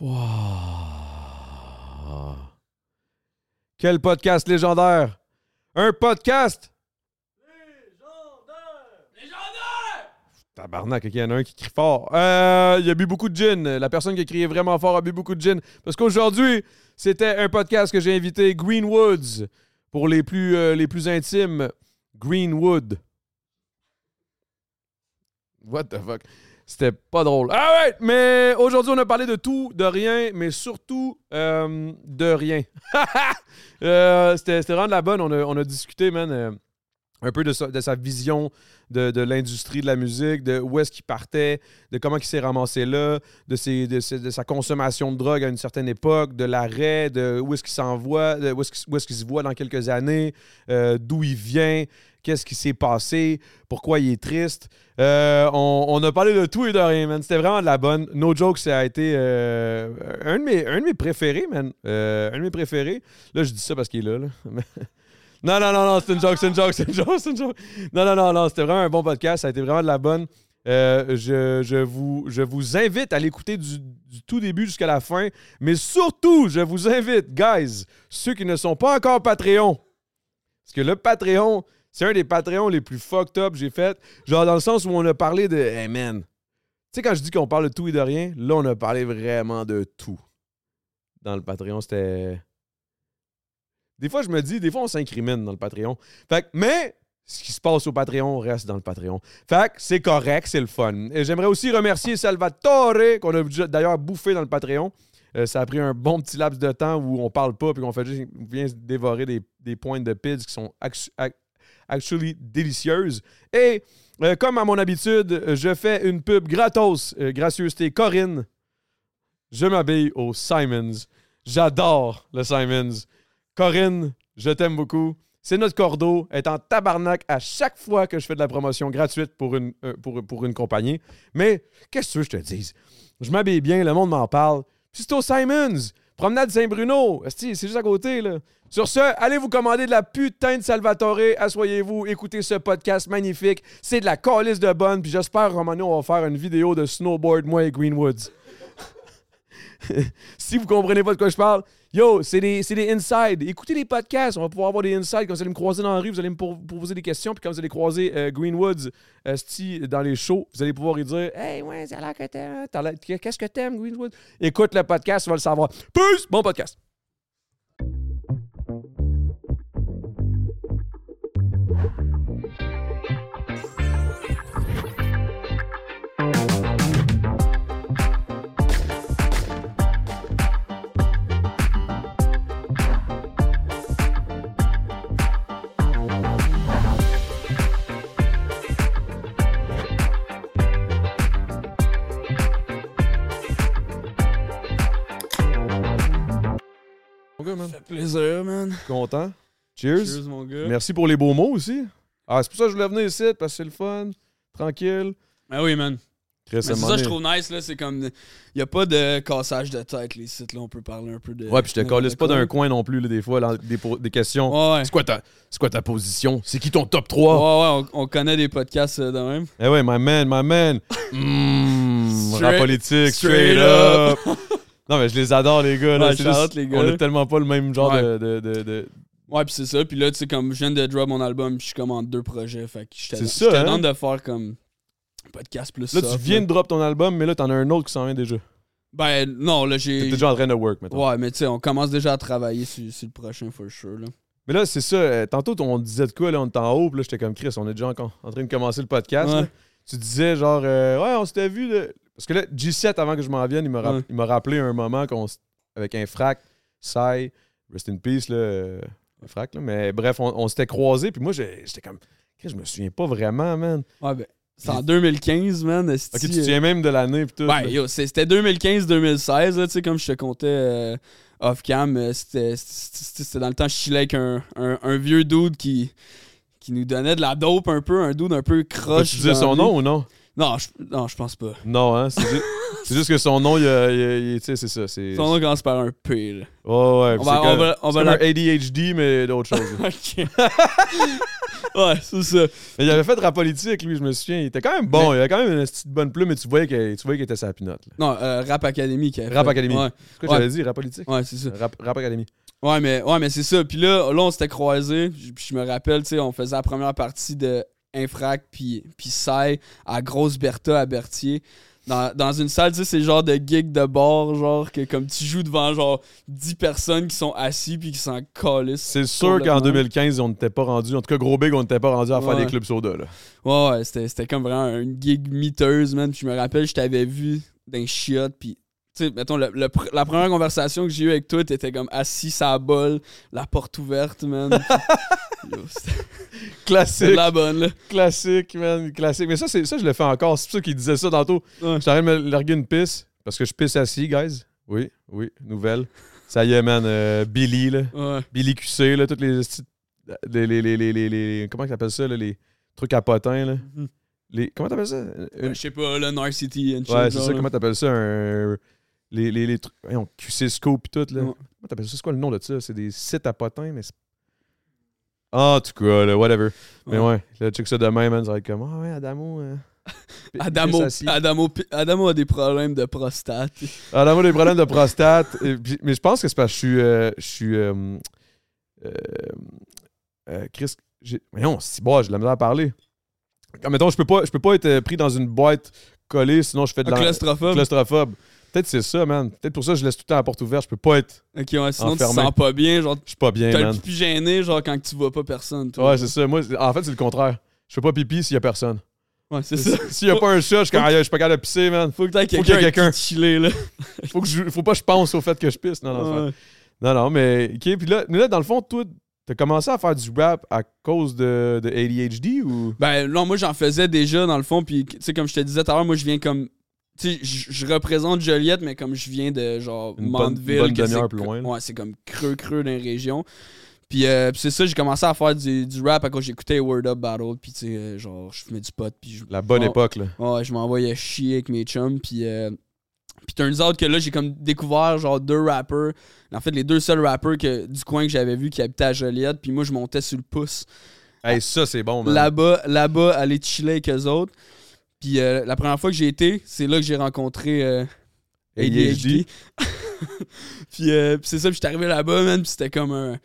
Wow. Quel podcast légendaire! Un podcast! Tabarnak, ok, il y en a un qui crie fort. Euh, il a bu beaucoup de gin. La personne qui a crié vraiment fort a bu beaucoup de gin. Parce qu'aujourd'hui, c'était un podcast que j'ai invité Greenwoods. Pour les plus, euh, les plus intimes, Greenwood. What the fuck? C'était pas drôle. Ah ouais, mais aujourd'hui, on a parlé de tout, de rien, mais surtout euh, de rien. Euh, C'était vraiment de la bonne. On a, on a discuté, man, euh, un peu de sa, vision de, l'industrie de la musique, de où est-ce qu'il partait, de comment il s'est ramassé là, de, ses, de, ses- de sa consommation de drogue à une certaine époque, de l'arrêt, de où est-ce qu'il s'envoie, de où est-ce qu'il où est-ce qu'il se voit dans quelques années, euh, d'où il vient, qu'est-ce qui s'est passé, pourquoi il est triste. Euh, on, a parlé de tout et de rien, man. C'était vraiment de la bonne. No joke, ça a été euh, un, de mes, un de mes préférés, man. Euh, un de mes préférés. Là, je dis ça parce qu'il est là. non, non, non, non, c'est une joke, c'est une joke, c'est une joke, c'est une joke. Non, non, non, non, c'était vraiment un bon podcast. Ça a été vraiment de la bonne. Je, je vous, je vous invite à l'écouter du, du tout début jusqu'à la fin. Mais surtout, je vous invite, guys, ceux qui ne sont pas encore Patreon, parce que le Patreon, c'est un des Patreons les plus fucked up que j'ai fait. Genre dans le sens où on a parlé de. Hey man. Tu sais, quand je dis qu'on parle de tout et de rien, là, on a parlé vraiment de tout. Dans le Patreon, c'était. Des fois, je me dis, des fois, on s'incrimine dans le Patreon. Fait que, mais ce qui se passe au Patreon reste dans le Patreon. Fait que c'est correct, c'est le fun. Et j'aimerais aussi remercier Salvatore, qu'on a d'ailleurs bouffé dans le Patreon. Euh, ça a pris un bon petit laps de temps où on parle pas puis qu'on fait juste on vient dévorer des, des pointes de pids qui sont actually délicieuses. Et euh, comme à mon habitude, je fais une pub gratos, euh, gracieuseté Corinne. Je m'habille au Simons. J'adore le Simons. Corinne, je t'aime beaucoup. C'est notre cordeau. Elle est en tabarnak à chaque fois que je fais de la promotion gratuite pour une, euh, pour, pour une compagnie. Mais qu'est-ce que je te dise? Je m'habille bien, le monde m'en parle. Puis c'est au Simons. Promenade Saint-Bruno. C'est juste à côté, là. Sur ce, allez vous commander de la putain de Salvatore. Assoyez-vous, écoutez ce podcast magnifique. C'est de la calice de bonne. Puis j'espère, Romano, on va faire une vidéo de snowboard, moi et Greenwoods. si vous comprenez pas de quoi je parle, yo, c'est des, c'est des inside. Écoutez les podcasts, on va pouvoir avoir des insides. Quand vous allez me croiser dans la rue, vous allez me poser des questions. Puis quand vous allez croiser euh, Greenwoods euh, dans les shows, vous allez pouvoir lui dire Hey, ouais, ça a l'air que t'aimes. Qu'est-ce que t'aimes, Greenwoods Écoute le podcast, tu vas le savoir. Peace! Bon podcast. Man. Ça fait plaisir, man. Content. Cheers. Cheers, mon gars. Merci pour les beaux mots aussi. Ah, c'est pour ça que je voulais venir ici, parce que c'est le fun. Tranquille. Ah oui, man. Mais c'est ça, je donné- trouve nice, là. C'est comme. Il a pas de cassage de tête, les sites, là. On peut parler un peu de. Ouais, puis je te calisse pas d'un coin non plus, là, des fois, là, des, des questions. Ouais, ouais. C'est quoi, ta, c'est quoi ta position? C'est qui ton top Ouais, 3? ouais, on, on connaît des podcasts euh, de même. Eh ouais, my man, my man. Mmh, rap politique, straight straight, up. non, mais je les adore, les gars. Là. Ouais, juste- out, les gars, On a tellement pas le même genre Ouais. de, de, de- de- Ouais, puis c'est ça. Puis là, tu sais, comme je viens de drop mon album, je suis comme en deux projets. Fait que ça, j'étais hein? de faire comme. un Podcast plus Là, soft, tu viens de drop ton album, mais là, t'en as un autre qui s'en vient déjà. Ben, non, là, T'es j'ai. déjà en train de work, maintenant. Ouais, mais tu sais, on commence déjà à travailler sur, sur le prochain, for sure, là. Mais là, c'est ça. euh, Tantôt, on disait de quoi, là, on était en haut, puis là, j'étais comme Chris, on est déjà en, en train de commencer le podcast. Ouais. Tu disais, genre, euh, ouais, on s'était vu. là. Parce que là, G7, avant que je m'en vienne, il m'a Ouais. rappelé un moment qu'on avec un frac, Sai, rest in peace, là, euh, un frac, là. Mais bref, on, on s'était croisés, puis moi, j'étais comme, je me souviens pas vraiment, man. Ouais, ben. C'est en 2015, man. Ok, tu te euh, souviens même de l'année, puis tout. Ben, là. yo, c'était 2015-2016, là, tu sais, comme je te comptais euh, off-cam, euh, c'était dans le temps, je chillais avec un, un, un vieux dude qui, qui nous donnait de la dope un peu, un dude un peu croche. tu disais son nom ou non? Non, je, non, je pense pas. Non, hein? C'est juste, c'est juste que son nom, il, a- il a- il- tu sais, c'est ça. C'est, Son nom commence par un P, là. Ouais, ouais. On puis va- c'est on comme- va- on c'est va comme un la- ADHD, mais d'autres choses. Ok. Ouais, c'est ça. Mais il avait fait rap politique, lui, je me souviens. Il était quand même bon. Il avait quand même une petite bonne plume, mais tu voyais qu'il tu voyais qu'il était sa pinote. là. Non, euh, Rap Academy qui a Rap fait- Academy. Ouais, C'est quoi que Ouais. j'avais dit, rap politique? ouais c'est ça. Rap, rap Academy. Ouais, mais, ouais, mais c'est ça. Puis là, là, on s'était croisés. Puis je me rappelle, tu sais, on faisait la première partie de Infrac puis, puis Sai à Grosse Bertha à Berthier. Dans, dans une salle, tu sais, c'est le genre de gig de bar, genre, que comme tu joues devant, genre, 10 personnes qui sont assis puis qui s'en calissent. C'est sûr qu'en Complètement. 2015, on n'était pas rendu. En tout cas, gros big, on n'était pas rendu à faire Ouais. des clubs soda. Là. Ouais, ouais, c'était, c'était comme vraiment une gig miteuse, man. Puis je me rappelle, je t'avais vu d'un chiotte, puis... Tu sais, mettons, le- le la première conversation que j'ai eue avec toi, t'étais comme assis à bol, la porte ouverte, man. Yo, Classique. de la bonne, là. Classique, man. Classique. Mais ça, c'est, ça je le fais encore. C'est pour ça qu'il disait ça tantôt. Ouais. J'étais en train de me larguer une pisse. Parce que je pisse assis, guys. Oui, oui, nouvelle. Ça y est, man. euh, Billy, là. Ouais. Billy QC, là. Toutes les. Les, les, les, les, comment t'appelles ça, là? Les trucs à potins, là. Mhm. Les, comment t'appelles ça? Une- Je sais pas, le Narcity and shit. Ouais, c'est ça. là. Comment t'appelles ça? Un. Les, les, les trucs. voyons, QC Scope et tout, là. Comment t'appelles ça? C'est quoi le nom de ça? C'est des sites à potins, mais c'est. Ah, en tout cas, là, whatever. Mais Ouais. là, check ça demain, man. Ça va être comme. Ah ouais, Adamo. euh, pi- Adamo, assis. Adamo, Adamo a des problèmes de prostate. Adamo a des problèmes de prostate. et puis- mais je pense que c'est parce que je suis. euh, je suis. euh, euh, euh, Chris, j'ai. Voyons, si bon, j'ai de la misère à parler. Comme, mettons, je peux pas, je peux pas être euh, pris dans une boîte collée, sinon je fais de Un la. claustrophobe. claustrophobe. Peut-être c'est ça, man. Peut-être pour ça que je laisse tout le temps la porte ouverte. Je peux pas être. Ok, ouais, sinon tu te sens pas bien, genre, Je suis pas bien, man. pipi gêné, genre, quand tu vois pas personne. toi. Ouais, c'est ça. Moi, en fait, c'est le contraire. Je fais pas pipi s'il y a personne. Ouais, c'est ça. S'il y a pas un chat, je je suis pas capable de pisser, man. Faut que t'aies quelqu'un quelqu'un. qui chiller, là. Faut, que je, faut pas que je pense au fait que je pisse. Non, non, Ouais. Non, non, mais. OK, puis là, mais là, dans le fond, toi, t'as commencé à faire du rap à cause de, de ADHD ou? Ben non, moi j'en faisais déjà dans le fond, puis tu sais, comme je te disais tout à l'heure, moi je viens comme. Tu sais, je je représente Joliette, mais comme je viens de genre Une Mandeville. bonne c'est loin. Ouais, c'est comme creux-creux dans les régions. Puis, euh, puis c'est ça, j'ai commencé à faire du, du rap à cause j'écoutais Word Up Battle, puis tu sais, euh, genre, je fumais du pot, puis je. La bonne époque, là. Ouais, je m'envoyais chier avec mes chums, puis. Euh, puis turns out que là, j'ai comme découvert genre deux rappers. En fait, les deux seuls rappers que, du coin que j'avais vu qui habitaient à Joliette, puis moi je montais sur le pouce Hey, ça, c'est bon, man. là-bas, là-bas, aller chiller avec eux autres. Puis euh, la première fois que j'ai été, c'est là que j'ai rencontré euh, ADHD. puis euh, puis c'est ça, puis j'étais arrivé là-bas, man, puis c'était comme un...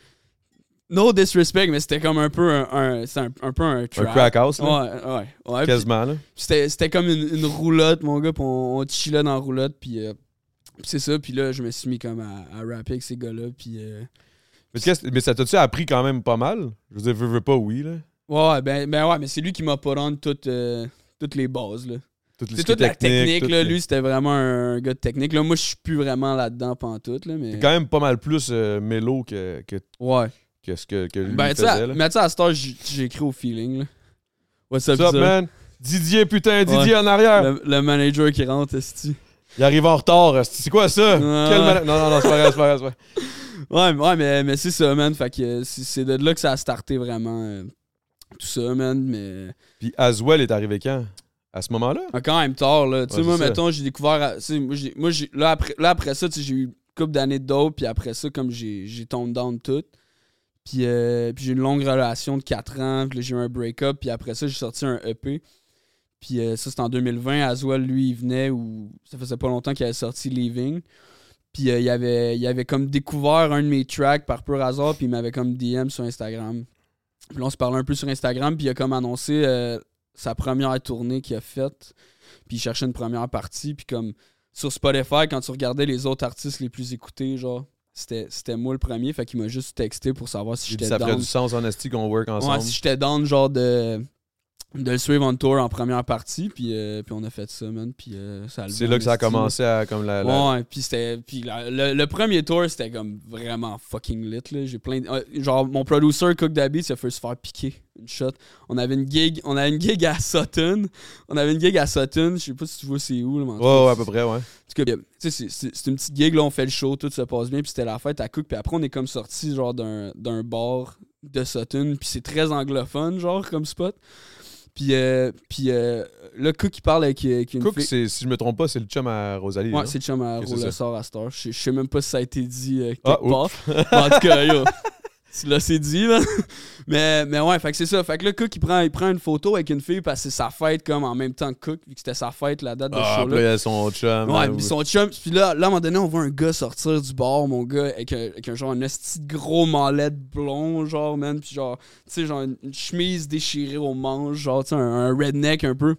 No disrespect, mais c'était comme un peu un... un- c'est un, un peu un Un crack house, Ouais, là? ouais, ouais. Puis Quasiment, là. C'était comme une, une roulotte, mon gars, puis on, on chillait dans la roulotte, puis... euh, c'est ça, puis là, je me suis mis comme à, à rapper avec ces gars-là, puis... euh, Mais, ça t'a-tu appris quand même pas mal? Je veux dire, veux, veux pas, oui, là. Ouais, ben, ben ouais, mais c'est lui qui m'a pas rendu toutes, euh, toutes les bases, là. Toutes les C'est toute la technique, là. les- Lui, c'était vraiment un gars de technique. Là, moi, je suis plus vraiment là-dedans pantoute, là, mais... C'est quand même pas mal plus euh, mélo que, que, Ouais. que ce que, que lui Ben, faisait, là. mais tu sais, à cette heure, écrit au feeling, là. What's up, What's up, man? Didier, putain, Didier Ouais. en arrière. Le, le manager qui rentre, est Il arrive en retard. C'est quoi ça? Quel Non, non, non, c'est pas grave, c'est pas grave. c'est pas grave. Ouais, mais- ouais, mais, mais c'est ça, man. Fait que euh, c'est c'est de là que ça a starté vraiment euh, tout ça, man. Mais Puis Aswell est arrivé quand? À ce moment-là? ah, quand même tard, là. Tu sais, Ouais, moi, mettons, j'ai découvert. moi, moi, là, après, là, après ça, j'ai eu une couple d'années de dope, puis après ça, comme j'ai tombé down tout. Puis, euh, puis j'ai eu une longue relation de 4 ans, puis là, j'ai eu un break-up, puis après ça, j'ai sorti un EP. Puis euh, ça, c'était en 2020. Aswell, lui, il venait où ça faisait pas longtemps qu'il avait sorti Leaving. Puis euh, il, avait, il avait comme découvert un de mes tracks par pur hasard, puis il m'avait comme DM sur Instagram. Puis là, on se parlait un peu sur Instagram, puis il a comme annoncé euh, sa première tournée qu'il a faite. Puis il cherchait une première partie, puis comme sur Spotify, quand tu regardais les autres artistes les plus écoutés, genre, c'était c'était moi le premier, fait qu'il m'a juste texté pour savoir si j'étais ça ferait down. du sens en qu'on work ensemble. Ouais, si j'étais down, genre de, de le suivre en tour en première partie, puis, euh, puis on a fait ça, man. Puis euh, ça a c'est là que ça a commencé à comme la. la- Ouais, puis c'était puis la- le, le premier tour c'était comme vraiment fucking lit là, j'ai plein de- euh, genre mon producer Cook Dabby s'est fait se faire piquer une shot. On avait une gig, on avait une gig à Sutton. On avait une gig à Sutton, je sais pas si tu vois c'est où là, mais Ouais, cas, ouais, à peu près, ouais. en tout cas, tu sais, c'est- c'est c'est une petite gig, là, on fait le show, tout se passe bien, puis c'était la fête à Cook, puis après, on est comme sorti, genre, d'un d'un bar de Sutton, puis c'est très anglophone, genre, comme spot. Puis, euh, puis euh, là, Cook, il parle avec, avec une Cook, fille. c'est- si je me trompe pas, c'est le chum à Rosalie. Ouais, là. c'est le chum à Ok, c'est Roule ça. le sort à Star. Je je sais même pas si ça a été dit euh, quelque Ah, part. Mais en tout cas, yo. L'as c'est dit, là. mais, mais ouais, fait que c'est ça. Fait que là, Cook, il prend, il prend une photo avec une fille parce que c'est sa fête, comme en même temps que Cook, vu que c'était sa fête, la date de ce Ah, puis show-là. là, il y a son chum. Ouais, là, puis son chum. Puis là, là, à un moment donné, on voit un gars sortir du bar, mon gars, avec un, avec un genre un de gros mallette blond, genre, man. Puis genre, tu sais, genre une, une chemise déchirée au manche, genre, tu sais, un, un redneck un peu.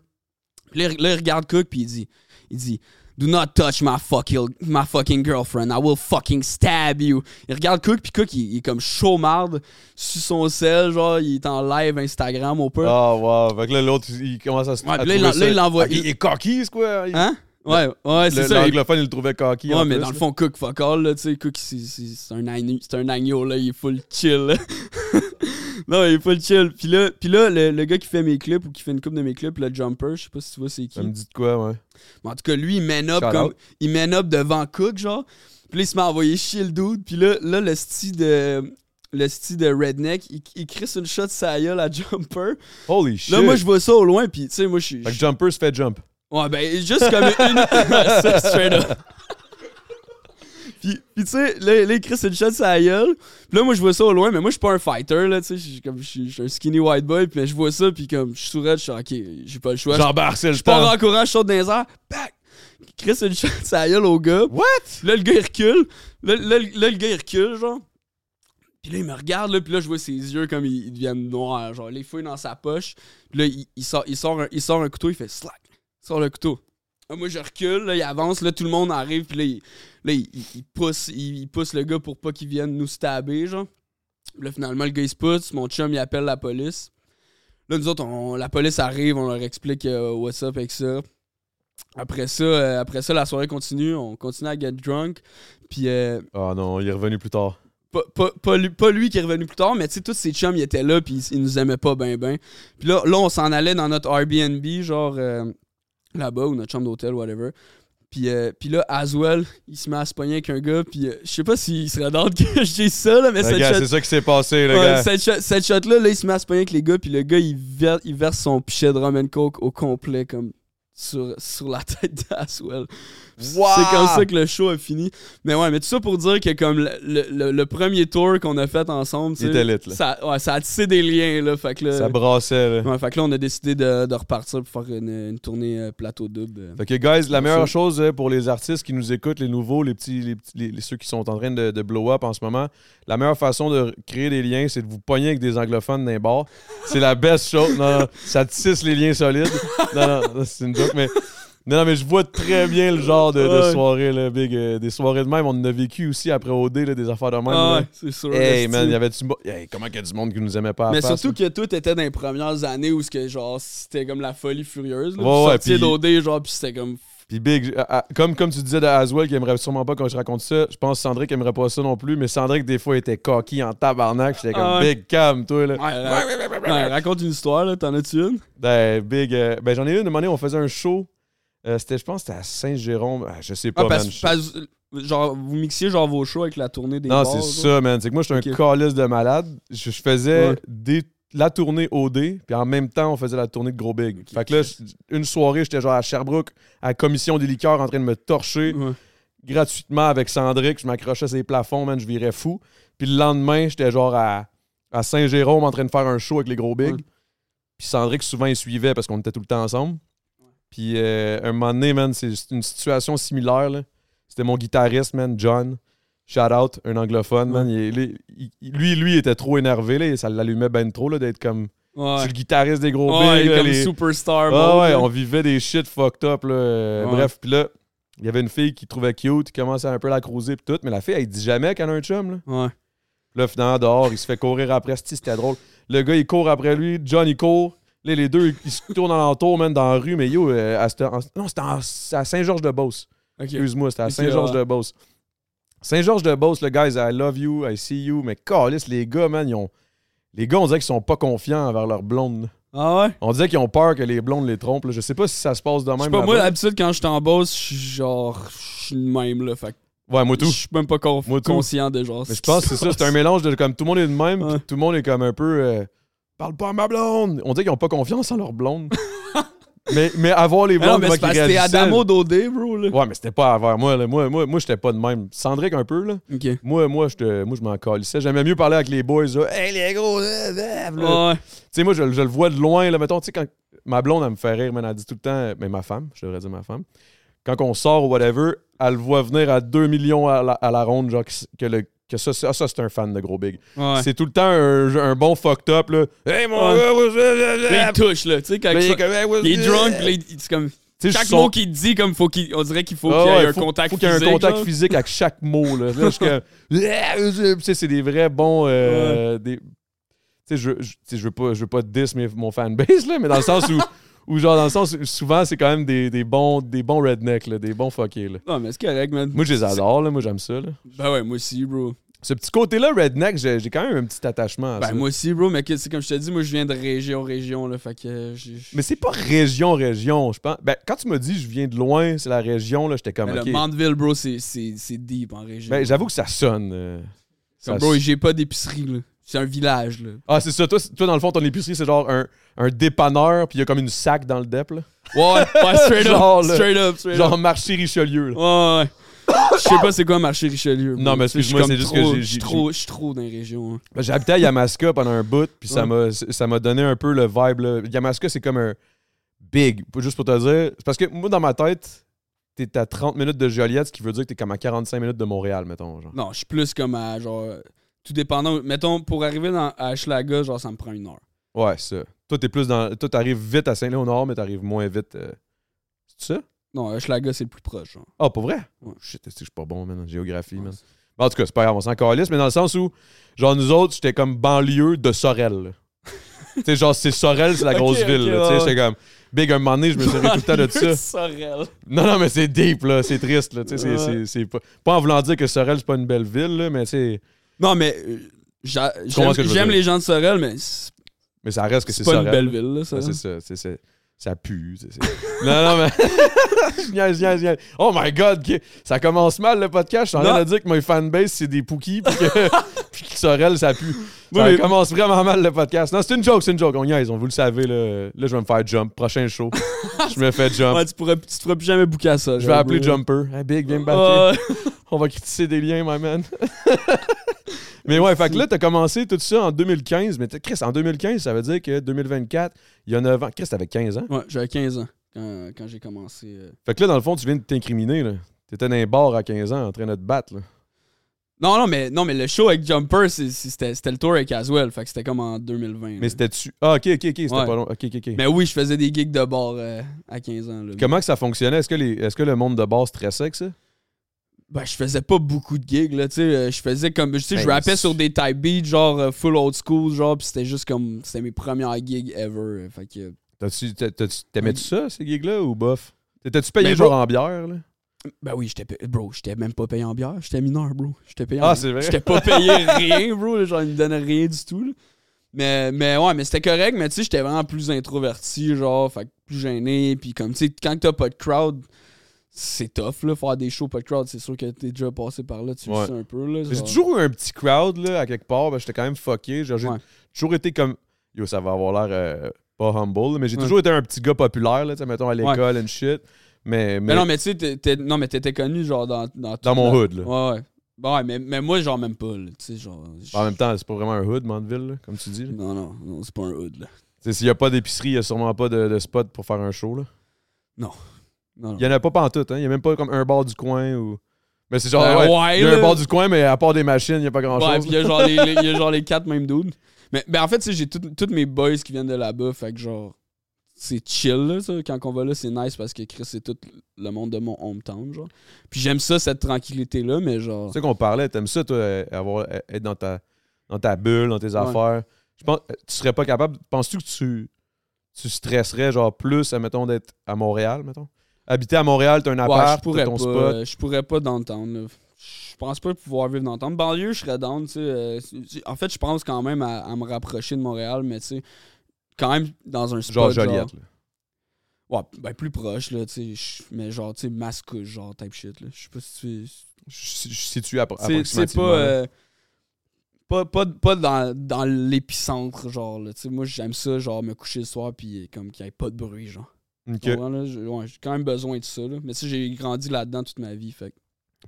Puis là, il- là, il regarde Cook, puis il dit, il dit, Do not touch my fucking, my fucking girlfriend. I will fucking stab you. Il regarde Cook, puis Cook, il, il est comme chaumarde sur son sel, genre, il est en live Instagram au peu. Ah, wow. Fait que là, l'autre, il commence à se. Ouais, à puis là, il là, il l'envoie- Fait qu'il est cocky, c'est quoi? Il- Hein? Ouais, ouais, c'est ça. il- L'anglophone, il le trouvait cocky. Ouais, mais plus, dans le fond, Cook, fuck all, là, tu sais, Cook, c'est- un, agneau- c'est un agneau, là, il est full chill, là. non, il est full chill. Puis là, puis là le, le gars qui fait mes clips ou qui fait une coupe de mes clips, le Jumper, je sais pas si tu vois c'est qui. Ça me dit de quoi, ouais. Mais en tout cas, lui, il man up, Shout comme, out. il man up devant Cook, genre. Puis là, il se met à envoyer chier le dude. Puis là, là le style de... Le style de redneck, il, il crisse une shot sa gueule à Jumper. Holy shit. Là, moi, je vois ça au loin, puis tu sais, moi, je suis... Que Jumper se fait jump. Ouais, ben, juste comme une. straight up. Puis, puis tu sais, là, là, il crie une shot sur la gueule. Puis là, moi, je vois ça au loin, mais moi, je suis pas un fighter, là, tu sais. Je suis comme- je suis je suis un skinny white boy, puis je vois ça, puis comme, je suis sourd, je suis ok, j'ai pas le choix. J'embarque, c'est le Je pars en courant, je saute dans les airs, back! Crie une shot sur la gueule au gars. What? Là, le gars, il recule. Là, là, là, le gars, il recule, genre. Puis là, il me regarde, là, puis là, je vois ses yeux comme ils, ils deviennent noirs. Genre, là, il fouille dans sa poche. Puis là, il, il sort, il, sort un, il sort un couteau, il fait slack. Il sort le couteau. Là, moi, je recule, là, il avance, là, tout le monde arrive, puis là, il, là, il, il- il pousse, il, il pousse le gars pour pas qu'il vienne nous stabber, genre. Là, finalement, le gars, il se pousse. Mon chum, il appelle la police. Là, nous autres, on- la police arrive, on leur explique euh, what's up avec ça. Après ça, euh, après ça, la soirée continue. On continue à get drunk. Puis, euh, Ah non, il est revenu plus tard. pas, pas- pas lui, pas lui qui est revenu plus tard, mais tu sais, tous ses chums, ils étaient là, puis ils, ils nous aimaient pas ben ben. Puis là, là on s'en allait dans notre Airbnb, genre euh, là-bas, ou notre chambre d'hôtel, whatever. Puis, euh, puis là, Aswell, il se met à se pogner avec un gars, puis euh, je sais pas s'il serait dans que je dise ça, là, mais Le cette gars, shot- c'est ça qui s'est passé, le Ouais, gars. cette, shot, cette shot-là, là, il se met à se pogner avec les gars, puis le gars, il, ver- il verse son pichet de rum and coke au complet, comme sur, sur la tête d'Aswell. Wow! C'est comme ça que le show a fini. Mais ouais, mais tout ça pour dire que comme le, le- le- le premier tour qu'on a fait ensemble, tu Il sais, était lit, là. ça, ouais, ça a tissé des liens, là. Fait que là, Ça brassait, là. ouais, fait que là, on a décidé de, de repartir pour faire une, une tournée euh, plateau double. Fait que, guys, la meilleure ça. chose euh, pour les artistes qui nous écoutent, les nouveaux, les petits, les, petits- les- les- ceux qui sont en train de, de blow up en ce moment, la meilleure façon de créer des liens, c'est de vous pogner avec des anglophones les bars. C'est la best chose. Non, non, ça tisse les liens solides. Non, non, c'est une joke, mais. Non, non, mais je vois très bien le genre de, soirée, là, big. euh, des soirées de même. On en a vécu aussi après OD, là, des affaires de même. Ah ouais, c'est sûr. Hey, man, il y avait du. mo- Hey, comment qu'il y a du monde qui nous aimait pas à Mais face, surtout là? que toi, t'étais dans les premières années où c'était genre, c'était comme la folie furieuse. Là, Ouais, ouais, puis- d'OD, genre, puis c'était comme. Puis Big, ah, ah, comme, comme tu disais de Aswell, qui aimerait sûrement pas quand je raconte ça, je pense que Sandrick aimerait pas ça non plus, mais Sandrick, des fois, était cocky en tabarnak. J'étais comme Ah. Big Cam, toi, là. Ouais, ouais, raconte une histoire, là. T'en as-tu une? Ben, Big, euh, ben j'en ai une, une année, on faisait un show. Euh, c'était, je pense que c'était à Saint-Jérôme. Ah, je sais pas, Ah, parce, man. Je- parce- genre, vous mixiez genre vos shows avec la tournée des Non, bars, c'est genre? ça, man. C'est que moi, j'étais un Ok. calice de malade. Je, je faisais Ouais. des- la tournée OD, puis en même temps, on faisait la tournée de Gros Big. Fait que là, une soirée, j'étais genre à Sherbrooke, à la commission des liqueurs, en train de me torcher. Ouais. gratuitement avec Sandrick. Je m'accrochais sur les plafonds, man, je virais fou. Puis le lendemain, j'étais genre à, à Saint-Jérôme en train de faire un show avec les gros bigs. Ouais. Puis Sandrick, souvent, il suivait parce qu'on était tout le temps ensemble. Puis euh, un moment donné, man, c'est une situation similaire. là. C'était mon guitariste, man, John. Shout out, un anglophone, man. Il- il- il- lui, lui, était trop énervé. Là, ça l'allumait ben trop là, d'être comme. Ouais. suis le guitariste des gros Ouais, bigs. là, comme les- superstar. ah mode, ouais, on vivait des shit fucked up. Là. Bref, puis là, il y avait une fille qui trouvait cute, qui commençait un peu à la cruiser pis tout, mais la fille, elle dit jamais qu'elle a un chum. Là, Ouais. Puis là finalement, dehors, il se fait courir après. C'était drôle. Le gars, il court après lui. John, il court. Là, les deux, ils, se tournent alentour, même dans la rue. Mais yo, euh, à en- non, c'était à Saint-Georges-de-Beauce. Ok. Excuse-moi, c'était à Saint-Georges-de-Beauce. Saint-Georges-de-Beauce, le guys, I love you, I see you. Mais calice, les gars, man, ils ont. Les gars, on dirait qu'ils sont pas confiants envers leurs blondes. Ah ouais? On dirait qu'ils ont peur que les blondes les trompent. là. Je sais pas si ça se passe de même. Je sais pas, moi, d'habitude, quand je t'embosse, je suis genre. Je suis de même, là. Fait Ouais, moi tout. je suis même pas conf- conscient de genre. Mais je pense que c'est ça, c'est un mélange de comme tout le monde est de même, Ouais. tout le monde est comme un peu euh, parle pas à ma blonde. On dirait qu'ils ont pas confiance en leur blonde. mais, mais avoir les Ah non, mais moi, réagissaient, Adamo Dodé, bro, là. Ouais, mais c'était pas envers moi. Là. Moi, moi, moi j'étais pas de même. Cendrick un peu, là. Moi, moi, moi je m'en calissais. J'aimais mieux parler avec les boys. Là. Hey, les gros, euh, euh, là. Ouais. Tu sais, moi, je, je le vois de loin. Là. Mettons, tu sais, quand ma blonde, elle me fait rire, man, elle dit tout le temps, mais ma femme, je devrais dire ma femme, quand on sort ou whatever, elle le voit venir à 2 millions à la, à la ronde, genre que, le, que ça, c'est- ça, c'est un fan de Gros Big. Ouais. C'est tout le temps un, un bon fucked up, là. Hey, mon gars, il touche, là. Tu sais, quand Là, il est comme, il drunk, puis là, il- c'est comme. Tu sais, Chaque son- mot qu'il dit, comme faut qu'il. On dirait qu'il faut Ah qu'il y ait un faut- contact faut qu'il y ait un physique, contact genre. physique avec chaque mot. Là, c'est des vrais bons. euh, des- Tu sais, je, je, veux pas, je veux pas diss mes- mon fanbase, là, mais dans le sens où, où, genre, dans le sens souvent, c'est quand même des, des bons, des bons rednecks, là, des bons fuckés. Là. Non, mais c'est correct, man. Moi, je les adore, là, moi, j'aime ça. Là. Ben ouais, moi aussi, bro. Ce petit côté-là, redneck, j'ai quand même un petit attachement à Ben ça. moi aussi, bro, mais c'est comme je te dis, moi je viens de région, région, là. Fait que. euh, Mais c'est pas région, région, je pense. Ben, quand tu m'as dit je viens de loin, c'est la région, là, j'étais comme, ok. le Mandeville, bro, c'est- deep en région. Ben, j'avoue que ça sonne. euh, ça bro, j'ai pas d'épicerie, là. C'est un village, là. Ah, c'est ça. Toi, toi, dans le fond, ton épicerie, c'est genre un, un dépanneur, puis il y a comme une sac dans le dep, là. Ouais, ouais, straight Genre, up. là. Straight up, straight Genre up. marché Richelieu, là. Ouais, ouais. Je sais pas c'est quoi marché Richelieu. Non, mais excuse-moi, c'est juste que j'ai- Je suis trop, trop dans les régions. hein. Ben, J'habitais à Yamaska pendant un bout, puis ça Ouais. m'a ça m'a donné un peu le vibe, là. Yamaska, c'est comme un big, juste pour te dire. Parce que moi, dans ma tête, t'es à 30 minutes de Joliette, ce qui veut dire que t'es comme à 45 minutes de Montréal, mettons, genre. Non, je suis plus comme à genre. Tout dépendant. Mettons, pour arriver dans, à Schlaga, genre, ça me prend une heure. Ouais, ça. Toi, t'es plus dans... Toi, t'arrives vite à Saint-Léonard, mais t'arrives moins vite... euh, C'est ça? Non, Schlaga, c'est le plus proche. Genre. Ah, pour vrai? Ouais. Shit, est-ce que je suis pas bon, man, en géographie, man? Ben, en tout cas, c'est pas grave, on s'en calisse, mais dans le sens où, genre, nous autres, j'étais comme banlieue de Sorel. tu sais, genre, c'est Sorel, c'est la grosse ville. Tu ouais, sais, ouais. j'étais comme, big, un moment donné, je me souviens tout le temps de ça. Sorel. Non, non, mais c'est deep, là. C'est triste, là. Tu sais, c'est- Ouais. pas. Pas en voulant dire que Sorel, c'est pas une belle ville, là, mais tu sais. Non, mais. euh, J'aime les gens de Sorel, mais Mais ça reste que c'est c'est pas Sorel. une belle ville, là, ça. C'est ça. ça pue. non, non, mais. je je je. Oh my god, ça commence mal le podcast. Je suis en train de dire que mon fanbase, c'est des pookies, puis que, puis que Sorel, ça pue. Ça Oui, commence vraiment mal le podcast. Non, c'est une joke, c'est une joke. On niaise, on vous le savez. Là, là je vais me faire jump. Prochain show. je me fais jump. Ouais, tu, pourras, tu te feras plus jamais booker à ça. je vais appeler Jumper. Hey, Big, viens me battre. On va critiquer des liens, my man. Mais ouais, fait que là, t'as commencé tout ça en 2015. Mais Chris, en 2015, ça veut dire que 2024, il y a 9 ans. Chris, t'avais 15 ans? Ouais, j'avais 15 ans quand, quand j'ai commencé. euh. Fait que là, dans le fond, tu viens de t'incriminer. là. T'étais dans un bar à 15 ans en train de te battre. Là. Non, non, mais, non, mais le show avec Jumper, c'était le tour avec Aswell. Fait que c'était comme en 2020. Mais c'était-tu? Ah, ok, ok, ok. C'était Ouais. pas long. Ok, ok, ok. Mais oui, je faisais des gigs de bar euh, à 15 ans. Là. Comment que ça fonctionnait? Est-ce que, les... Est-ce que le monde de bar stressait avec ça? Ben, je faisais pas beaucoup de gigs, là, tu sais. euh, Je faisais comme. Tu sais, je Ben, rappais sur des type beats, genre euh, full old school, genre, pis c'était juste comme. C'était mes premières gigs ever. euh, Fait que. T'as-tu- t'as- t'as-tu- T'aimais-tu ça, ces gigs-là, ou bof? T'étais-tu payé Ben, genre en bière, là? Ben oui, j'étais. pa- Bro, j'étais même pas payé en bière. J'étais mineur, bro. J'étais payé Ah, en- c'est vrai? J'étais pas payé rien, bro. Genre, ils me donnaient rien du tout, là. Mais, mais ouais, mais c'était correct, mais tu sais, j'étais vraiment plus introverti, genre, fait plus gêné. Puis comme, tu sais, quand t'as pas de crowd, c'est tough, là, faire des shows pas de crowd. C'est sûr que t'es déjà passé par là, tu Ouais. sais un peu, là. J'ai toujours eu un petit crowd, là, à quelque part. Ben, j'étais quand même fucké. Genre, j'ai Ouais. toujours été comme. Yo, ça va avoir l'air euh, pas humble, mais j'ai Ouais. toujours été un petit gars populaire, là, tu sais, mettons, à l'école and shit. Mais, mais, Mais non, mais tu sais, non, mais t'étais connu, genre, dans. Dans, dans mon la- hood, là. Ouais, ouais. Bon, ouais, mais, mais moi, genre, même pas, là. Tu sais, genre. En même temps, c'est pas vraiment un hood, Mandeville, là, comme tu dis. là. Non, non, non, c'est pas un hood, là. Tu sais, S'il y a pas d'épicerie, il y a sûrement pas de, de spot pour faire un show, là. Non, non. Il y en a pas pantoute, hein. Il y a même pas comme un bar du coin ou. Mais c'est genre, Euh, ouais, ouais, il y a un bar du coin, mais à part des machines, il y a pas grand Ouais, chose. puis il y a genre les, les- il y a genre les quatre mêmes dudes. Mais ben en fait, j'ai tous mes boys qui viennent de là-bas, fait que genre c'est chill là, ça. quand on va là, c'est nice parce que Chris c'est tout le monde de mon hometown genre. Puis j'aime ça cette tranquillité là, mais genre Tu sais qu'on parlait, t'aimes ça, toi, avoir, être dans ta, dans ta bulle, dans tes affaires. Je pense, tu serais pas capable. Penses-tu que tu, tu stresserais, genre, plus, admettons, d'être à Montréal, mettons? Habiter à Montréal, t'as un appart, je pourrais ton pas, spot. je pourrais pas là. Je pense pas pouvoir vivre downtown. Banlieue, je serais down, tu sais. euh, en fait, je pense quand même à, à me rapprocher de Montréal, mais tu sais quand même dans un spot Genre Joliette. Ouais, ben plus proche, là, tu sais. Mais genre, tu sais, mascouche, genre, type shit, là. Je sais pas si tu. Je je situe appro- C'est pas, euh, pas. Pas, pas dans, dans l'épicentre, genre, là. Tu sais, moi, j'aime ça, genre, me coucher le soir, puis comme qu'il n'y ait pas de bruit, genre. Ok. Tu comprends, là? J'ai ouais, quand même besoin de ça. Là. Mais tu sais, j'ai grandi là-dedans toute ma vie. Fait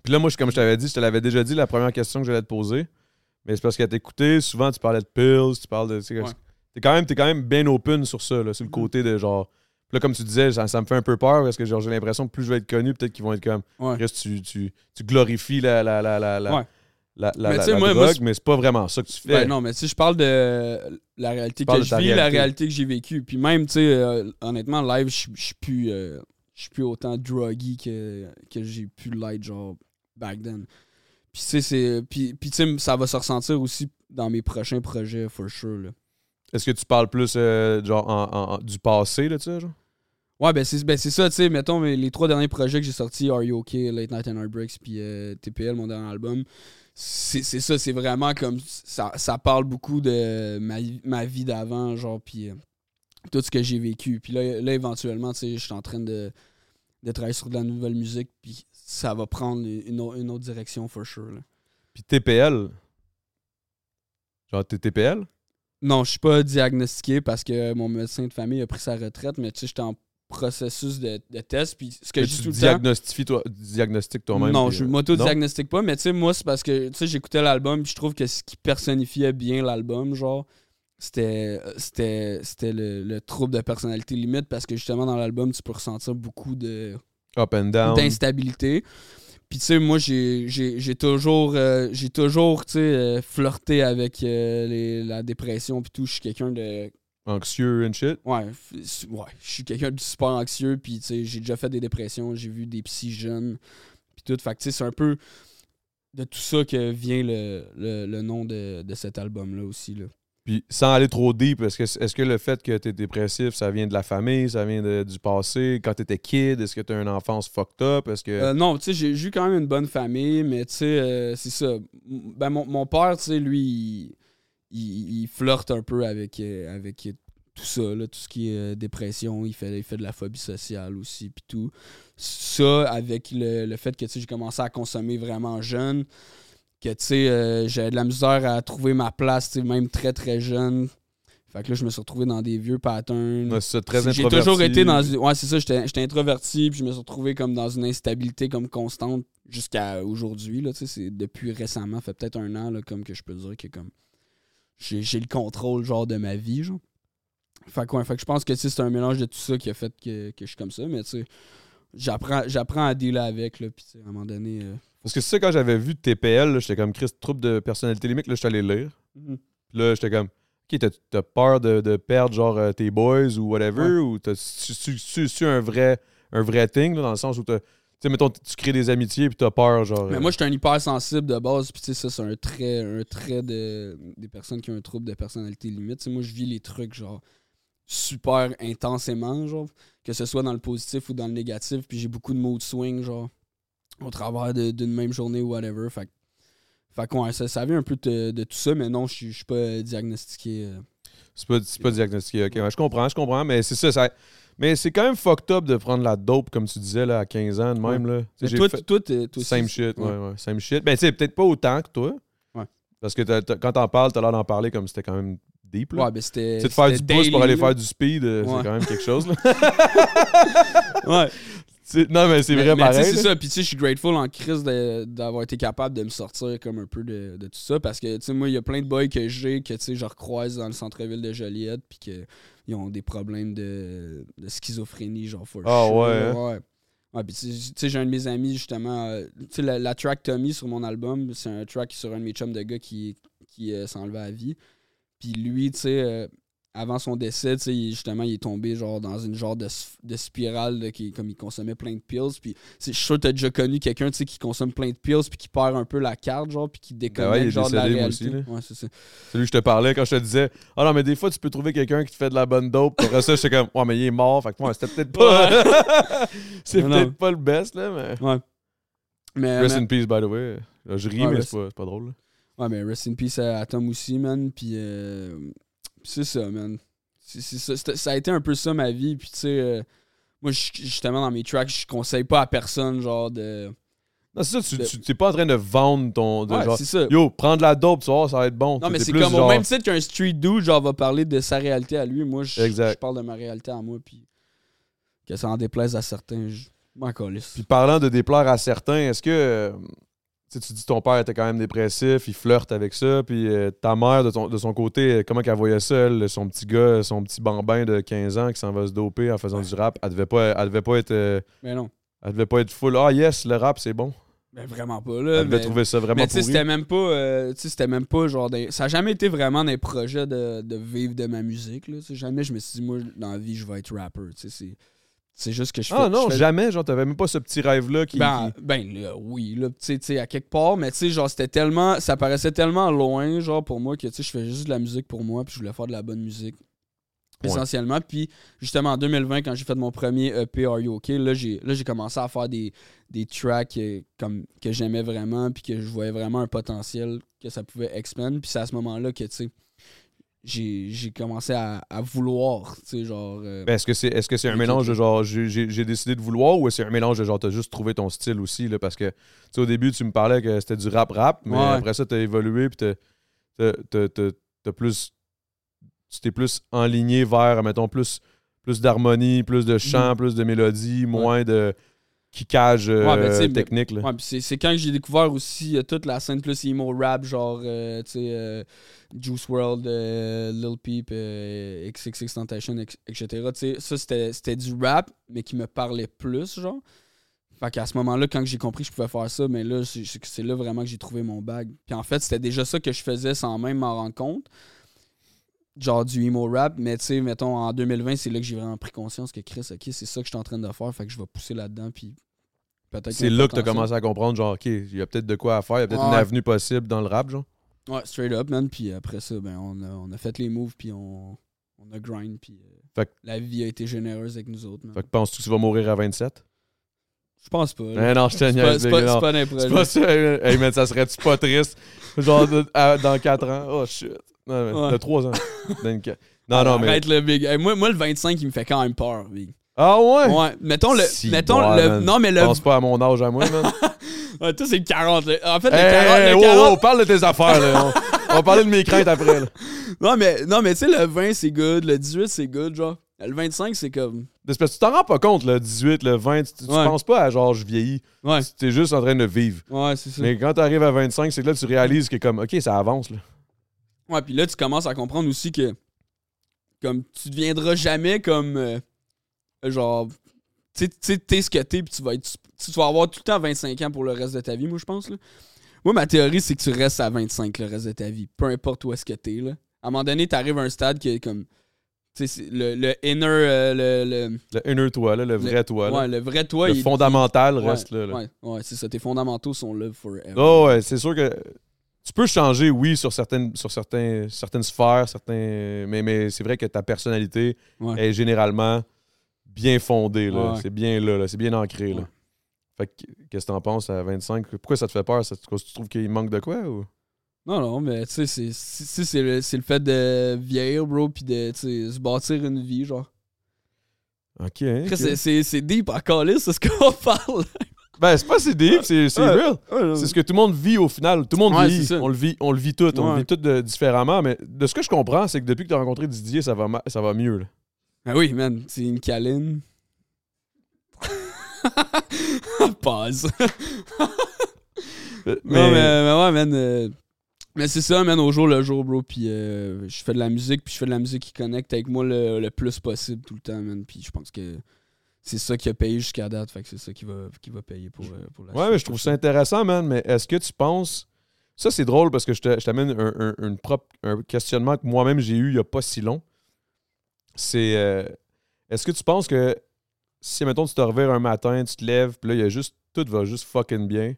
Puis là, moi, comme je t'avais dit, je te l'avais déjà dit, la première question que j'allais te poser. Mais c'est parce qu'à t'écouter, souvent, tu parlais de pills, tu parles de. tu Ouais. T'es quand, même- t'es quand même bien open sur ça, là, sur le Mhm. côté de genre. Puis là, comme tu disais, ça, ça me fait un peu peur parce que j'ai l'impression que plus je vais être connu, peut-être qu'ils vont être comme. Ouais. Chris, tu, tu, tu glorifies la, la, la, la, la, Ouais. La, la- Mais la- moi- moi, drogue, mais c'est pas vraiment ça que tu fais. Ben non, mais sais, je parle de la réalité que je vis, la réalité. que j'ai vécue. Puis même, tu sais, euh, honnêtement, live, je suis plus, euh, plus autant druggy que, que j'ai pu l'être, genre, back then. Puis tu sais, puis, puis, ça va se ressentir aussi dans mes prochains projets, for sure. Est-ce que tu parles plus euh, genre en- en- en- du passé, là, tu sais, genre? Ouais, ben c'est ben c'est ça, tu sais, mettons, les trois derniers projets que j'ai sortis, Are You OK, Late Night and Heartbreaks, puis euh, TPL, mon dernier album, c'est ça, c'est vraiment comme, ça, ça parle beaucoup de ma, ma vie d'avant, genre, puis euh, tout ce que j'ai vécu. Puis là, là éventuellement, tu sais, je suis en train de, de travailler sur de la nouvelle musique, puis ça va prendre une, au- une autre direction, for sure, là. Puis TPL. Genre, t'es TPL? Non, je suis pas diagnostiqué parce que mon médecin de famille a pris sa retraite, mais tu sais, j'étais en processus de, de test, puis ce que Que je dis tu tout le temps... diagnostiques toi, diagnostiques toi-même. Non, puis, je euh, m'auto-diagnostique pas, mais tu sais, moi, c'est parce que tu sais, j'écoutais l'album, puis je trouve que ce qui personnifiait bien l'album, genre, c'était c'était c'était le, le trouble de personnalité limite, parce que justement, dans l'album, tu peux ressentir beaucoup de. Up and down. d'instabilité. Puis tu sais, moi, j'ai j'ai- j'ai toujours, euh, j'ai toujours tu sais, euh, flirté avec euh, les- la dépression, puis tout. Je suis quelqu'un de Anxieux and shit? Ouais, ouais, je suis quelqu'un de super anxieux, puis tu sais, j'ai déjà fait des dépressions, j'ai vu des psys jeunes, puis tout. Fait que tu sais, c'est un peu de tout ça que vient le, le, le nom de, de cet album-là aussi. Là. Puis sans aller trop deep, est-ce que, est-ce que le fait que t'es dépressif, ça vient de la famille, ça vient de- du passé? Quand t'étais kid, est-ce que t'as une enfance fucked up? Est-ce que. Euh, non, tu sais, j'ai eu quand même une bonne famille, mais tu sais, euh, c'est ça. Ben, mon, mon père, tu sais, lui, il, flirte un peu avec, euh, avec tout ça, là, tout ce qui est euh, dépression. Il fait, il fait de la phobie sociale aussi, puis tout. Ça, avec le, le fait que, tu sais, j'ai commencé à consommer vraiment jeune, que, tu sais, euh, j'avais de la misère à trouver ma place, tu sais, même très, très jeune. Fait que là, je me suis retrouvé dans des vieux patterns. Ouais, c'est très J'ai toujours été dans une- Ouais, c'est ça, j'étais introverti, puis je me suis retrouvé comme dans une instabilité comme constante jusqu'à aujourd'hui. Là, tu sais, c'est depuis récemment, fait peut-être un an, là, comme que je peux dire que comme j'ai j'ai le contrôle genre de ma vie. Genre. Fait que, ouais, fait que je pense que c'est un mélange de tout ça qui a fait que, que je suis comme ça, mais tu sais, j'apprends j'apprends à dealer avec, là, puis à un moment donné. euh, Parce que c'est ça, quand j'avais vu TPL, j'étais comme Chris, trouble de personnalité limite, là, j'étais allé lire. Puis là, j'étais comme, OK, t'as, t'as peur de, de perdre, genre, euh, tes boys ou whatever, ou t'as su, su- su- su un vrai, un vrai thing, là, dans le sens où t'as. Tu sais, mettons, tu crées des amitiés, puis t'as peur, genre. Mais euh, moi, je suis un hypersensible de base, puis tu sais, ça, c'est un trait, un trait de, des personnes qui ont un trouble de personnalité limite. Moi, je vis les trucs, genre, super intensément, genre, que ce soit dans le positif ou dans le négatif, puis j'ai beaucoup de mood swing, genre, au travers d'une même journée ou whatever. Fait, fait ouais, ça, ça vient un peu de, de tout ça, mais non, je suis- pas diagnostiqué. euh. C'est pas, c'est pas diagnostiqué. Ok, ouais, je comprends, je comprends, mais c'est ça, ça- Mais c'est quand même fucked up de prendre la dope, comme tu disais, là, à 15 ans, de même, là. Mais j'ai toi, fait- toi, t'es- toi aussi, Same shit, ouais, ouais. Same shit. Ben, tu sais, peut-être pas autant que toi. Ouais. Parce que quand t'en parles, t'as l'air d'en parler comme c'était quand même deep, là. Ouais, ben c'était. Tu sais, de faire du c'était pouce pour daily, aller là. faire du speed, euh, c'est quand même quelque chose, là. Ouais. Non, mais c'est vrai mais pareil. C'est ça. Puis tu sais, je suis grateful en crise d'avoir été capable de me sortir comme un peu de, de tout ça. Parce que tu sais, moi, il y a plein de boys que j'ai que tu sais, je recroise dans le centre-ville de Joliette. Puis qu'ils ont des problèmes de, de schizophrénie, genre for Ah sure, ouais, hein? ouais. Ouais, puis tu sais, tu sais, j'ai un de mes amis, justement. euh, tu sais, la, la track Tommy sur mon album, c'est un track sur un de mes chums de gars qui, qui euh, s'enlevait à vie. Puis lui, tu sais, euh, avant son décès, tu sais, il- justement, il est tombé genre dans une genre de, de spirale, là, qui, comme il consommait plein de pills. Puis je suis sûr que t'as déjà connu quelqu'un, tu sais, qui consomme plein de pills, puis qui perd un peu la carte, genre, puis qui déconnecte, Ben ouais, il est genre, de la réalité. aussi, là. ouais, c'est ça. Celui que je te parlais quand je te disais Ah non, mais des fois, tu peux trouver quelqu'un qui te fait de la bonne dope. Après ça, j'étais comme Ouais, mais il est mort. Fait que ouais, c'était peut-être pas. c'est peut-être pas le best, là, mais. Ouais. Mais, Rest mais- in peace, by the way. Là, je ris, Ouais, mais c'est pas, pas drôle. là. Ouais, mais rest in peace à, à Tom aussi, man. Puis euh, c'est ça, man. Ça, ça a été un peu ça ma vie. Puis tu sais, euh, moi, justement, dans mes tracks, je conseille pas à personne, genre, de. Non, c'est ça, tu, t'es pas en train de vendre ton. de Ouais, genre, c'est ça. Yo, prends de la dope, tu vois, ça va être bon. Non, mais c'est comme genre- au même titre qu'un street dude, genre, va parler de sa réalité à lui. Moi, je, parle de ma réalité à moi. Puis que ça en déplaise à certains, je m'en. Puis parlant de déplaire à certains, est-ce que. Euh, tu sais, tu dis ton père était quand même dépressif, il flirte avec ça, puis euh, ta mère, de, ton- de son côté, euh, comment qu'elle voyait ça, elle, son petit gars, son petit bambin de 15 ans qui s'en va se doper en faisant du rap, elle devait pas, elle devait pas être, euh, Mais non. elle devait pas être full. Ah yes, le rap c'est bon. Ben vraiment pas, là. Elle devait mais- trouver ça vraiment Mais tu sais, pourri. c'était même pas. euh, tu sais, c'était même pas genre. des- Ça a jamais été vraiment des projets de, de vivre de ma musique, là. Jamais je me suis dit, moi, dans la vie, je vais être rapper. Tu sais, c'est. C'est juste que je fais. Ah non, fais- jamais, genre t'avais même pas ce petit rêve-là qui. Ben, ben là, oui, là, tu sais, à quelque part, mais tu sais, genre, c'était tellement. Ça paraissait tellement loin, genre, pour moi, que tu sais, je fais juste de la musique pour moi, puis je voulais faire de la bonne musique. Ouais. Essentiellement. Puis, justement, en 2020, quand j'ai fait mon premier EP Are You OK, là, j'ai, commencé à faire des, des tracks euh, comme, que j'aimais vraiment, puis que je voyais vraiment un potentiel que ça pouvait expand. Puis, c'est à ce moment-là que, tu sais, j'ai, j'ai commencé à, à vouloir, tu sais, genre. euh, Ben, est-ce que c'est est-ce que c'est un mélange de genre j'ai- décidé de vouloir ou c'est un mélange de genre t'as juste trouvé ton style aussi là parce que tu sais au début tu me parlais que c'était du rap rap mais Ouais. après ça t'as évolué puis t'as- t'as t'as- t'as- t'as plus tu t'es plus enligné vers mettons plus plus d'harmonie plus de chant plus de mélodie moins de kickage euh. Ouais, ben, ben, technique là. Ouais, c'est, quand j'ai découvert aussi euh, toute la scène plus emo rap, genre, euh, sais, euh, Juice World, Lil Peep, XXX Tentation, etc. Ça, c'était, du rap, mais qui me parlait plus, genre. Fait qu'à ce moment-là, quand j'ai compris que je pouvais faire ça, mais là, c'est, c'est- c'est là vraiment que j'ai trouvé mon bag. Puis en fait, c'était déjà ça que je faisais sans même m'en rendre compte. Genre du emo rap, mais tu sais, mettons, en 2020, c'est là que j'ai vraiment pris conscience que Chris, ok, c'est ça que je suis en train de faire, fait que je vais pousser là-dedans, puis peut-être C'est là que t'as commencé à comprendre genre OK, il y a peut-être de quoi à faire, il y a peut-être une avenue possible dans le rap genre. Ouais, straight up, man. Puis après ça, ben, on, a, on a fait les moves, puis on, on a grind, puis euh, la vie a été généreuse avec nous autres, man. Fait que penses-tu que tu vas mourir à 27 Je pense pas. là. Mais non, je te pas, niaise, c'est pas, pas d'un C'est pas ça. Hey, man, ça serait-tu pas triste? Genre, dans 4 ans? Oh, shit. Non, mais, Ouais. de 3 ans. Non, non, mais. Arrête le big. Hey, moi, moi, le 25, il me fait quand même peur, big. Ah, ouais? Ouais, mettons le. Si, mettons ouais, le. man. Non, mais le. Pense pas à mon âge à moi, man. Ouais, toi, c'est le 40. là. En fait, le Hey, 40. hey, le oh, 40 oh, parle de tes affaires, là. On, on va parler de mes craintes après, là. Non, mais, non, mais tu sais, le 20, c'est good. Le 18, c'est good, genre. Le 25, c'est comme. Parce que tu t'en rends pas compte, le 18, le 20. Tu, tu Ouais. penses pas à genre, je vieillis. Ouais, Tu es juste en train de vivre. ouais, c'est ça. Mais quand t'arrives à 25, c'est que là, tu réalises que, comme, OK, ça avance, là. Ouais, puis là, tu commences à comprendre aussi que comme tu deviendras jamais comme euh, genre tu sais- tu t'es ce que t'es puis tu vas être tu vas avoir tout le temps 25 ans pour le reste de ta vie, moi je pense là. Moi ma théorie c'est que tu restes à 25 le reste de ta vie, peu importe où est-ce que t'es là. À un moment donné, t'arrives à un stade qui est comme tu sais le, le inner euh, le, le- Le inner toi, là, le vrai toi, là. ouais, le vrai toi le il- fondamental il- reste ouais, là. là. Ouais, ouais, c'est ça, tes fondamentaux sont là forever. Oh ouais, c'est sûr que tu peux changer, oui, sur certaines, sur certains, certaines sphères, certains, mais, mais c'est vrai que ta personnalité Ouais. est généralement bien fondée. là. Ouais. C'est bien là, là, c'est bien ancré. Là. Fait que, qu'est-ce que t'en penses à 25? Pourquoi ça te fait peur? Ça, tu tu trouves qu'il manque de quoi? Ou? Non, non, mais tu sais, c'est- c'est le, c'est le fait de vieillir, bro, puis de se bâtir une vie, genre. Ok. hein, Après, ok. c'est- c'est c'est deep à caler, c'est ce qu'on parle. Ben, c'est pas si deep, c'est, c'est Ouais. real. C'est ce que tout le monde vit au final. Tout le monde Ouais, vit. c'est ça. On le vit, on le vit tout. On le Ouais. vit tout de- différemment. Mais de ce que je comprends, c'est que depuis que tu as rencontré Didier, ça va, ma- ça va mieux. là. Ah oui, man, c'est une câline. Pause. Euh, Non, mais, mais ouais, man. euh, mais c'est ça, man, au jour le jour, bro. Puis euh, je fais de la musique, puis je fais de la musique qui connecte avec moi le, le plus possible tout le temps, man. Puis je pense que c'est ça qui a payé jusqu'à date. Fait que c'est ça qui va, qui va payer pour, euh, pour la Ouais, mais je trouve ça intéressant, man. Mais est-ce que tu penses. Ça, c'est drôle parce que je t'amène un, propre, un questionnement que moi-même j'ai eu il n'y a pas si long. C'est. euh, est-ce que tu penses que si, mettons, tu te revires un matin, tu te lèves, puis là, il y a juste. Tout va juste fucking bien.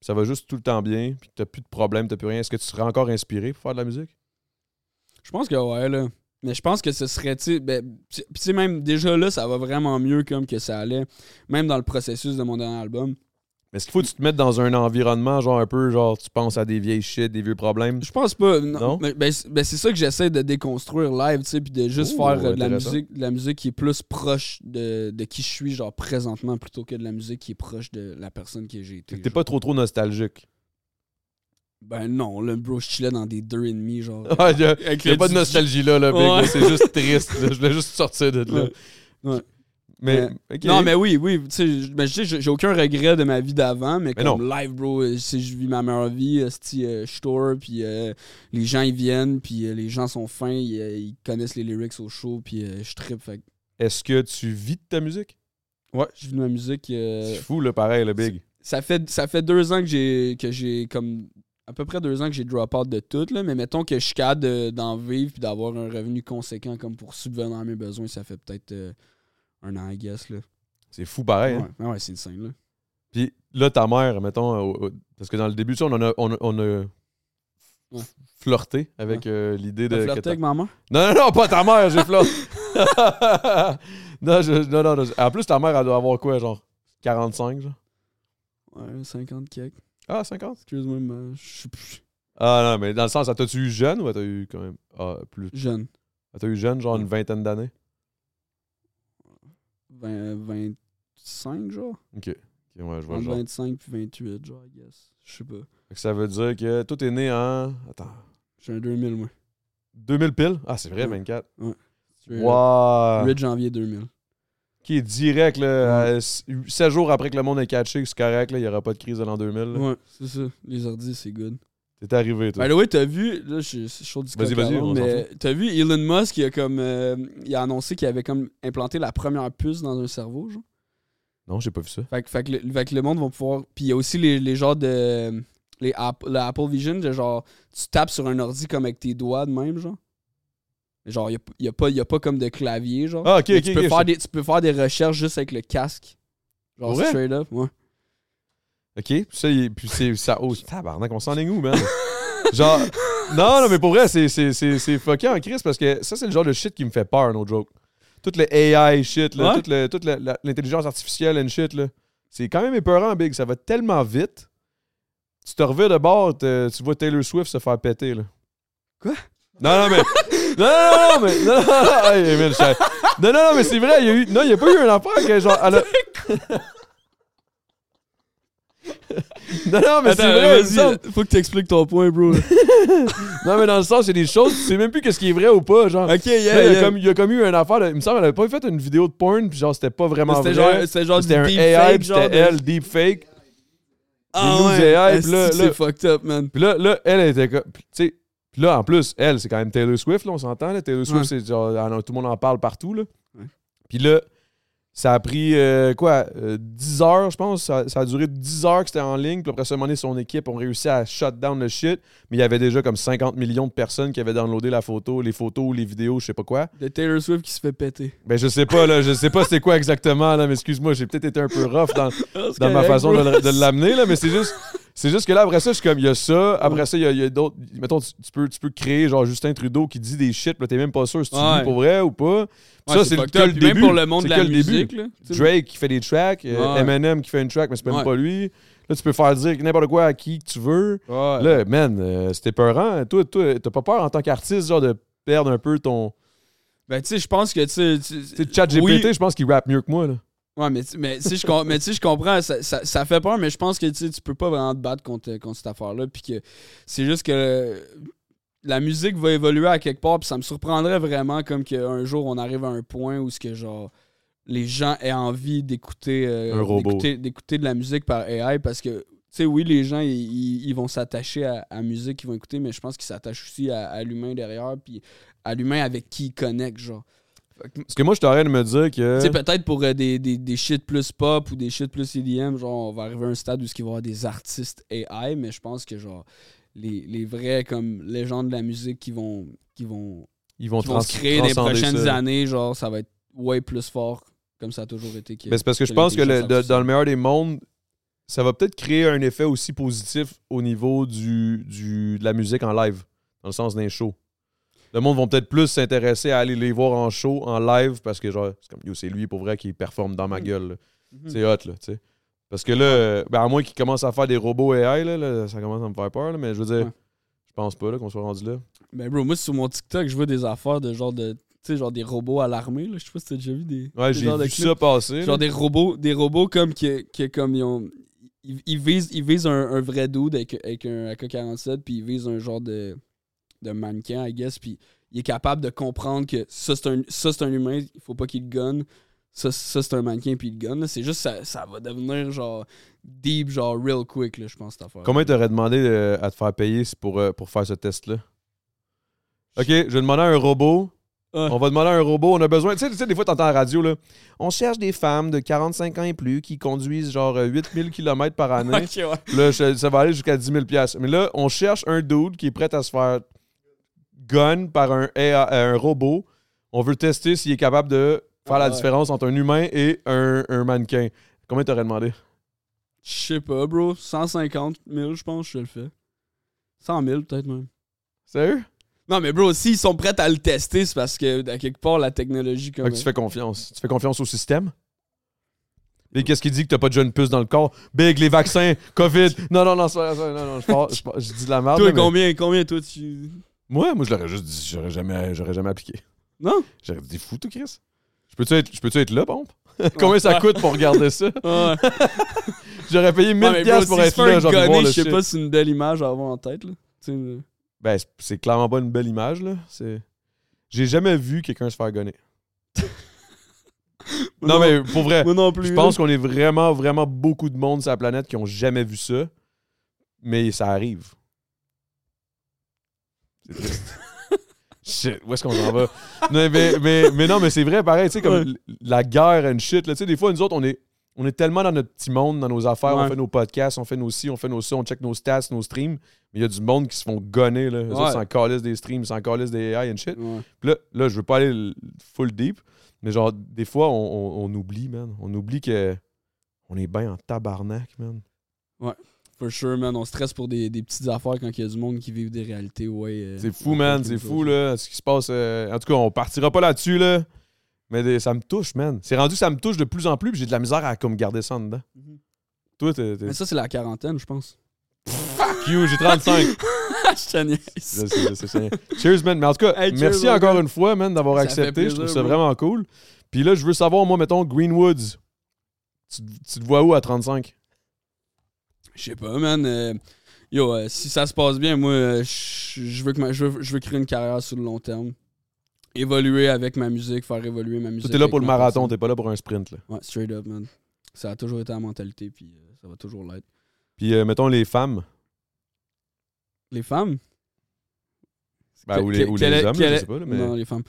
Ça va juste tout le temps bien, puis t'as plus de problème, t'as plus rien. Est-ce que tu serais encore inspiré pour faire de la musique? Je pense que ouais, là. Mais je pense que ce serait, tu ben, tu puis tu sais, même déjà là, ça va vraiment mieux comme que ça allait, même dans le processus de mon dernier album. Mais est-ce qu'il faut que tu te mettes dans un environnement, genre un peu, genre, tu penses à des vieilles shit, des vieux problèmes? Je pense pas. Non. Non? Mais, ben, c'est ben, c'est ça que j'essaie de déconstruire live, tu sais, puis de juste Ouh, faire euh, de la musique, de la musique qui est plus proche de, de qui je suis, genre présentement, plutôt que de la musique qui est proche de la personne que j'ai été. T'es pas trop trop nostalgique. Ben non, là, bro, je chillais dans des deux et demi, genre. Il n'y a, avec y a le pas de nostalgie là, là, Big, Ouais. là, c'est juste triste. là. Je voulais juste sortir de là. Ouais. Mais. Non, mais oui, oui. Tu sais, j- mais sais, j'ai aucun regret de ma vie d'avant, mais, Mais comme live, bro, euh, si je vis ma meilleure vie, esti, euh, je tour, puis euh, les gens, ils viennent, puis euh, les gens sont fins, ils, ils connaissent les lyrics au show, puis je trippe. Fait que- Est-ce que tu vis de ta musique? ouais, je vis de ma musique. C'est fou, là, pareil, le big. ça, fait, ça fait deux ans que j'ai, que j'ai comme. À peu près deux ans que j'ai drop out de tout, là, mais mettons que je suis capable de- d'en vivre puis d'avoir un revenu conséquent comme pour subvenir à mes besoins, ça fait peut-être euh, un an, I guess. Là. C'est fou, pareil. hein? Ouais, ouais, c'est insane. Là. Puis là, ta mère, mettons, au- parce que dans le début, sais, on, en a, on, a- on a Ouais. flirté avec euh, l'idée de. Flirté avec maman? Non, non, non, pas ta mère, j'ai flirté. non, je- non, non, non. En plus, ta mère, elle doit avoir quoi, genre 45, genre? Ouais, 50 quelques. Ah, 50 Excuse-moi, mais je suis plus Ah, non, mais dans le sens, t'as-tu eu jeune ou t'as eu quand même. Ah, plus. jeune. T'as eu jeune, genre une vingtaine d'années? 20, 25, genre. Ok. Ok, ouais, je vois le genre. 25 puis 28, genre, I guess. Je sais pas. Fait que ça veut dire que tout est né en. Attends. J'ai un 2000, moi. 2000 piles Ah, c'est vrai, Ouais. 24. Straight up. Wow. 8 janvier 2000. Qui est direct, là, 7 jours après que le monde est catché, c'est correct, là, il n'y aura pas de crise de l'an 2000. là. Ouais, c'est ça. Les ordi, c'est good. T'es arrivé, toi. The way, t'as vu, là, je suis chaud du Vas-y, vas-y, mais t'as vu Elon Musk, il a comme, euh, il a annoncé qu'il avait comme implanté la première puce dans un cerveau, genre? Non, j'ai pas vu ça. Fait que, fait que le, fait que le monde va pouvoir. Puis il y a aussi les, les genres de. Les App- le Apple Vision, de genre, tu tapes sur un ordi comme avec tes doigts de même, genre. Genre, il n'y a, pas- y a pas comme de clavier, genre. Ah, ok, Mais ok. tu, peux ok, faire je- des, tu peux faire des recherches juste avec le casque. Genre, vrai? straight up, ouais. Ok, puis ça, il- puis c'est ça. Oh, tabarnak, on s'en est où, man? genre, non, non, mais pour vrai, c'est, c'est, c'est, c'est fucké en crise parce que ça, c'est le genre de shit qui me fait peur, no joke. Toute le AI shit, là, Ouais? toute, le- toute la- la- l'intelligence artificielle and shit, là. C'est quand même épeurant, Big. Ça va tellement vite. Tu te reviens de bord, tu vois Taylor Swift se faire péter, là. Quoi? Non, non, mais. Non, non, non, mais. Non, non, non, non, non, non, mais c'est vrai, il y a eu. Non, il n'y a pas eu un affaire que genre. elle a- non, non, mais c'est vrai, il semble. faut que tu expliques ton point, bro. ok, Non, mais dans le sens, c'est des choses, tu sais même plus qu'est-ce qui est vrai ou pas, genre. Là, yeah, il, y a comme, il y a comme eu une affaire, de- il me semble, elle avait pas fait une vidéo de porn, puis genre, c'était pas vraiment C'était vrai. genre, c'était genre C'était un deep AI, fake, c'était de- elle, deepfake. Ah news ouais, AI, là- là- c'est fucked up, man. Puis là, là, elle était comme. Tu sais, puis là, en plus, elle, c'est quand même Taylor Swift, là, on s'entend, là. Taylor Swift, Ouais. c'est genre, tout le monde en parle partout, là. Ouais. Puis là, ça a pris, euh, quoi, euh, 10 heures, je pense. Ça, ça a duré 10 heures que c'était en ligne. Puis après, ce moment donné, son équipe ont réussi à shut down le shit. Mais il y avait déjà comme 50 millions de personnes qui avaient downloadé la photo, les photos, les vidéos, je sais pas quoi. De Taylor Swift qui se fait péter. Ben, je sais pas, là. Je sais pas c'est quoi exactement, là. Mais excuse-moi, j'ai peut-être été un peu rough dans, dans ma façon de, de l'amener, là, mais c'est juste. C'est juste que là, après ça, je suis comme, il y a ça. Après ça, il y a, d'autres. Mettons, tu, tu peux, tu peux créer, genre, Justin Trudeau qui dit des shit, là, t'es même pas sûr si tu Ouais. dis pour vrai ou pas. ça, c'est le, que début. Même pour le monde de la musique, là. Drake qui fait des tracks, euh. Eminem qui fait une track, mais c'est même pas lui. Là, tu peux faire dire n'importe quoi à qui que tu veux. Là, man, euh, c'était peurant. Toi, toi, t'as pas peur en tant qu'artiste, genre, de perdre un peu ton. Ben, tu sais, je pense que, tu sais. tu- sais, oui. je pense qu'il rappe mieux que moi, là. Ouais, mais, tu- mais, tu sais, je, com- mais tu sais, je comprends, ça, ça, ça fait peur, mais je pense que tu sais, tu peux pas vraiment te battre contre, contre cette affaire-là. Puis que c'est juste que la musique va évoluer à quelque part, puis ça me surprendrait vraiment comme qu'un jour on arrive à un point où ce que genre les gens aient envie d'écouter euh, d'écouter- d'écouter de la musique par AI parce que tu sais oui les gens ils, ils- vont s'attacher à, à la musique qu'ils vont écouter mais je pense qu'ils s'attachent aussi à, à l'humain derrière puis à l'humain avec qui ils connectent genre Parce que moi, je t'aurais de me dire que. tu sais, peut-être pour euh, des, des, des shit plus pop ou des shit plus EDM, genre, on va arriver à un stade où il va y avoir des artistes AI, mais je pense que, genre, les, les vrais, comme, légendes de la musique qui vont, qui vont, Ils vont, qui vont se créer dans les transcender prochaines ça. années, genre, ça va être way plus fort, comme ça a toujours été. que- Ben, c'est parce que je pense que le- l'intelligence de- dans le meilleur des mondes, ça va peut-être créer un effet aussi positif au niveau du, du, de la musique en live, dans le sens d'un show. Le monde va peut-être plus s'intéresser à aller les voir en show, en live, parce que genre, c'est comme, yo, c'est lui pour vrai qui performe dans ma Mm. gueule. Mhm. C'est hot, là, tu sais. Parce que là, ben, à moins qu'ils commencent à faire des robots AI, là, là, ça commence à me faire peur, là, mais je veux dire, Ouais. je pense pas là, qu'on soit rendu là. Ben, bro, moi, sur mon TikTok, je vois des affaires de genre de. Tu sais, genre des robots à l'armée, là. Je sais pas si t'as déjà vu des. Ouais, j'ai vu clips. ça passer. Genre là. des robots, des robots comme qui, qui comme ils ont. Ils, ils visent, ils visent un, un vrai dude avec, avec un AK-47, puis ils visent un genre de, de mannequin, I guess, puis il est capable de comprendre que ça, c'est un, ça, c'est un humain, il faut pas qu'il le gonne. ça, ça c'est un mannequin puis le gun. là. C'est juste ça, ça va devenir genre deep, genre real quick, là, je pense, cette affaire. Combien t'aurais demandé euh, à te faire payer pour, euh, pour faire ce test-là? OK, je vais demander à un robot. On va demander à un robot. On a besoin. Tu sais, tu sais, des fois, t'entends à la radio, là. On cherche des femmes de 45 ans et plus qui conduisent genre euh, 8000 km par année. Ouais. Là, ça va aller jusqu'à 10 000 piastres. Mais là, on cherche un dude qui est prêt à se faire gun par un, AI un robot. On veut tester s'il est capable de faire la Ah ouais. différence entre un humain et un, un mannequin. Combien t'aurais demandé? Je sais pas, bro. 150 000, je pense, je le fais. 100 000, peut-être même. Sérieux? Non, mais bro, s'ils sont prêts à le tester, c'est parce que, à quelque part, la technologie, comme. Que tu fais confiance. Tu fais confiance au système? Et qu'est-ce qui dit que t'as pas de jeune puce dans le corps? Big, les vaccins, COVID. Non, non, non, non, non, je, dis de la merde. Toi, combien, combien, toi, tu. Moi, moi, je l'aurais juste dit, j'aurais jamais, j'aurais jamais appliqué. Non? J'aurais dit, fou, toi, Chris? Je peux-tu être, je peux être là, pompe? Combien ça coûte pour regarder ça? Ouais. J'aurais payé 1000 Ouais, mais bro, piastres pour s'il être là, genre, voir le je sais shit. pas si c'est une belle image à avoir en tête, là. Ben, c'est- clairement pas une belle image, là. C'est... J'ai jamais vu quelqu'un se faire gonner. non, mais pour vrai, Moi non plus. je pense qu'on est vraiment, vraiment beaucoup de monde sur la planète qui ont jamais vu ça. Mais ça arrive. C'est triste. Shit, où est-ce qu'on s'en va? Mais, mais, mais non, mais c'est vrai, pareil, tu sais, comme Ouais. la guerre and shit, là, tu sais, des fois, nous autres, on est, on est tellement dans notre petit monde, dans nos affaires, on Ouais. fait nos podcasts, on fait nos ci, on fait nos ça, on check nos stats, nos streams, mais il y a du monde qui se font gonner, là. Eux Ouais. autres s'en calissent des streams, ils s'en calissent des AI and shit. Ouais. Puis là, là, je veux pas aller full deep, mais genre, des fois, on, on- on oublie, man. On oublie que on est bien en tabarnak, man. For sure, man. On stresse pour des, des petites affaires quand il y a du monde qui vit des réalités, ouais. euh, C'est fou, man. C'est fou, là, ce qui se passe. euh, En tout cas, on partira pas là-dessus, là. Mais des- ça me touche, man. C'est rendu ça me touche de plus en plus, puis j'ai de la misère à comme garder ça en dedans. Mhm. Toi, t'es. Mais ça, c'est la quarantaine, je pense. Fuck you, j'ai 35. je te niaise. Je sais, je sais, je sais. Cheers, man. Mais en tout cas, Hey, merci encore une fois, man, d'avoir accepté. je trouve ça bro. vraiment cool. Puis là, je veux savoir, moi, mettons, Greenwoods. Tu, tu te vois où à 35? Je sais pas, man. euh, yo, euh, si ça se passe bien, moi, euh, je veux, que ma- je veux, je veux créer une carrière sur le long terme. Évoluer avec ma musique, faire évoluer ma musique. T'es là pour le ma marathon, t'es pas là pour un sprint, là. Ouais, straight up, man. Ça a toujours été la mentalité, puis ça va toujours l'être. Puis, mettons, les femmes. Les femmes? Ben, ou les, que- ou quelle les est- hommes, je sais pas, là, mais. Non, les femmes.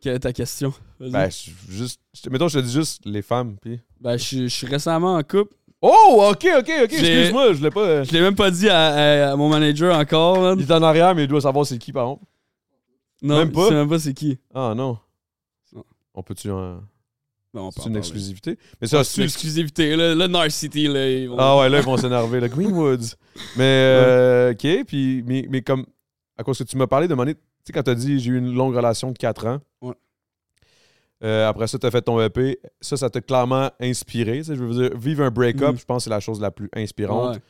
Quelle est ta question? Ben, je- juste. Mettons, je te dis juste les femmes, puis. Ben, je suis récemment en couple. Oh, ok, ok, ok, excuse-moi, je l'ai pas. euh, Je l'ai même pas dit à, à- à mon manager encore, man. Il est en arrière, mais il doit savoir c'est qui, par contre. Non, même pas? je sais même pas c'est qui. Ah, non. Non. On peut-tu en. On peut C'est en une parler. exclusivité? Mais ça, C'est c'est une exclusivité. Là, le Narcity, là, ils vont- Ah ouais, là, ils vont s'énerver. Le Greenwoods. Mais, euh, OK. Puis, mais, mais comme, à cause que tu m'as parlé de monnaie, tu sais, quand tu as dit j'ai eu une longue relation de 4 ans. Ouais. Euh, après ça, tu as fait ton EP. Ça, ça t'a clairement inspiré. Je veux dire, vivre un break-up, Mhm. je pense que c'est la chose la plus inspirante. Ouais.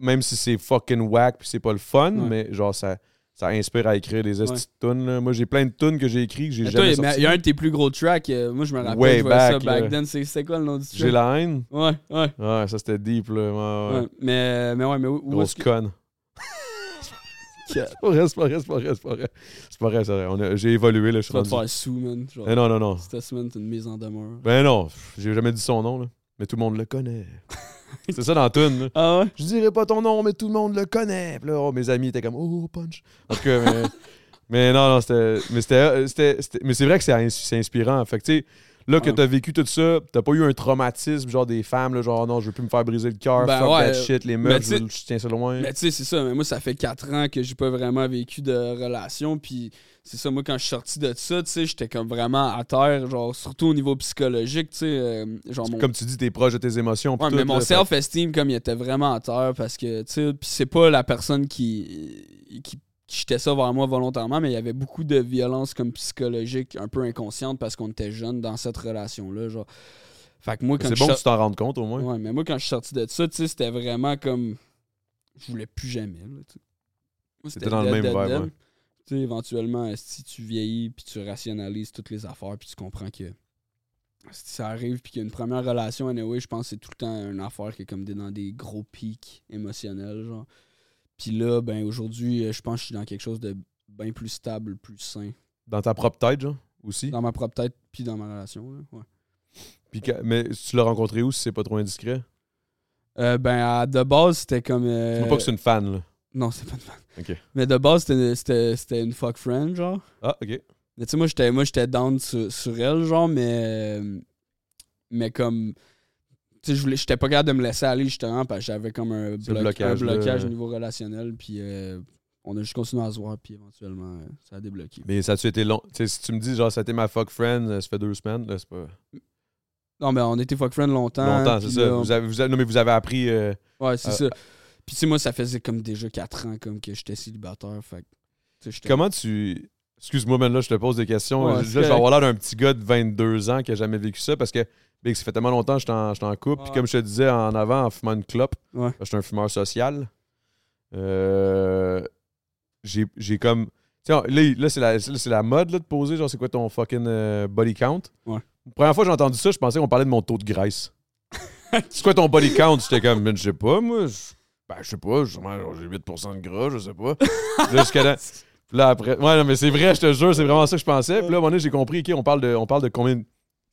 Même si c'est fucking whack puis c'est pas le fun, Ouais. mais genre, ça, ça inspire à écrire des de tunes. Moi, j'ai plein de tunes que j'ai écrites que j'ai jamais il y a un de tes plus gros tracks. euh, moi, je me rappelle, Way je voyais ça back, back là. then. C'est quoi le nom du track? J'ai la haine. Ouais, ouais. Ouais, ça, c'était deep, là. Ouais, ouais. ouais. Mais, mais ouais, mais où, où Grosse que... C'est pas vrai, c'est pas vrai, c'est pas vrai, c'est pas vrai. C'est pas vrai, c'est vrai. On a- J'ai évolué, là, je suis Tu vas te rendu- faire sous, man. Genre, Eh non, non, non. Cette semaine, une mise en demeure. Ben non, j'ai jamais dit son nom, là. Mais tout le monde le connaît. c'est ça dans la toune, là. Ah ouais? Je dirais pas ton nom, mais tout le monde le connaît. Puis là, oh, mes amis étaient comme, oh, punch. En tout cas, mais, mais non, non, c'était. Mais c'était. c'était- c'était- Mais c'est vrai que c'est ins- c'est inspirant. Fait que, tu sais, là que t'as vécu tout ça, t'as pas eu un traumatisme, genre des femmes, là, genre, non, je veux plus me faire briser le cœur, Ben fuck ouais, that shit, les meufs, je, tiens ça loin. Mais tu sais, c'est ça. Mais moi, ça fait 4 ans que j'ai pas vraiment vécu de relation. Puis c'est ça, moi, quand je suis sorti de ça, tu sais, j'étais comme vraiment à terre, genre, surtout au niveau psychologique, tu sais. euh, genre, mon Comme tu dis, t'es proche de tes émotions. Ouais, tout, mais mon self-esteem, comme il était vraiment à terre, parce que, tu sais, puis c'est pas la personne qui, qui, qui jetait ça vers moi volontairement, mais il y avait beaucoup de violence comme psychologique, un peu inconsciente, parce qu'on était jeunes dans cette relation-là, genre. Fait que moi, quand C'est bon que tu t'en rendes compte, au moins. Ouais, mais moi, quand je suis sorti de ça, c'était vraiment comme. Je voulais plus jamais, C'était dans le même sais, éventuellement, si tu vieillis, puis tu rationalises toutes les affaires, puis tu comprends que si ça arrive, puis qu'il y a une première relation, anyway, je pense que c'est tout le temps une affaire qui est comme des- dans des gros pics émotionnels, genre. Puis là, ben aujourd'hui, euh, je pense que je suis dans quelque chose de bien plus stable, plus sain. Dans ta propre tête, genre, aussi? Dans ma propre tête, puis dans ma relation, là, ouais. Puis, que- mais tu l'as rencontré où si c'est pas trop indiscret? Euh, ben, à, de base, c'était comme. euh, vois pas que c'est une fan, là. Non, c'est pas une fan. Ok. Mais de base, c'était- une fuck friend, genre. Ah, ok. Mais tu sais, moi, j'étais moi, j'étais down sur, sur elle, genre, mais. euh, Mais comme. Je voulais- j'étais pas capable de me laisser aller, justement, parce que j'avais comme un, bloc- blocage, un blocage au niveau relationnel, puis euh, on a juste continué à se voir, puis éventuellement, euh, ça a débloqué. Mais ça a-tu été long? Si tu me dis, genre, ça a été ma fuck friend, euh, ça fait deux semaines, là, c'est pas. Non, mais on était fuck friend longtemps. Longtemps, c'est ça. là, Vous avez, vous avez- non, mais vous avez appris. euh, Ouais, c'est Euh, ça. Puis tu sais, moi, ça faisait comme déjà 4 ans comme que j'étais célibataire, fait Comment tu. Excuse-moi, man, là, je te pose des questions. Ouais, là, je vais avoir l'air d'un petit gars de 22 ans qui a jamais vécu ça parce que, Big, ça fait tellement longtemps que j'étais en, j'étais en couple. Puis comme je te disais en avant, en fumant une clope, Ouais. que j'étais un fumeur social, euh, j'ai j'ai comme. Tu sais, là, là, c'est la, là, c'est la mode là, de poser, genre, c'est quoi ton fucking euh, body count? Ouais. La première fois que j'ai entendu ça, je pensais qu'on parlait de mon taux de graisse. c'est quoi ton body count? J'étais comme, Ben, je sais pas, moi. je- Ben, je sais pas, sûrement, genre, j'ai 8% de gras, je sais pas. Là, jusqu'à là. Puis là, après. Ouais, non, mais c'est vrai, je te jure, c'est vraiment ça que je pensais. Puis là, à un moment donné, j'ai compris, OK, on parle de, on parle de combien.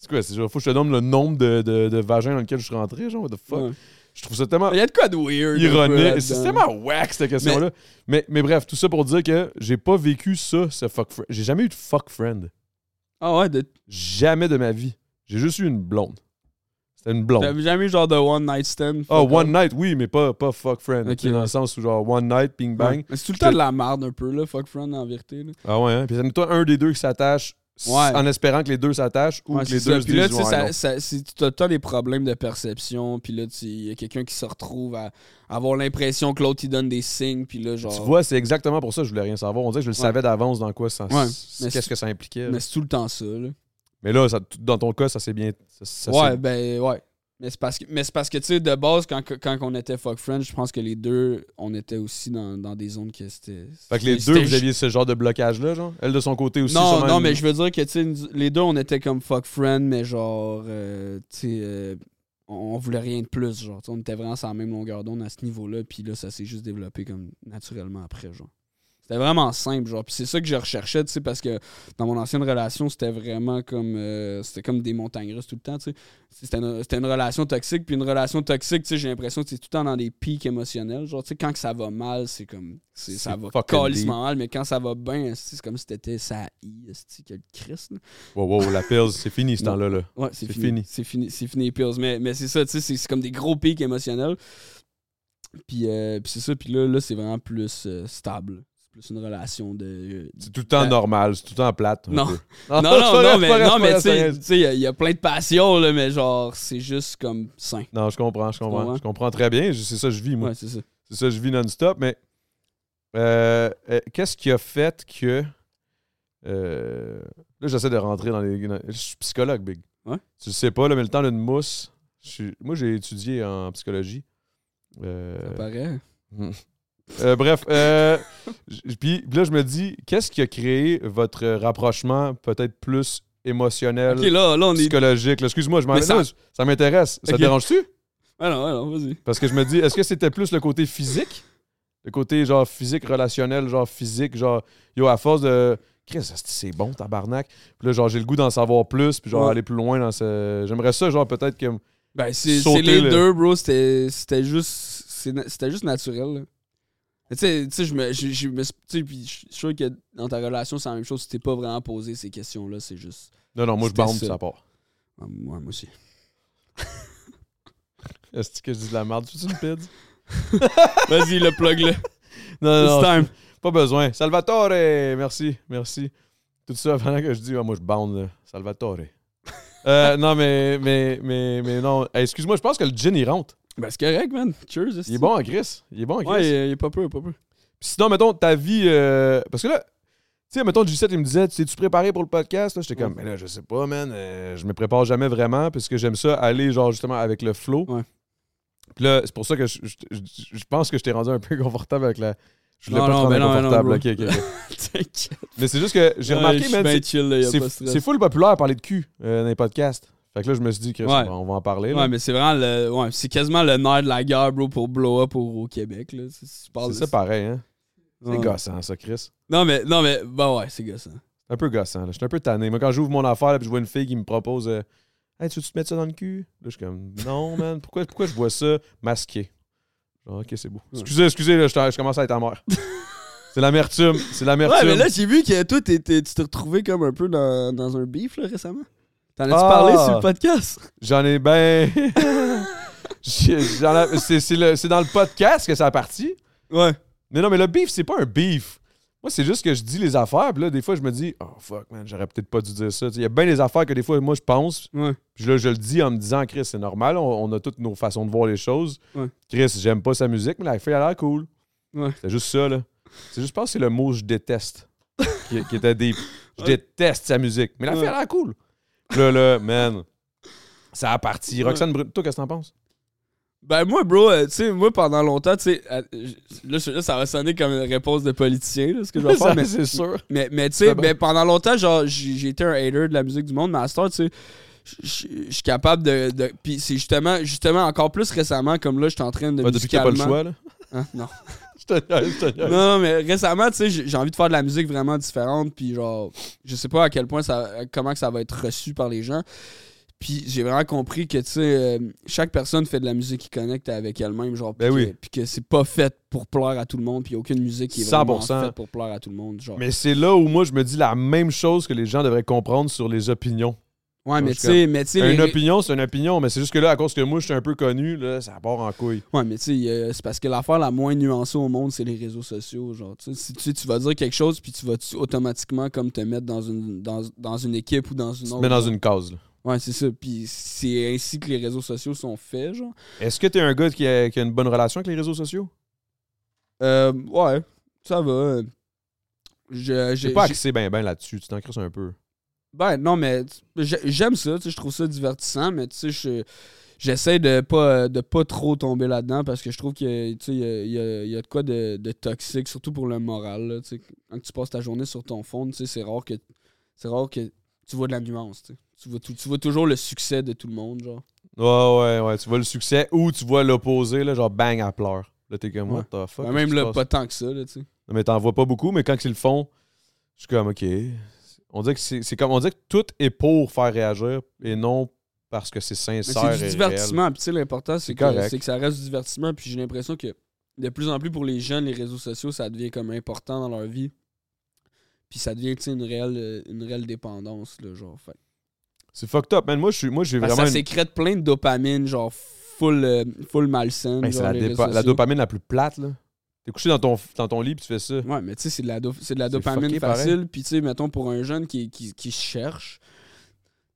C'est quoi? C'est genre, faut que je te donne le nombre de, de, de vagins dans lequel je suis rentré, genre, what the fuck? Ouais. Je trouve ça tellement Il y a de quoi de weird. ironique. C'est tellement whack, cette question-là. Mais... Mais, bref, tout ça pour dire que j'ai pas vécu ça, ce fuck friend. J'ai jamais eu de fuck friend. Ah ouais, de- Jamais de ma vie. J'ai juste eu une blonde. C'était une blonde. t'as jamais eu genre de one night stand? Ah, fuck one night, oui, mais pas, pas fuck friend. Ok, Tu sais, dans ouais. le sens où, genre, one night, ping bang. Ouais. Mais c'est tout le temps de la merde un peu, là, fuck friend, en vérité. Là. Ah ouais, hein? Puis toi un des deux qui s'attache Ouais. en espérant que les deux s'attachent ou Ouais, que les deux se Puis là, disent tu ouais, ça- ça- c'est- t'as t'as des problèmes de perception, puis là, tu- il y a quelqu'un qui se retrouve à avoir l'impression que l'autre, il donne des signes, puis là, genre... Tu vois, c'est exactement pour ça que je voulais rien savoir. On dirait que je le savais d'avance dans quoi ça. Qu'est-ce que ça impliquait. là. Mais c'est tout le temps ça, là. Mais là, ça- dans ton cas, ça s'est bien. ça- ouais, ben, ouais. Mais c'est parce que, mais c'est parce que tu sais, de base, quand, quand on était fuck friends, je pense que les deux, on était aussi dans, dans des zones que c'était. Fait que les deux, vous aviez ce genre de blocage-là, genre? Elle de son côté aussi. Non, non, une- mais je veux dire que, tu sais, les deux, on était comme fuck friends, mais genre, euh, tu sais, euh, on, on voulait rien de plus, genre. On était vraiment sur la même longueur d'onde à ce niveau-là, puis là, ça s'est juste développé comme naturellement après, genre. C'était vraiment simple, genre. Puis c'est ça que je recherchais, tu sais, parce que dans mon ancienne relation, c'était vraiment comme. euh, c'était comme des montagnes russes tout le temps, tu sais. C'était une, c'était une relation toxique, puis une relation toxique, tu sais, j'ai l'impression que c'est tout le temps dans des pics émotionnels. Genre, tu sais, quand que ça va mal, c'est comme. c'est- Ça C'est va calissement mal, mais quand ça va bien, c'est comme si t'étais ça I, esti, quel Christ, là? Wow, wow, la pills, c'est fini ce temps-là. Là. Ouais, c'est C'est fini. fini. C'est fini, c'est fini les pills. Mais, mais c'est ça, tu sais, c'est- c'est comme des gros pics émotionnels. Puis, euh, puis c'est ça, puis là, là c'est vraiment plus euh, stable. C'est plus une relation de. C'est tout le temps normal, c'est tout le temps plate. Non. Non, non, non, mais, non, mais tu sais, il y a- plein de passions, là, mais genre, c'est juste comme sain. Non, je comprends, je comprends. comprends? Je comprends très bien. C'est ça que je vis, moi. Ouais, c'est ça. C'est ça que je vis non-stop. Mais euh, euh, qu'est-ce qui a fait que. euh, là, j'essaie de rentrer dans les. dans- je suis psychologue, Big. Ouais. Tu le sais pas, là, mais le temps d'une mousse. je suis- moi, j'ai étudié en psychologie. Euh, Ça paraît. Euh, bref, euh, puis là, je me dis, qu'est-ce qui a créé votre rapprochement peut-être plus émotionnel, Ok, là, là, on est. psychologique? Excuse-moi, je m'en ça- ça m'intéresse. Ça te dérange-tu? Ah non, ah non, vas-y. Parce que je me dis, est-ce que c'était plus le côté physique? Le côté genre physique, relationnel, genre physique, genre, yo, à force de. Chris, c'est bon, tabarnak? Puis là, genre, j'ai le goût d'en savoir plus, puis genre, Ouais. aller plus loin dans ce. J'aimerais ça, genre, peut-être que. Ben, c'est les le- deux, bro. C'était c'était juste, c'était juste naturel. là. Tu sais, je me, je, puis je suis sûr que dans ta relation, c'est la même chose. Tu t'es pas vraiment posé ces questions-là. C'est juste. Non, non, moi, je bande, ça. ça part. Ah, moi, moi aussi. Est-ce que je dis de la merde? Tu une pide? Vas-y, le plug-le. Non, non, time. Pas besoin. Salvatore, merci, merci. Tout ça pendant que je dis, ah, moi je bande, là. Salvatore. Euh, non, mais, mais, mais, mais non. Hey, Excuse-moi, je pense que le gin, il rentre. Ben, c'est correct, man. Cheers. Il est bon en Chris. Il est bon en Chris. Ouais, il, il est pas peu, pas peu. Puis sinon, mettons, ta vie. euh, parce que là, tu sais, mettons, J7, il me disait, t'es-tu préparé pour le podcast? J'étais comme, mais là, je sais pas, man. euh, je me prépare jamais vraiment, parce que j'aime ça aller, genre, justement, avec le flow. Ouais. Puis là, c'est pour ça que je, je- je- je pense que je t'ai rendu un peu confortable avec la. Je voulais Non, pas non, te rendre. T'inquiète. Mais c'est juste que j'ai remarqué, man, c'est- full populaire à parler de cul euh, dans les podcasts. Fait que là, je me suis dit que Ouais. on va- en parler. là. Ouais, mais c'est vraiment le. Ouais, c'est quasiment le nerf de la guerre, bro, pour blow up au, au Québec, là. C'est c'est ça pareil, hein? C'est Ouais. gossant, ça, Chris. Non, mais, non, mais, bah ouais, c'est gossant. Un peu gossant, là. Je suis un peu tanné. Moi, quand j'ouvre mon affaire, là, puis je vois une fille qui me propose euh, Hey, tu veux-tu te mettre ça dans le cul? Là, je suis comme, non, man, pourquoi, pourquoi je vois ça masqué? Genre, ok, c'est beau. Excusez, excusez, là, je, je commence à être amer. c'est l'amertume, c'est Ouais, l'amertume. mais là, j'ai vu que toi, tu t'es retrouvé comme un peu dans, dans un beef là, récemment. T'en as-tu Ah. parlé sur le podcast? J'en ai ben. C'est, dans le podcast que ça a parti. Ouais. Mais non, mais le beef, c'est pas un beef. Moi, c'est juste que je dis les affaires, puis là, des fois, je me dis, oh fuck, man, j'aurais peut-être pas dû dire ça. Il y a bien des affaires que des fois, moi, je pense, Ouais. puis là, je le dis en me disant, Chris, c'est normal, on, on a toutes nos façons de voir les choses. Ouais. Chris, j'aime pas sa musique, mais la fille, elle a l'air cool. Ouais. C'est juste ça, là. C'est juste, je pense que c'est le mot je déteste qui, qui était deep. Je déteste sa musique, mais la fille, elle a l'air cool. Là, là, man, ça a parti. Roxane Brune, toi, qu'est-ce que t'en penses? Ben moi, bro, euh, tu sais, moi, pendant longtemps, tu sais, euh, là, ça va sonner comme une réponse de politicien, là, ce que je vais faire, mais, c'est sûr. mais, mais tu sais, ben, pendant longtemps, genre, j'ai été un hater de la musique du monde, mais à ce temps, tu sais, je- suis capable de... de Puis c'est justement, justement, encore plus récemment, comme là, je suis en train de Ouais, depuis que t'as pas le musicalement- choix, là. Hein? Non. Je te niaise, je te niaise. Non, mais récemment, tu sais, j'ai envie de faire de la musique vraiment différente, puis genre, je sais pas à quel point ça, comment que ça va être reçu par les gens. Puis j'ai vraiment compris que, tu sais, euh, chaque personne fait de la musique qui connecte avec elle-même, genre, puis Ben que, oui. puis que c'est pas fait pour plaire à tout le monde, puis aucune musique qui est vraiment 100%. faite pour plaire à tout le monde, genre. Mais c'est là où moi, je me dis la même chose que les gens devraient comprendre sur les opinions. Ouais, mais tu sais, mais tu sais, Une les- opinion, c'est une opinion, mais c'est juste que là, à cause que moi, je suis un peu connu, là, ça part en couille. Ouais, mais tu sais, euh, c'est parce que l'affaire la moins nuancée au monde, c'est les réseaux sociaux. Genre, tu sais, si tu, tu vas dire quelque chose, puis tu vas tu- automatiquement comme te mettre dans une, dans, dans une équipe ou dans une Tu te autre. mets dans genre? une case, là. Ouais, c'est ça. Puis c'est ainsi que les réseaux sociaux sont faits, genre. Est-ce que t'es un gars qui a, qui a une bonne relation avec les réseaux sociaux? Euh, ouais, ça va. Je, J'ai pas axé ben ben là-dessus, tu t'en crisses un peu. Ben, non, mais j'ai- j'aime ça, tu sais, je trouve ça divertissant, mais tu sais, je- j'essaie de pas, de pas trop tomber là-dedans parce que je trouve que, tu sais, il y a, y a- il y a de quoi de, de toxique, surtout pour le moral, là, tu sais. Quand tu passes ta journée sur ton fond, tu sais, c'est rare que, c'est rare que tu vois de la nuance, tu vois, tu vois toujours le succès de tout le monde, genre. Ouais, ouais, ouais. Tu vois le succès ou tu vois l'opposé, là, genre bang, elle pleure. Là, t'es comme, what the fuck? Ben, même là, pas tant que ça, là, tu sais. Non, mais t'en vois pas beaucoup, mais quand ils le font, je suis comme, OK. On dirait que c'est comme, on dirait que tout est pour faire réagir et non parce que c'est sincère c'est du et divertissement. Puis tu sais, l'important, c'est que, que ça reste du divertissement. Puis j'ai l'impression que de plus en plus pour les jeunes, les réseaux sociaux, ça devient comme important dans leur vie. Puis ça devient, une réelle, une réelle dépendance, là, genre. Fait. C'est fucked up, man. Moi, vraiment. ça une- sécrète plein de dopamine, genre full, euh, full malsaine. Ben, c'est la, la dopamine la plus plate, là. T'es couché dans ton, dans ton lit puis tu fais ça. Ouais, mais tu sais, c'est de la, do- c'est de la C'est dopamine facile. Puis tu sais, mettons, pour un jeune qui, qui, qui cherche,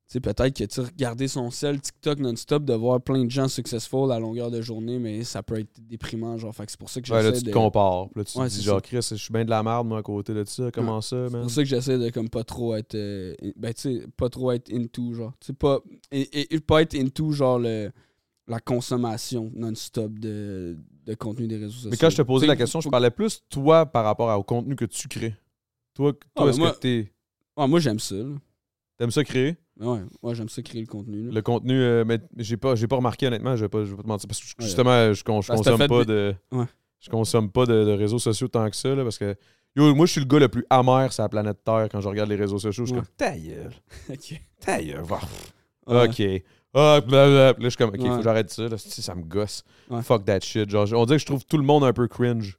tu sais, peut-être que tu regarder son sel TikTok non-stop, de voir plein de gens successful à longueur de journée, mais ça peut être déprimant, genre. Fait que c'est pour ça que Ouais, là, j'essaie tu te de... compares. Là, tu te dis, c'est genre, Chris, je suis bien de la merde, moi, à côté de ça. Comment ça, C'est man? pour ça que j'essaie de comme pas trop être euh, ben tu sais pas trop être into genre tu sais pas et, et- pas être into genre le la consommation non-stop de, de contenu des réseaux sociaux. Mais quand je te posais la question, je parlais plus toi par rapport au contenu que tu crées. Toi, toi Ah, ben est-ce moi- que t'es- Ouais, moi j'aime ça. là. t'aimes ça créer? Ouais, moi j'aime ça créer le contenu. là. Le contenu, euh, mais j'ai pas, j'ai pas remarqué honnêtement, je vais pas, je vais pas te mentir. Parce que Ouais. justement, je, con- consomme pas de. Ouais. Je consomme pas de, de réseaux sociaux tant que ça. Là, parce que yo, moi je suis le gars le plus amer sur la planète Terre quand je regarde les réseaux sociaux. Je suis comme ta gueule. Ok. Ta gueule. Ok. Ah, blablabla. Là, je suis comme, ok, faut que j'arrête ça. Là, Si, ça me gosse. Ouais. Fuck that shit. Genre, on dirait que je trouve tout le monde un peu cringe.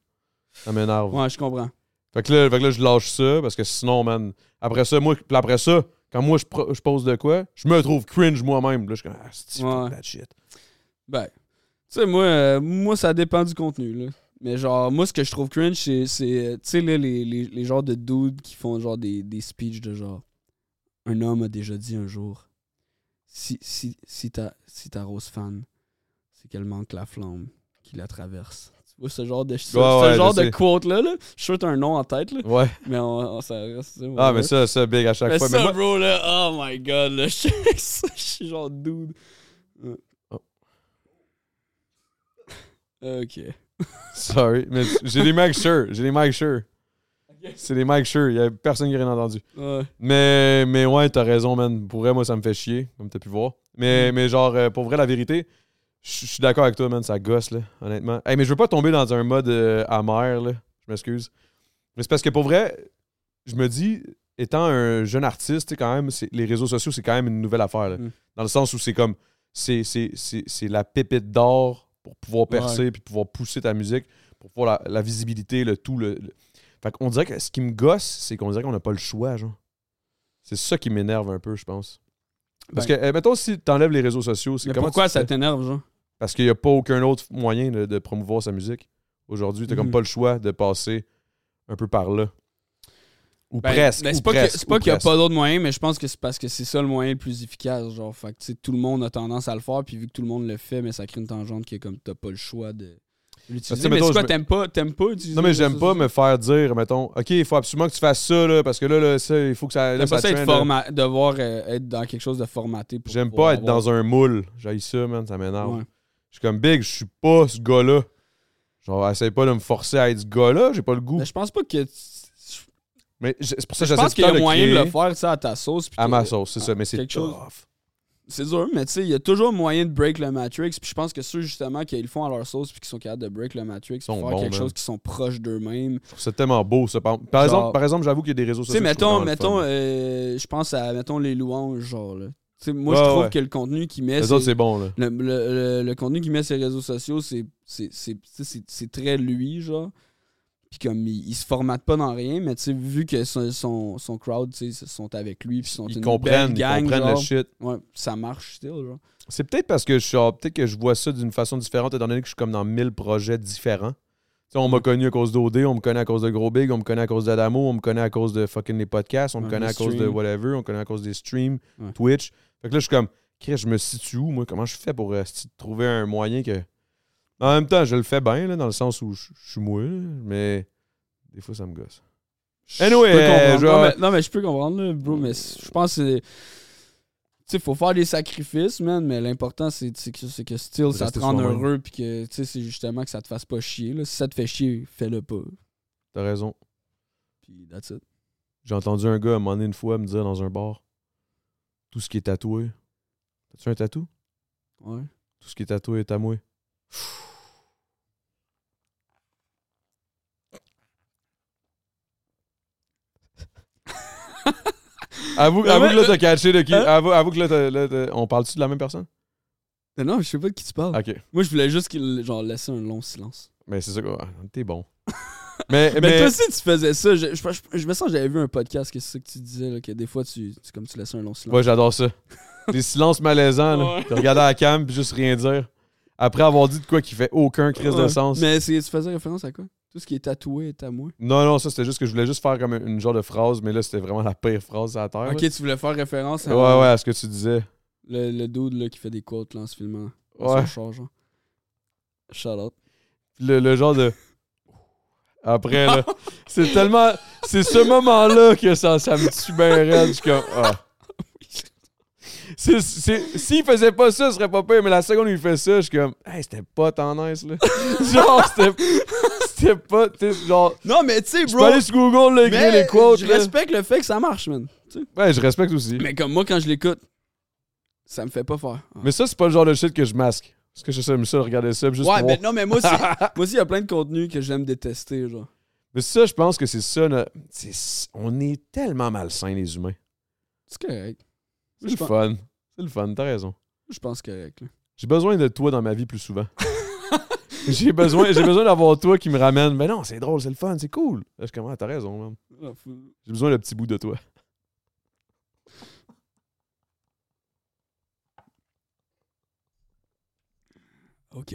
Ça m'énerve. Ouais, je comprends. Fait que, là, fait que là, je lâche ça parce que sinon, man, après ça, moi, puis après ça, quand moi je, pro- je pose de quoi, je me trouve cringe moi-même. Là, je suis comme, ah, c'est Ouais. fuck that shit. Ben, tu sais, moi, euh, moi, ça dépend du contenu, là. Mais genre, moi, ce que je trouve cringe, c'est, c'est, euh, tu sais, là, les, les, les genres de dudes qui font genre des, des speeches de genre, un homme a déjà dit un jour, si, si, si, ta, si ta rose fan, c'est qu'elle manque la flamme qui la traverse. Tu vois ce genre de, ce, Ouais, ce ouais, genre de sais. quote-là, là? Je suis sûr que t'as un nom en tête, là. Ouais. Mais on, on- ça reste, Ah, mais ça, ça, big à chaque Mais fois. ça, Mais moi, bro, là, oh my god, là, je suis genre dude. Oh. Ok. sorry. Mais j'ai des mics sure. J'ai des mics sure. C'est des mics sure. Il y a personne qui a rien entendu. Ouais. Mais, mais ouais, t'as raison, man. Pour vrai, moi, ça me fait chier, comme t'as pi voir. Mais, mais genre, euh, pour vrai, la vérité, je suis d'accord avec toi, man. Ça gosse, là, honnêtement. Hey, mais je veux pas tomber dans un mode euh, amer, là. Je m'excuse. Mais c'est parce que pour vrai, je me dis, étant un jeune artiste, quand même, c'est- les réseaux sociaux, c'est quand même une nouvelle affaire. là. Mm. Dans le sens où c'est comme. C'est c'est- c'est- c'est la pépite d'or pour pouvoir percer puis pouvoir pousser ta musique, pour pouvoir la, la visibilité, le tout. Le, le- Fait qu'on dirait que ce qui me gosse, c'est qu'on dirait qu'on n'a pas le choix, genre. C'est ça qui m'énerve un peu, je pense. Parce Ben- que, eh, mettons, si tu enlèves les réseaux sociaux, c'est comment pourquoi ça t'énerve, genre? Parce qu'il n'y a pas aucun autre moyen de, de promouvoir sa musique. Aujourd'hui, tu comme Mhm. pas le choix de passer un peu par là. Ou Ben, presque. ben, c'est pas presque, c'est pas qu'il n'y a pas d'autre moyen, mais je pense que c'est parce que c'est ça le moyen le plus efficace. Genre, fait que, tu sais, tout le monde a tendance à le faire, puis vu que tout le monde le fait, mais ça crée une tangente qui est comme t'as pas le choix de l'utiliser. Mais c'est quoi, je me- t'aimes pas, t'aimes pas utiliser Non, mais j'aime pas me faire dire, mettons, OK, il faut absolument que tu fasses ça, là, parce que là, là ça, il faut que ça. Là, pas ça être forma- devoir euh, être dans quelque chose de formaté. pour J'aime pas être avoir- dans un moule. J'aille ça, man, ça m'énerve. Ouais. Je suis comme Big, je suis pas ce gars-là. Genre, essaye pas de me forcer à être ce gars-là, j'ai pas le goût. Mais je pense pas que. Mais c'est pour ça que Je j'essaie pense tout qu'il y a de moyen de le faire, ça, à ta sauce. à ma sauce, c'est ça, mais c'est tough. C'est dur, mais tu sais, il y a toujours moyen de break le Matrix. Puis je pense que ceux, justement, qui le font à leur sauce puis qui sont capables de break le Matrix, puis faire bons, quelque man. chose qui sont proches d'eux-mêmes. Ça tellement beau, ça. Par, par Genre- exemple, par exemple, j'avoue qu'il y a des réseaux Tu sociaux. sais, mettons, mettons euh, je pense à, mettons, les louanges, genre, là. Moi, Ouais, je trouve ouais. que le contenu qu'il met, Les c'est- autres, c'est bon, là. le, le- le- le contenu met les réseaux sociaux, c'est c'est- c'est- c'est- c'est très lui, genre. Puis comme, il, il se formate pas dans rien, mais tu sais, vu que son, son, son crowd, tu sais, sont avec lui, puis sont Ils une comprennent, belle ils gang, comprennent le shit. Ouais, ça marche still, genre. C'est peut-être parce que je peut-être que je vois ça d'une façon différente étant donné que je suis comme dans mille projets différents. Tu sais, on m'a connu à cause d'OD, on me connaît à cause de Gros Big, on me connaît à cause d'Adamo, on me connaît à cause de fucking les podcasts, on me Ouais, connaît à cause de whatever, on me connaît à cause des streams, Ouais. Twitch. Fait que là, je suis comme, je me situe où, moi? Comment je fais pour euh, trouver un moyen que. En même temps, je le fais bien, là, dans le sens où je je suis là, mais des fois, ça me gosse. Anyway, Je peux euh, comprendre. genre- non, mais, non, mais je peux comprendre, là, bro, mais c- je pense que c'est. Tu sais, faut faire des sacrifices, man, mais l'important, c'est c'est que, c'est que still, ça te Rester rend soi-même. heureux, puis que, tu sais, c'est justement que ça te fasse pas chier, là. Si ça te fait chier, fais-le pas. T'as raison. Puis that's it. J'ai entendu un gars à un moment donné une fois me dire dans un bar Tout ce qui est tatoué. T'as-tu un tatou? Ouais. Tout ce qui est tatoué est à moi. Avoue, Mais avoue ouais, que là t'as catché de qui? Hein? Avoue, avoue que là, t'as- là, on parle-tu de la même personne? Mais non, je sais pas de qui tu parles. Moi, je voulais juste qu'il genre laisser un long silence. Mais c'est ça quoi. T'es bon. mais, Mais, mais, toi aussi, tu faisais ça. Je, je, je- je me sens que j'avais vu un podcast que c'est ça que tu disais, là, que des fois, tu, tu- comme tu laissais un long silence. Ouais, j'adore ça. Des silences malaisants, là. Ouais. À la cam puis juste rien dire. Après avoir dit de quoi qui fait aucun crise de sens. Mais tu faisais référence à quoi? Tout ce qui est tatoué est à moi. Non, non, ça c'était juste que je voulais juste faire comme une, une genre de phrase, mais là c'était vraiment la pire phrase à la terre. Ok, là. tu voulais faire référence à Ouais, ouais, à ce que tu disais. le, le dude là, qui fait des quotes là, en se filmant. Ouais. char, genre. Shout out. Le, le genre de. Après, là. c'est tellement. C'est ce moment-là que ça, ça me tue bien raide. Je suis comme. Ah. S'il faisait pas ça, ce serait pas pire, mais la seconde où il fait ça, je suis comme. Hey, c'était pas tant nice, là. genre, c'était. C'était pas. Genre. Non, mais tu sais, Je bro. peux aller sur Google, là, écrire mais les quotes, je là. respecte le fait que ça marche, man. Ouais, je respecte aussi. Mais comme moi, quand je l'écoute, ça me fait pas faire. Ah. Mais ça, c'est pas le genre de shit que je masque. Parce que j'aime ça, regarder ça, juste ouais, mais non, mais moi aussi, moi aussi, il y a plein de contenus que j'aime détester, genre. Mais ça, je pense que c'est ça. On est tellement malsains, les humains. C'est correct. C'est Je fun. C'est le fun, t'as raison. Je pense c'est correct, là. J'ai besoin de toi dans ma vie plus souvent. j'ai besoin, j'ai besoin d'avoir toi qui me ramène. Mais non, c'est drôle, c'est le fun, c'est cool. Là, je commence, t'as raison, man. Ah. J'ai besoin d'un petit bout de toi. Ok.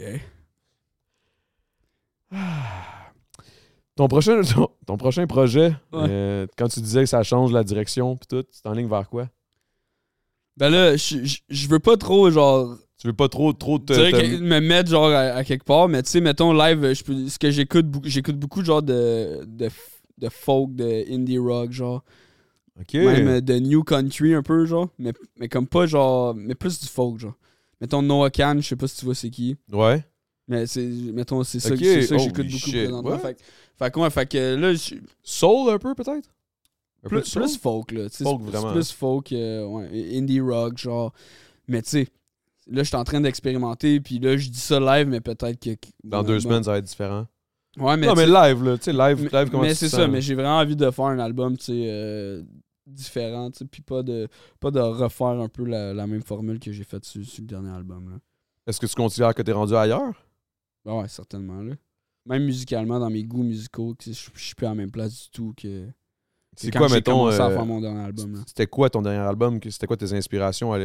Ton prochain, ton, ton prochain projet, Ouais. euh, quand tu disais que ça change la direction pis tout, tu en ligne vers quoi? Ben là, je- veux pas trop, genre, Tu veux pas trop, trop te. te- me mettre genre à, à quelque part, mais tu sais, mettons live, peux, ce que j'écoute beaucoup, j'écoute beaucoup genre de, de, de folk, de indie rock, genre. Ok. Même euh, de new country un peu, genre. Mais, mais comme pas genre. Mais plus du folk, genre. Mettons Noah Khan, je sais pas si tu vois c'est qui. Ouais. Mais c'est. Mettons, c'est ça, Ok, c'est ça que j'écoute beaucoup shit, présentement. ouais. Fait, que- fait ouais, fait que là, je- Soul un peu, peut-être? Plus, plus folk, là. Folk, vraiment. Plus folk, euh, ouais, indie rock, genre. Mais tu sais, là, je suis en train d'expérimenter, puis là, je dis ça live, mais peut-être que. Dans deux semaines, ça va être différent. Ouais, mais. non, mais live, là. Tu sais, live, mais- live, comment mais c'est ça, mais j'ai vraiment envie de faire un album, tu sais, euh, différent, tu sais, puis pas de, pas de refaire un peu la, la même formule que j'ai faite sur, sur le dernier album. Là. Est-ce que tu considères que t'es rendu ailleurs? Ben ouais, certainement. Là. Même musicalement, dans mes goûts musicaux, je suis plus à la même place du tout que C'est quoi, mettons. à euh, faire mon dernier album. Là. C'était quoi ton dernier album? C'était quoi tes inspirations à,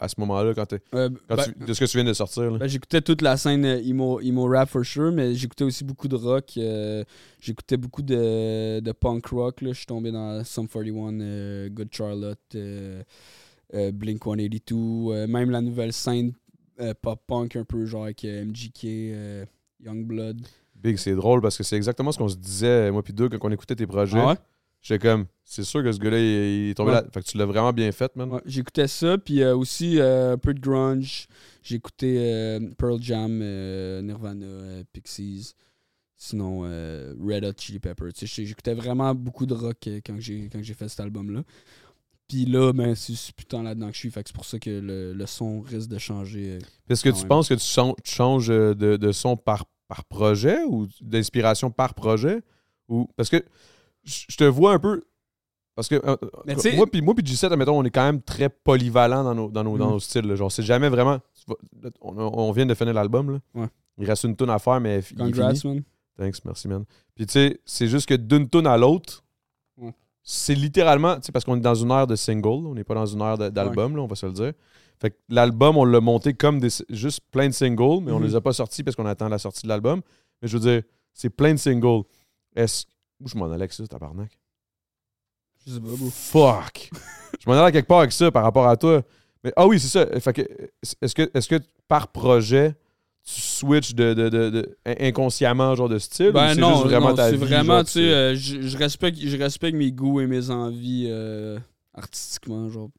à ce moment-là quand, Euh, quand ben- tu- de ce que tu viens de sortir? Ben, j'écoutais toute la scène euh, emo, emo rap for sure, mais j'écoutais aussi beaucoup de rock. euh, j'écoutais beaucoup de, de punk rock. là. Je suis tombé dans Sum 41, euh, Good Charlotte, Blink 182, euh, même la nouvelle scène pop punk un peu genre avec MGK, Youngblood. Big, c'est drôle parce que c'est exactement ce qu'on se disait, moi puis Doug, quand on écoutait tes projets. Ah ouais? J'étais comme, c'est sûr que ce gars-là, il, il est tombé Ouais. là. Fait que tu l'as vraiment bien fait, man. Ouais, j'écoutais ça, puis euh, aussi euh, un peu de grunge. J'écoutais euh, Pearl Jam, euh, Nirvana, Pixies. Sinon, Red Hot Chili Peppers. Tu sais, j'ai- J'écoutais vraiment beaucoup de rock quand j'ai quand j'ai fait cet album-là. Puis là, ben, c'est tant là-dedans que je suis. Fait que c'est pour ça que le, le son risque de changer. Est-ce que tu même. penses que tu, tu changes de, de son par, par projet ou d'inspiration par projet? Ou parce que je te vois un peu. Parce que euh, moi puis moi puis G7, admettons, on est quand même très polyvalent dans nos, dans nos, dans Mhm. nos styles. là. Genre, c'est jamais vraiment. On, on vient de finir l'album. là. Ouais. Il reste une tonne à faire, mais il est fini. Congrats, man. Thanks, merci, man. Puis, tu sais, c'est juste que d'une tune à l'autre, Ouais. c'est littéralement, tu sais, parce qu'on est dans une ère de single, on n'est pas dans une ère d'album, là, on va se le dire. Fait que l'album, on l'a monté comme des, juste plein de singles, mais on Mhm. les a pas sortis parce qu'on attend la sortie de l'album. Mais je veux dire, c'est plein de singles. Est-ce. Où je m'en allais avec ça, tabarnak? Je sais pas, bro. Fuck! je m'en allais quelque part avec ça par rapport à toi. Mais, ah oui, c'est ça. Fait que, est-ce que, est-ce que par projet, tu switches de, de- de- de- inconsciemment, genre de style? ou Ben c'est non, juste vraiment non, ta c'est vie, vraiment, genre, tu sais, euh, je, je respecte, je respecte mes goûts et mes envies euh, artistiquement, genre.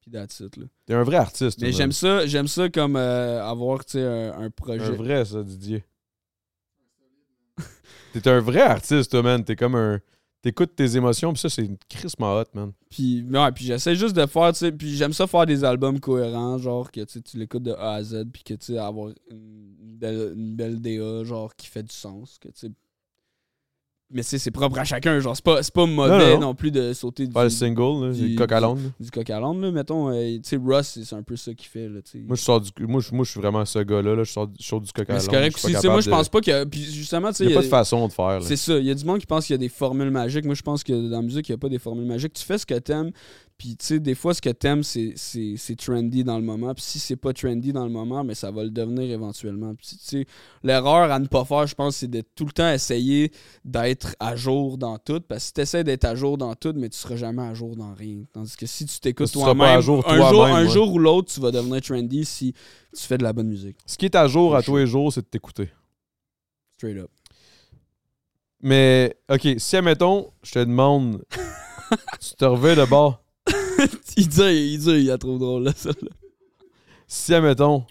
Puis that's it, là. T'es un vrai artiste. Mais j'aime ça, j'aime ça comme euh, avoir, tu sais, un, un Un projet. vrai, ça, Didier. T'es un vrai artiste, toi, man. T'es comme un. T'écoutes tes émotions, puis ça, c'est une crissement hot, man. Puis, ouais, puis j'essaie juste de faire, tu sais, puis j'aime ça faire des albums cohérents, genre que tu l'écoutes de A à Z, puis que tu sais, avoir une belle, une belle DA, genre qui fait du sens, que tu. Mais c'est propre à chacun, genre, c'est pas, c'est pas mauvais non. non, plus de sauter du, Faire le single, là, du- du coq à l'âne, là. du coq à là, mettons. euh, tu sais, Russ, c'est un peu ça qu'il fait, là. Moi, je sors du. Moi, je, moi, je suis vraiment ce gars-là. Là. Je, sors, je sors du coq à l'âne. c'est correct sais, moi, je pense pas que. Puis justement, tu sais. Il n'y a pas de façon de faire. C'est ça. Il y a du monde qui pense qu'il y a des formules magiques. Moi, je pense que dans la musique, il n'y a pas des formules magiques. Tu fais ce que t'aimes. Puis, tu sais, des fois, ce que t'aimes, c'est, trendy dans le moment. Puis, si c'est pas trendy dans le moment, mais ça va le devenir éventuellement. Puis, tu sais, l'erreur à ne pas faire, je pense, c'est de tout le temps essayer d'être à jour dans tout. Parce que si tu essaies d'être à jour dans tout, mais tu seras jamais à jour dans rien. Tandis que si tu t'écoutes toi-même, jour un, jour, toi-même, un ouais. jour ou l'autre, tu vas devenir trendy si tu fais de la bonne musique. Ce qui est à jour à tous les jours, c'est de t'écouter. Straight up. Mais, OK, si, admettons, je te demande, tu te revais de bord. il dit, il dit, il est trop drôle, là, ça. Si, admettons,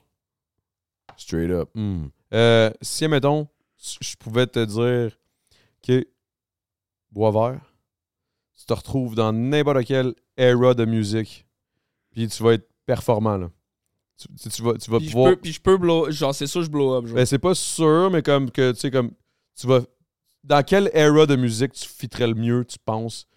straight up, hmm. Euh, si, admettons, je pouvais te dire, OK, bois vert, tu te retrouves dans n'importe quelle era de musique, puis tu vas être performant, là. Tu, vas, tu vas Puis je pouvoir... peux, puis je peux blow, genre c'est sûr je blow up genre. Ben, c'est pas sûr, mais comme que, tu sais, comme, tu vas... Dans quelle era de musique tu fitterais le mieux, tu penses,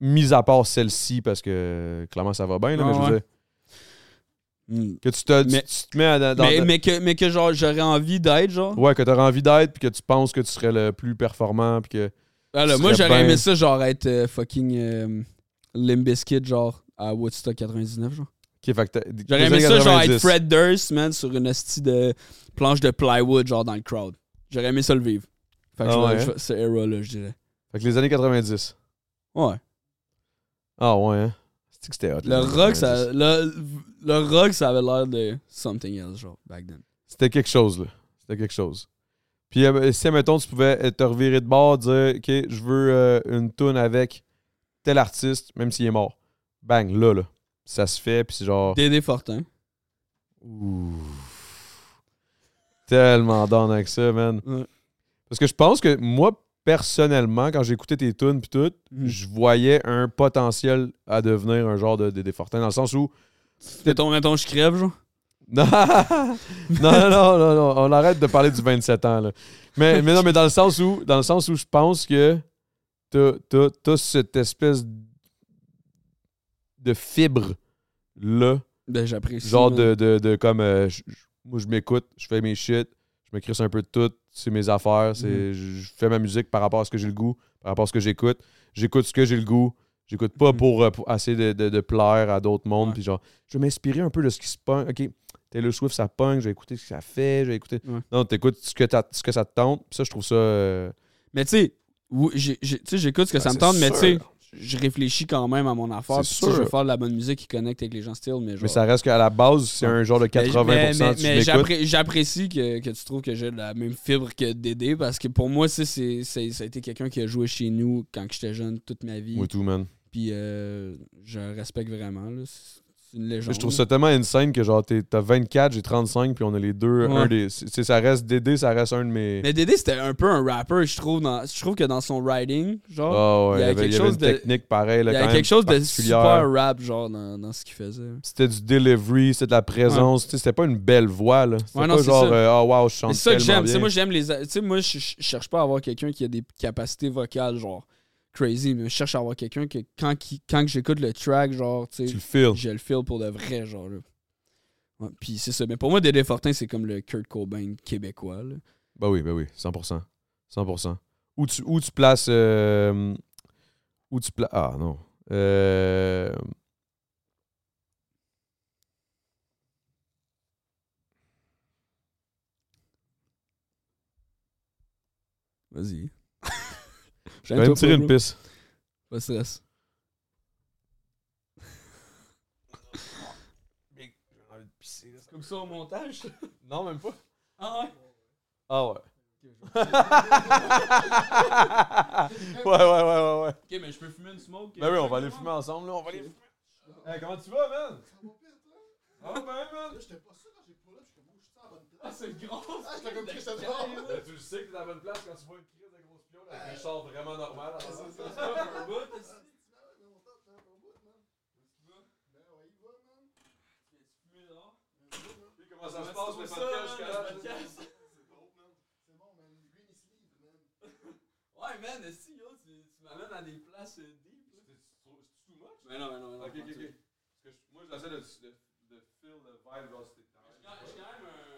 mis à part celle-ci, parce que, clairement, ça va bien, là, Ah mais je veux ouais. dire, que tu te, tu- Mais- tu te mets à- dans... mais, mais que mais que genre j'aurais envie d'être genre. Ouais, que tu envie d'être, puis que tu penses que tu serais le plus performant, puis que... Ah, là, tu moi j'aurais ben- aimé ça genre être euh, fucking euh, Limp Bizkit genre à Woodstock 99 genre. J'aurais aimé ça genre être 90. Fred Durst man sur une hostie de planche de plywood genre dans le crowd. J'aurais aimé ça le vivre. Fait que Ah ouais, je vais- ce era là je dirais. Fait que les années 90. Ouais. Ah ouais, hein? C'est que c'était hot. Le rock 90. ça le, le rock ça avait l'air de something else genre back then. C'était quelque chose, là. C'était quelque chose. Puis euh, si, mettons, tu pouvais euh, te revirer de bord, dire, OK, je veux euh, une tune avec tel artiste, même s'il est mort. Bang, là, là. Ça se fait, puis c'est genre... Dédé Fortin. Ouh. Tellement down avec ça, man. Ouais. Parce que je pense que moi, personnellement, quand j'écoutais tes tunes puis tout, Mhm. je voyais un potentiel à devenir un genre de Dédé Fortin, dans le sens où... Mettons, mettons, je crève, genre? Non, non, non, non, non, non, on arrête de parler du 27 ans, là. Mais, mais non, mais dans le sens où, dans le sens où je pense que t'as, cette espèce de fibre là. Ben, j'apprécie. Genre de, de, de comme. euh, je- je- moi, je m'écoute, je fais mes shit, je me crisse un peu de tout, c'est mes affaires, c'est, Mhm. je, fais ma musique par rapport à ce que j'ai le goût, par rapport à ce que j'écoute. J'écoute ce que j'ai le goût. J'écoute pas Mhm. pour, euh, pour essayer de, de- de plaire à d'autres mondes. Puis genre, je vais m'inspirer un peu de ce qui se punk. OK, Taylor Swift, ça punk, je vais écouter ce que ça fait, je vais écouter. Ouais. Non, t'écoutes ce que, ce que ça te tente. Puis ça, je trouve ça. euh, Mais tu sais, j'ai- j'ai- j'écoute ce que Ah, ça me tente, mais tu sais. Je réfléchis quand même à mon affaire. C'est puis sais, Je veux sûr. faire de la bonne musique qui connecte avec les gens still, mais genre. Mais ça reste qu'à la base, c'est un genre de 80% Mais, mais- tu mais j'apprécie que, que tu trouves que j'ai la même fibre que Dédé parce que pour moi, c'est, c'est, c'est- ça a été quelqu'un qui a joué chez nous quand j'étais jeune toute ma vie. Moi, tout, man. Puis euh, je respecte vraiment. là. C'est c'est une légende. Je trouve ça tellement insane que genre t'es- t'as 24, j'ai 35, puis on a les deux. Ouais. Un des, c'est- c'est- ça reste Dédé, ça reste un de mes. Mais Dédé, c'était un peu un rapper, je trouve. Dans, je trouve que dans son writing, genre, Ah ouais, il y avait quelque il y avait chose une de- technique pareille. Là, il y quand même quelque chose de particulière. super rap, genre, dans, dans ce qu'il faisait. C'était du delivery, c'était de la présence. tu sais, C'était pas une belle voix. là. C'était Ouais, non, pas c'est genre, ça. euh, ah wow, je chante C'est ça que tellement j'aime. Tu sais, bien. moi, j'aime les. Tu sais, moi, je je cherche pas à avoir quelqu'un qui a des capacités vocales, genre, crazy, mais je cherche à avoir quelqu'un que quand, qui- quand que j'écoute le track, genre, tu sais, j'ai le feel pour de vrai, genre, là. Ouais, puis c'est ça. Mais pour moi, Dédé Fortin, c'est comme le Kurt Cobain québécois, là. Bah oui, bah oui, 100%. 100%. Où tu, où tu places. euh, où tu places. Ah non. Euh, Vas-y. Je vais me tirer une piste. Pas de stress. C'est comme ça au montage? Non, même pas. Ah ouais? Ah ouais. ouais, ouais, ouais, ouais, ouais. Ok, mais je peux fumer une smoke? Ben oui, on va aller fumer ensemble, là. On va aller fumer. Hey, comment tu vas, man? Ah ben, man. J'étais pas sûr quand j'ai pas là, je suis comme, oh, je suis en bonne place. Ah, c'est grand! Ah, j'étais comme Christophe Jarre. Ben, tu le sais que t'es à la bonne place quand tu vois une crise avec un char vraiment normal. C'est ça. un bout, Ben ouais, mon top, hein, mon bout, man. Ben il. Puis comment ça se passe, le podcast jusqu'à là? C'est man. C'est bon, man. Green is man. Ouais, man, si, yo, tu, tu m'amènes à des places euh, deep. C'est too much? Mais non, mais non, mais non. Ok, ok, ok. Parce que moi, j'essaie de, de, de feel le vibe, genre, c'était. Je suis quand même un.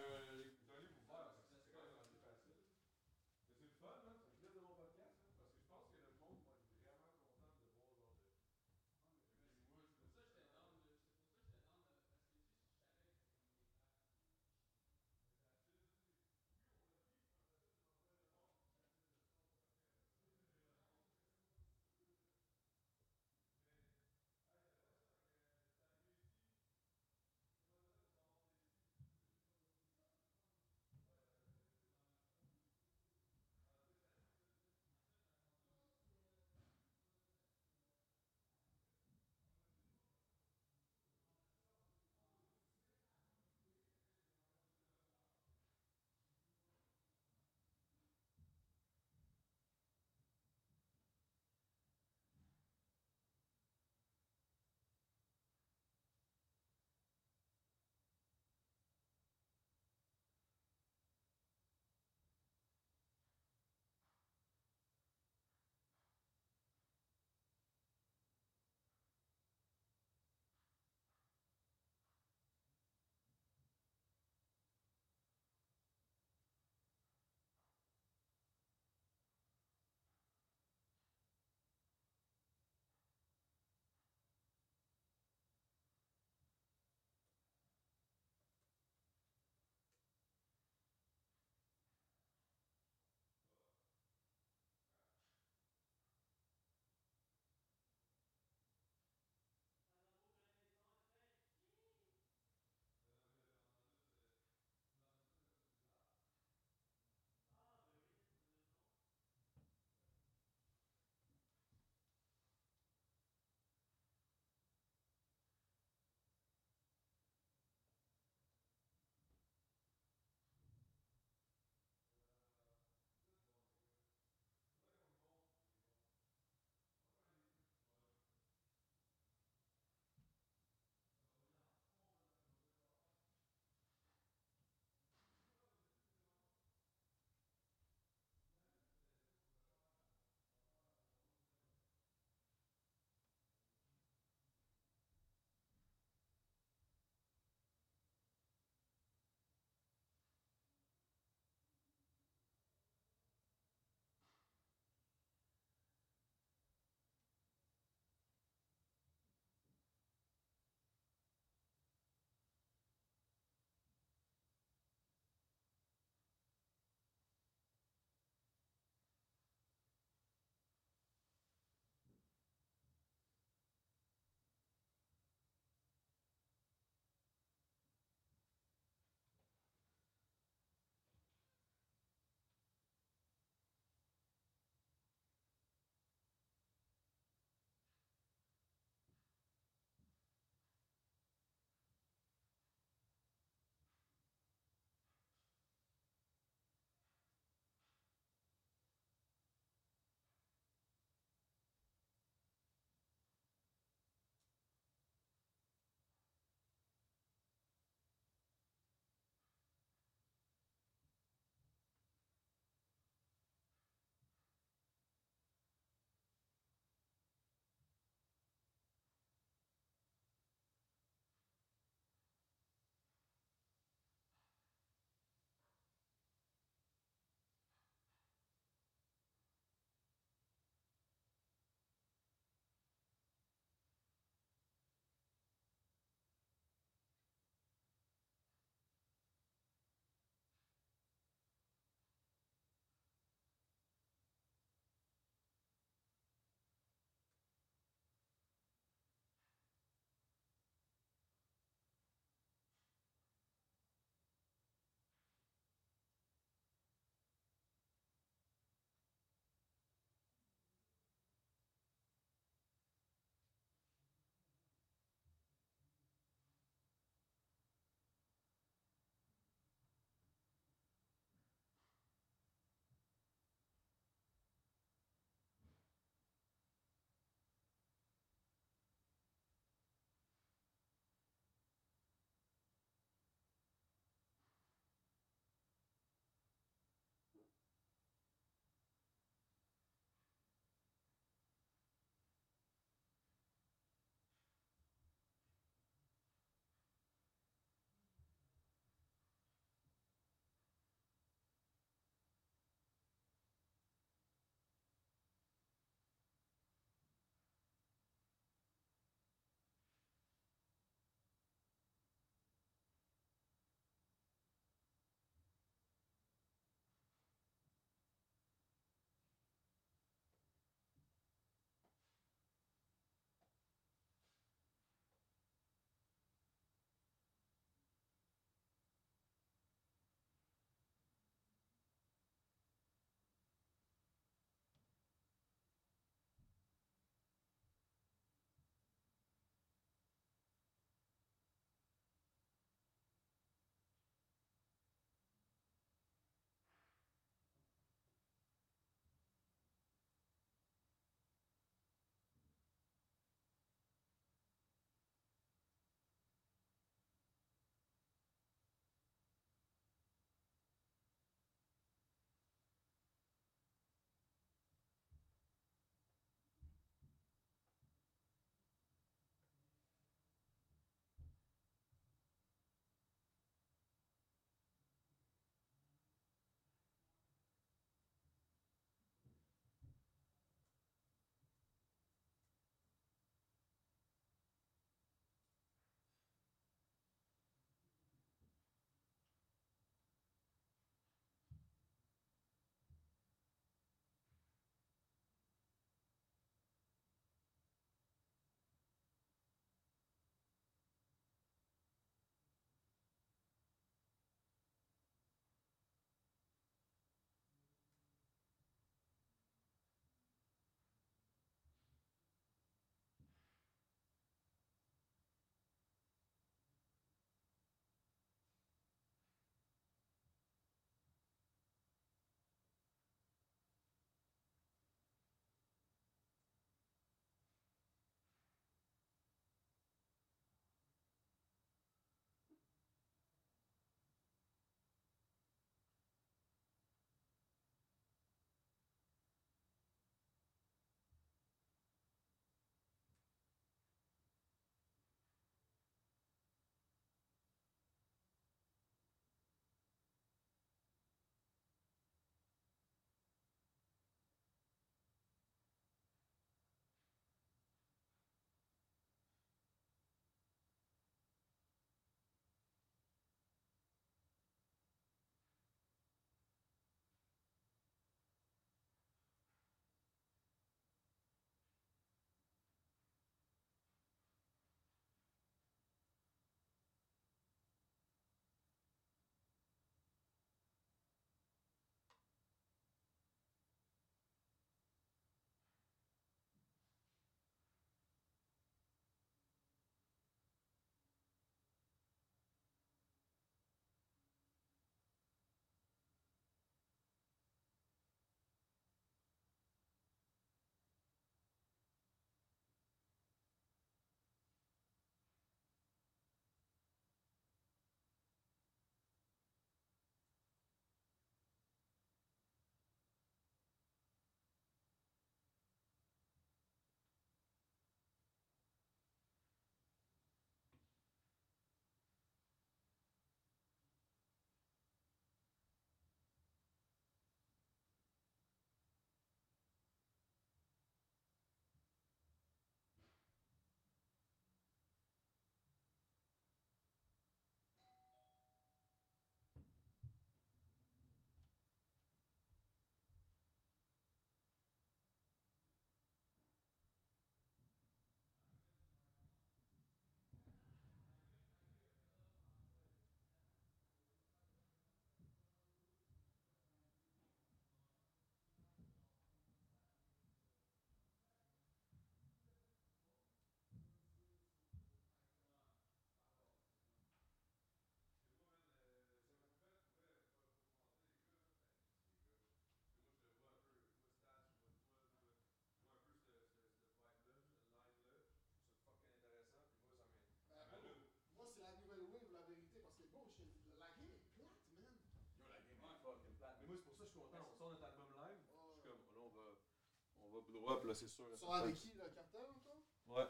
C'est sûr. Sont avec qui, le cartel encore? Ouais.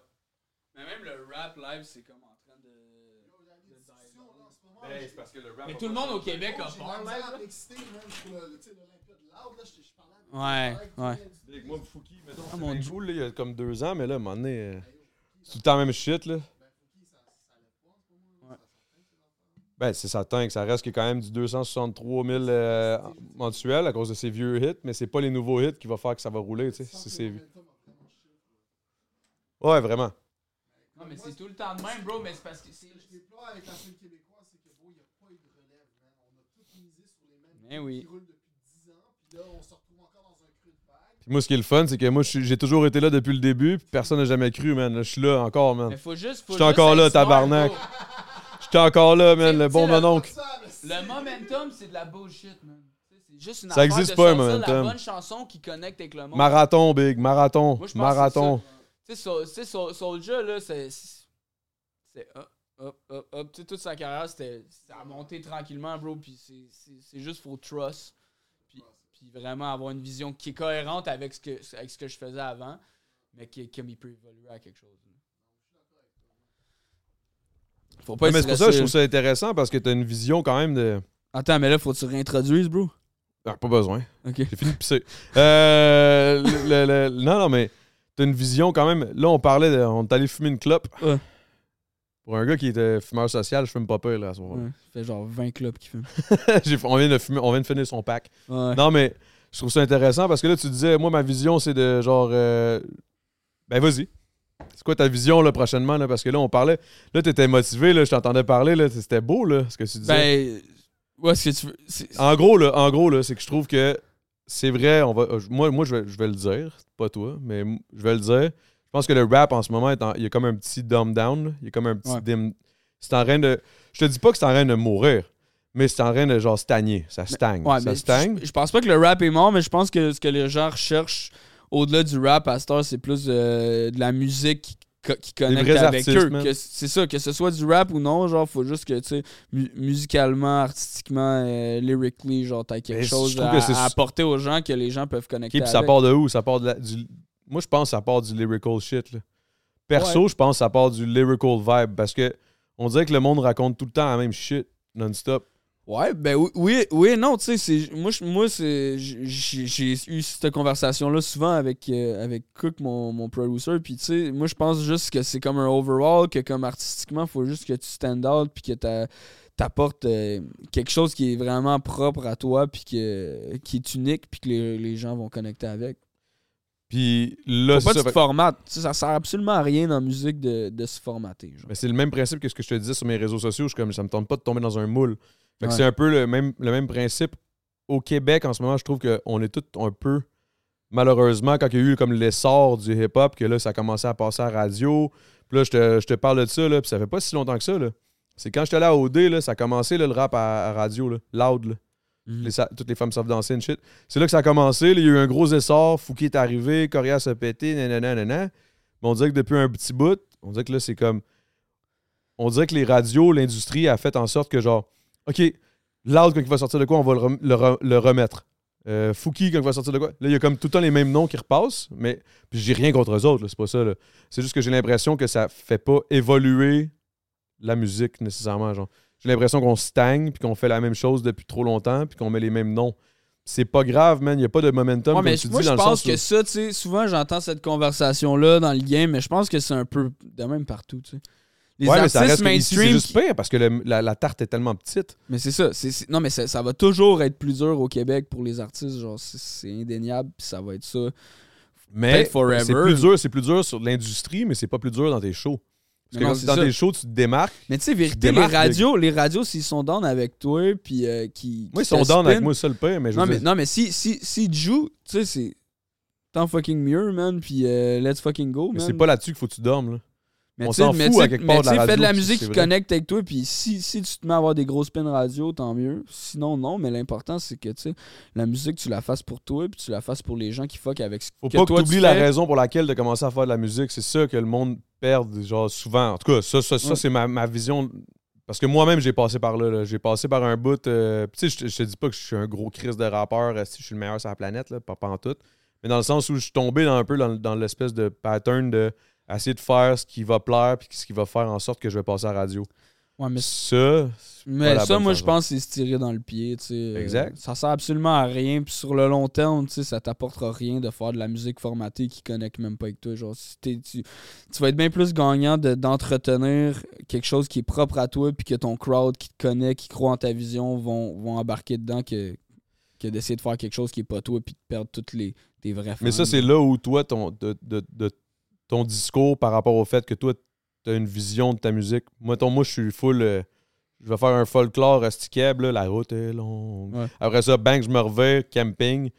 Mais même le rap live, c'est comme en train de. Yo, il y a des de discussions, die là, en ce moment. Ben, c'est parce que le rap. Mais tout le monde au. Québec a J'ai à là. m'exciter, man, pour le- le- tu sais, l'Olympia de Loud, là, je je parlais avec Ouais, ouais. Moi, Fouki, mettons, Ah, c'est mon là, il y a comme deux ans, mais là, à un moment donné, euh, c'est tout le temps la même shit, là. ben, Fouki, ça- ça lève pas en ce moment, là. Ouais. Ça s'entraîne, ces affaires-là. Ben, c'est certain que ça reste que quand même du 263 000 euh, mensuel à cause de ces vieux hits, mais c'est pas les nouveaux hits qui va faire que ça va rouler, tu sais. Je. Ouais, vraiment. Non, mais c'est tout le temps de même, bro, mais c'est parce que c'est. Ce que je déplore avec la scène québécoise, c'est que, bro, il n'y a pas eu de relève, man. On a tout misé sur les mêmes oui. qui roulent depuis 10 ans, puis là, on se retrouve encore dans un creux de vague. Puis moi, ce qui est le fun, c'est que moi, je suis- j'ai toujours été là depuis le début, puis personne n'a jamais cru, man. Là, je suis là encore, man. Mais faut juste. faut J'étais juste encore là, tabarnak. J'étais encore là, man, le bon mononcle. Le momentum, c'est de la bullshit, man. C'est juste une Ça existe de pas, momentum. la bonne chanson qui connecte avec le monde. Marathon, big, marathon, Moi, marathon. Tu sais, Soulja, là, c'est. C'est hop, hop, hop, hop. Tu sais, toute sa carrière, c'était. Ça a monté tranquillement, bro. Puis c'est- juste faut trust. Puis, puis vraiment avoir une vision qui est cohérente avec ce que, avec ce que je faisais avant, mais qui, comme il peut évoluer à quelque chose. là. Faut pas mais c'est pour ça que je trouve ça intéressant parce que t'as une vision quand même de. Attends, mais là, faut que tu réintroduises, bro. Ah, pas besoin. Ok. J'ai fini de pisser. Euh, le- le- le- non, non, mais t'as une vision quand même. Là, on parlait, de, on est allé fumer une clope. Ouais. Pour un gars qui était fumeur social, je fume pas peur là, à ce moment-là. Ouais, ça fait genre 20 clubs qui fument. J'ai- on, vient de fumer, on vient de finir son pack. Ouais. Non, mais je trouve ça intéressant parce que là, tu disais, moi, ma vision, c'est de genre. euh, Ben, vas-y. C'est quoi ta vision là, prochainement? Là? Parce que là, on parlait. Là, t'étais motivé, là, je t'entendais parler. Là, c'était beau, là, ce que tu disais. Ben, ouais, ce que tu veux. En gros, là, en gros, là, c'est que je trouve que c'est vrai, on va, euh, moi, moi je, vais, je vais le dire, pas toi, mais je vais le dire. Je pense que le rap en ce moment, est en- il y a comme un petit dumb down. Il y a comme un petit Ouais. dim. C'est en train de. Je te dis pas que c'est en train de mourir, mais c'est en train de genre stagner. Ça stagne. Ouais, ça stagne. Je, je pense pas que le rap est mort, mais je pense que ce que les gens recherchent au-delà du rap à heure, c'est plus euh, de la musique qui, co- qui connecte avec artistes, eux. C'est ça, que ce soit du rap ou non, genre, faut juste que, tu sais, mu- musicalement, artistiquement, euh, lyrically, genre, t'as quelque Mais chose à, que c'est- à apporter aux gens que les gens peuvent connecter Ok, puis ça part de où? Ça part de la- du... Moi, je pense que ça part du lyrical shit. là. Perso, je pense que ça part du lyrical vibe parce que on dirait que le monde raconte tout le temps la même shit non-stop. Ouais, ben oui, oui, non, tu sais, c'est moi, moi j'ai eu cette conversation là souvent avec euh, avec Cook mon, mon producer, puis tu sais, moi je pense juste que c'est comme un overall que comme artistiquement, faut juste que tu stand out puis que t'a- t'apportes euh, quelque chose qui est vraiment propre à toi puis que qui est unique puis que les, les gens vont connecter avec. Puis là, Faut pas c'est que ça. sert absolument à rien dans la musique de, de se formater, c'est le même principe que ce que je te disais sur mes réseaux sociaux. Je suis comme, ça me tente pas de tomber dans un moule. Ouais. c'est un peu le même, le même principe. Au Québec, en ce moment, je trouve qu'on est tous un peu. Malheureusement, quand il y a eu comme l'essor du hip-hop, que là, ça a commencé à passer à la radio. Puis là, je te, je te parle de ça, là, puis ça fait pas si longtemps que ça. là. C'est quand j'étais allé à OD, là, ça a commencé là, le rap à, à radio, là, loud. Là. Mhm. Les toutes les femmes savent danser and shit. C'est là que ça a commencé. là, Il y a eu un gros essor. Fouki est arrivé. Corias a pété. Nanana, nanana. Mais on dirait que depuis un petit bout, on dirait que là, c'est comme. On dirait que les radios, l'industrie a fait en sorte que, genre, OK, Loud, quand il va sortir de quoi, on va le, rem- le re- le remettre. Euh, Fouki, quand il va sortir de quoi? Là, il y a comme tout le temps les mêmes noms qui repassent. Mais. J'ai rien contre eux autres, c'est pas ça. C'est juste que j'ai l'impression que ça fait pas évoluer la musique nécessairement. Genre. J'ai l'impression qu'on stagne, puis qu'on fait la même chose depuis trop longtemps, puis qu'on met les mêmes noms. C'est pas grave, man. Il n'y a pas de momentum, Ouais, comme mais tu moi, dis, je dans le pense où- que ça, tu sais, souvent j'entends cette conversation-là dans le game, mais je pense que c'est un peu de même partout, tu sais. Les ouais, mais ça reste c'est juste pire parce que le- la, la tarte est tellement petite. Mais c'est ça. Non, mais ça, ça va toujours être plus dur au Québec pour les artistes. Genre, c'est- indéniable, puis ça va être ça. Mais c'est plus dur, c'est plus dur sur l'industrie, mais c'est pas plus dur dans tes shows. Parce Mais que non, dans ça. tes shows, tu te démarques. Mais tu sais, vérité, les radios, les radios, s'ils sont down avec toi, puis euh, qui. Moi, ils sont down avec moi, le pire, mais je Non, veux mais, dire- non, mais si, si, si tu joues, tu sais, c'est. Tant fucking mieux, man, puis euh, let's fucking go, mais man. c'est pas là-dessus qu'il faut que tu dormes. Là. Mais On s'en fout à quelque part de la fais de la musique qui connecte avec toi, puis si, si tu te mets à avoir des gros spins radio, tant mieux. Sinon, non, mais l'important, c'est que, la musique, tu la fasses pour toi, puis tu la fasses pour les gens qui fuck avec ce Faut que pas toi, que tu oublies la raison pour laquelle tu as commencé à faire de la musique. C'est ça que le monde perd, genre, souvent. En tout cas, ça, ça, ça Ouais. c'est ma, ma vision Parce que moi-même, j'ai passé par là. là. J'ai passé par un bout. euh, tu sais, je te- dis pas que je suis un gros Chris de rappeur, euh, si je suis le meilleur sur la planète, là, pas, pas en tout. Mais dans le sens où je suis tombé dans, un peu dans, dans l'espèce de pattern de essayer de faire ce qui va plaire puis ce qui va faire en sorte que je vais passer à la radio. Ouais, mais Ça, Mais ça, moi, je pense que c'est se tirer dans le pied. tu sais. Euh, Exact. Ça sert absolument à rien. Puis sur le long terme, tu sais, ça t'apportera rien de faire de la musique formatée qui connecte même pas avec toi. Genre, si t'es- tu, tu vas être bien plus gagnant de- d'entretenir quelque chose qui est propre à toi, puis que ton crowd qui te connaît, qui croit en ta vision, vont, vont embarquer dedans que, que d'essayer de faire quelque chose qui est pas toi, puis de perdre toutes les tes vrais fans. Mais ça, c'est là où toi, ton, de, de- de- ton discours par rapport au fait que toi, tu as une vision de ta musique. Moi, ton, moi je suis full. euh, je vais faire un folklore rusticable, là, la route est longue. Ouais. Après ça, bang, je me reviens, camping.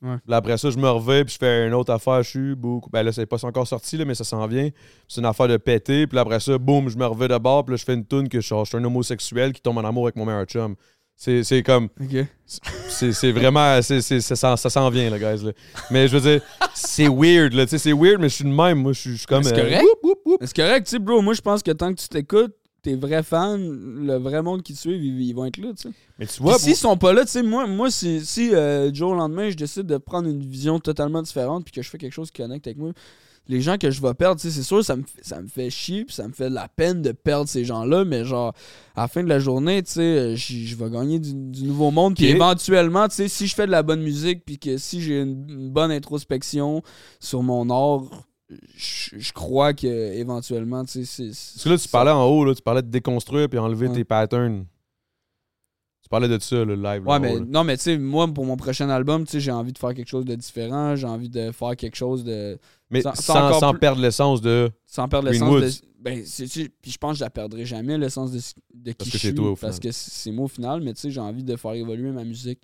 Ouais. Puis après ça, je me reviens, puis je fais une autre affaire, je suis beaucoup. Ben là, c'est pas encore sorti, là, mais ça s'en vient. C'est une affaire de péter. Puis après ça, boum, je me reviens de bord, puis là, je fais une tune que je, je suis un homosexuel qui tombe en amour avec mon meilleur chum. C'est c'est comme. Ok. C'est c'est vraiment. c'est c'est- ça s'en- ça s'en vient, là, guys. Là. Mais je veux dire, c'est weird, là. Tu sais, c'est weird, mais je suis de même. Moi, je suis comme. C'est euh, correct. whoop, whoop, whoop. Mais C'est correct, tu sais, bro. Moi, je pense que tant que tu t'écoutes, tes vrais fans, le vrai monde qui te suit, ils, ils vont être là, tu sais. Mais tu Puis vois, s'ils sont pas là, tu sais, moi, moi si, si euh, du jour au lendemain, je décide de prendre une vision totalement différente puis que je fais quelque chose qui connecte avec moi, les gens que je vais perdre, c'est sûr, ça me, fait- ça me fait chier puis ça me fait de la peine de perdre ces gens-là, mais genre, à la fin de la journée, tu sais, euh, je vais gagner du, du nouveau monde puis éventuellement, tu sais, si je fais de la bonne musique puis que si j'ai une, une bonne introspection sur mon art, je, je crois que éventuellement, tu sais, c'est... Parce que là, tu parlais en haut, là, tu parlais de déconstruire puis enlever Ouais. tes patterns. Tu parlais de ça, le live. Ouais, mais là. non, mais tu sais, moi, pour mon prochain album, tu sais, j'ai envie de faire quelque chose de différent. J'ai envie de faire quelque chose de. Mais sans- sans, sans plus- perdre l'essence de. Sans perdre l'essence de. Ben, puis je pense que je la perdrai jamais, l'essence de, de qui Parce je que suis. toi, au parce que c'est moi au final, mais tu sais, j'ai envie de faire évoluer ma musique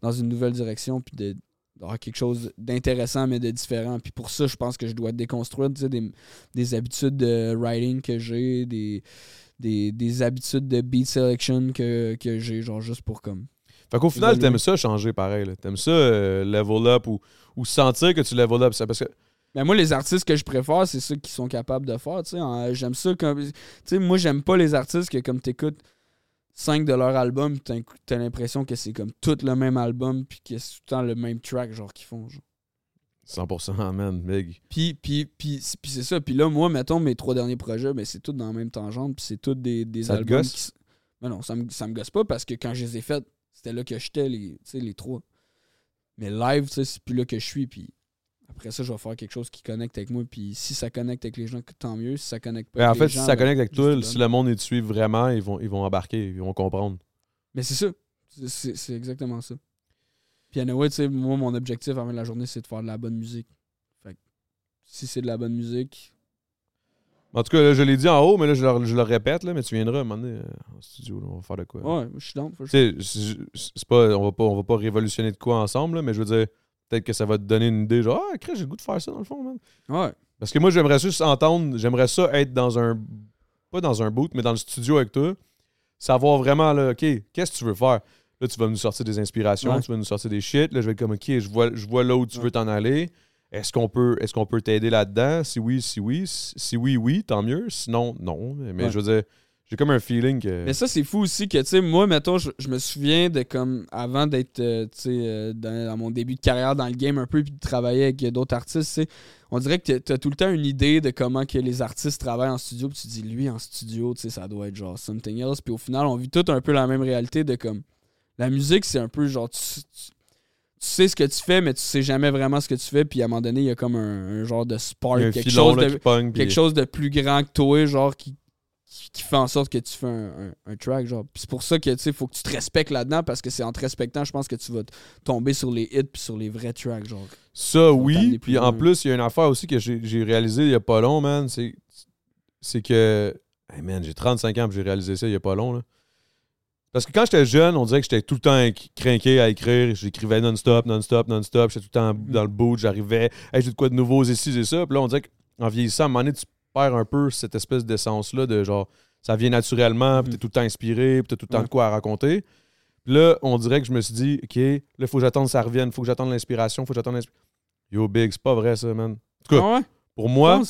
dans une nouvelle direction, puis de d'avoir quelque chose d'intéressant, mais de différent. Puis pour ça, je pense que je dois déconstruire tu sais, des, des habitudes de writing que j'ai, des, des, des habitudes de beat selection que, que j'ai, genre juste pour comme. Fait qu'au final, t'aimes ça changer pareil. là. T'aimes ça euh, level up ou, ou sentir que tu level up. Ça, parce que Mais moi, les artistes que je préfère, c'est ceux qui sont capables de faire. En- J'aime ça comme. Sais, moi, j'aime pas les artistes que, comme t'écoutes 5 de leur album, t'as t'as l'impression que c'est comme tout le même album, puis que c'est tout le temps le même track, genre, qu'ils font. Genre. 100% man, big. Puis, puis, puis, c'est- puis c'est ça. Puis là, moi, mettons, mes trois derniers projets, ben, c'est tout dans la même tangente, puis c'est tout des, des Ça te albums. gosse? qui Mais non, ça me, ça me gosse pas parce que quand je les ai faits, c'était là que j'étais, les, les trois. Mais live, c'est plus là que je suis, puis après ça, je vais faire quelque chose qui connecte avec moi, puis si ça connecte avec les gens, tant mieux. Si ça connecte pas Mais en avec fait, les si gens, ça ben, connecte avec toi, si le monde te suit vraiment, ils vont, ils vont embarquer, ils vont comprendre. Mais c'est ça. C'est exactement ça. Puis anyway, tu sais, moi, mon objectif à la journée, c'est de faire de la bonne musique. Fait que si c'est de la bonne musique, En tout cas, là, je l'ai dit en haut, mais là, je le, je le répète, là, mais tu viendras un moment donné euh, en studio, là, on va faire de quoi. ouais, je suis down. c'est pas, on va pas, on va pas révolutionner de quoi ensemble, là, mais je veux dire, peut-être que ça va te donner une idée, genre, ah, j'ai le goût de faire ça dans le fond, man. Ouais. Parce que moi, j'aimerais juste entendre, j'aimerais ça être dans un, pas dans un boot, mais dans le studio avec toi, savoir vraiment, là, OK, qu'est-ce que tu veux faire? Là, tu vas nous sortir des inspirations, Ouais. tu vas nous sortir des shit. Là, je vais être comme, OK, je vois, je vois là où tu Ouais. veux t'en aller. Est-ce qu'on peut, est-ce qu'on peut t'aider là-dedans? Si oui, si oui. Si oui, oui, tant mieux. Sinon, non. Mais, Ouais. je veux dire, j'ai comme un feeling que. Mais ça, c'est fou aussi que, tu sais, moi, mettons, je, je me souviens de comme, avant d'être, euh, tu sais, euh, dans, dans mon début de carrière dans le game un peu, puis de travailler avec d'autres artistes, tu sais, on dirait que tu as tout le temps une idée de comment que les artistes travaillent en studio, puis tu dis, lui, en studio, tu sais, ça doit être genre something else, puis au final, on vit tout un peu la même réalité de comme, la musique, c'est un peu genre, tu, tu- tu sais ce que tu fais, mais tu sais jamais vraiment ce que tu fais, puis à un moment donné, il y a comme un, un genre de spark, quelque chose là, de quelque chose de plus grand que toi, genre, qui, qui, qui fait en sorte que tu fais un, un- un track, genre. Puis c'est pour ça que, tu sais, faut que tu te respectes là-dedans, parce que c'est en te respectant, je pense que tu vas tomber sur les hits puis sur les vrais tracks, genre. Ça, oui. Puis en plus, il y a une affaire aussi que j'ai réalisé il y a pas long, man. C'est que. Hey, man, j'ai 35 ans puis j'ai réalisé ça il y a pas long, là. Parce que quand j'étais jeune, on dirait que j'étais tout le temps crinqué à écrire. J'écrivais non-stop, non-stop, non-stop. J'étais tout le temps dans le bout. J'arrivais. Hey, j'ai de quoi de nouveau, ici, et ça. Puis là, on dirait qu'en vieillissant, à un moment donné, tu perds un peu cette espèce d'essence-là de genre, ça vient naturellement, puis t'es Mm. tout le temps inspiré, puis t'as tout le temps de quoi à raconter. Puis là, on dirait que je me suis dit, OK, là, il faut que j'attende que ça revienne, faut que j'attende l'inspiration, faut que j'attende l'inspiration. Yo, Big, c'est pas vrai, ça, man. En tout cas, Ah ouais? pour moi,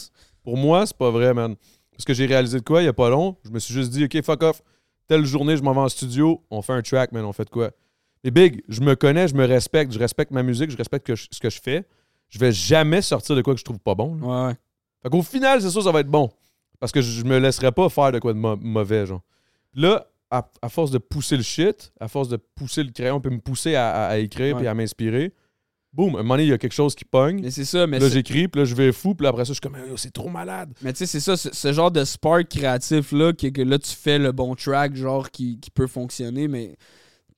pour moi, c'est pas vrai, man. Parce que j'ai réalisé de quoi il y a pas long. Je me suis juste dit, OK, fuck off. Telle journée, je m'en vais en studio, on fait un track, man, on fait de quoi? Et Big, je me connais, je me respecte, je respecte ma musique, je respecte que je- ce que je fais. Je vais jamais sortir de quoi que je trouve pas bon. là. Ouais, ouais. Fait qu'au final, c'est sûr, ça va être bon. Parce que je me laisserai pas faire de quoi de mauvais, genre. Là, à, à force de pousser le shit, à force de pousser le crayon, puis me pousser à, à- à écrire puis à m'inspirer, boum, un moment donné, il y a quelque chose qui pogne. Mais c'est ça, mais là, j'écris, puis là, je vais fou, puis là, après ça, je suis comme, c'est trop malade. Mais tu sais, c'est ça, ce, ce genre de spark créatif-là, que, que là, tu fais le bon track, genre, qui, qui peut fonctionner, mais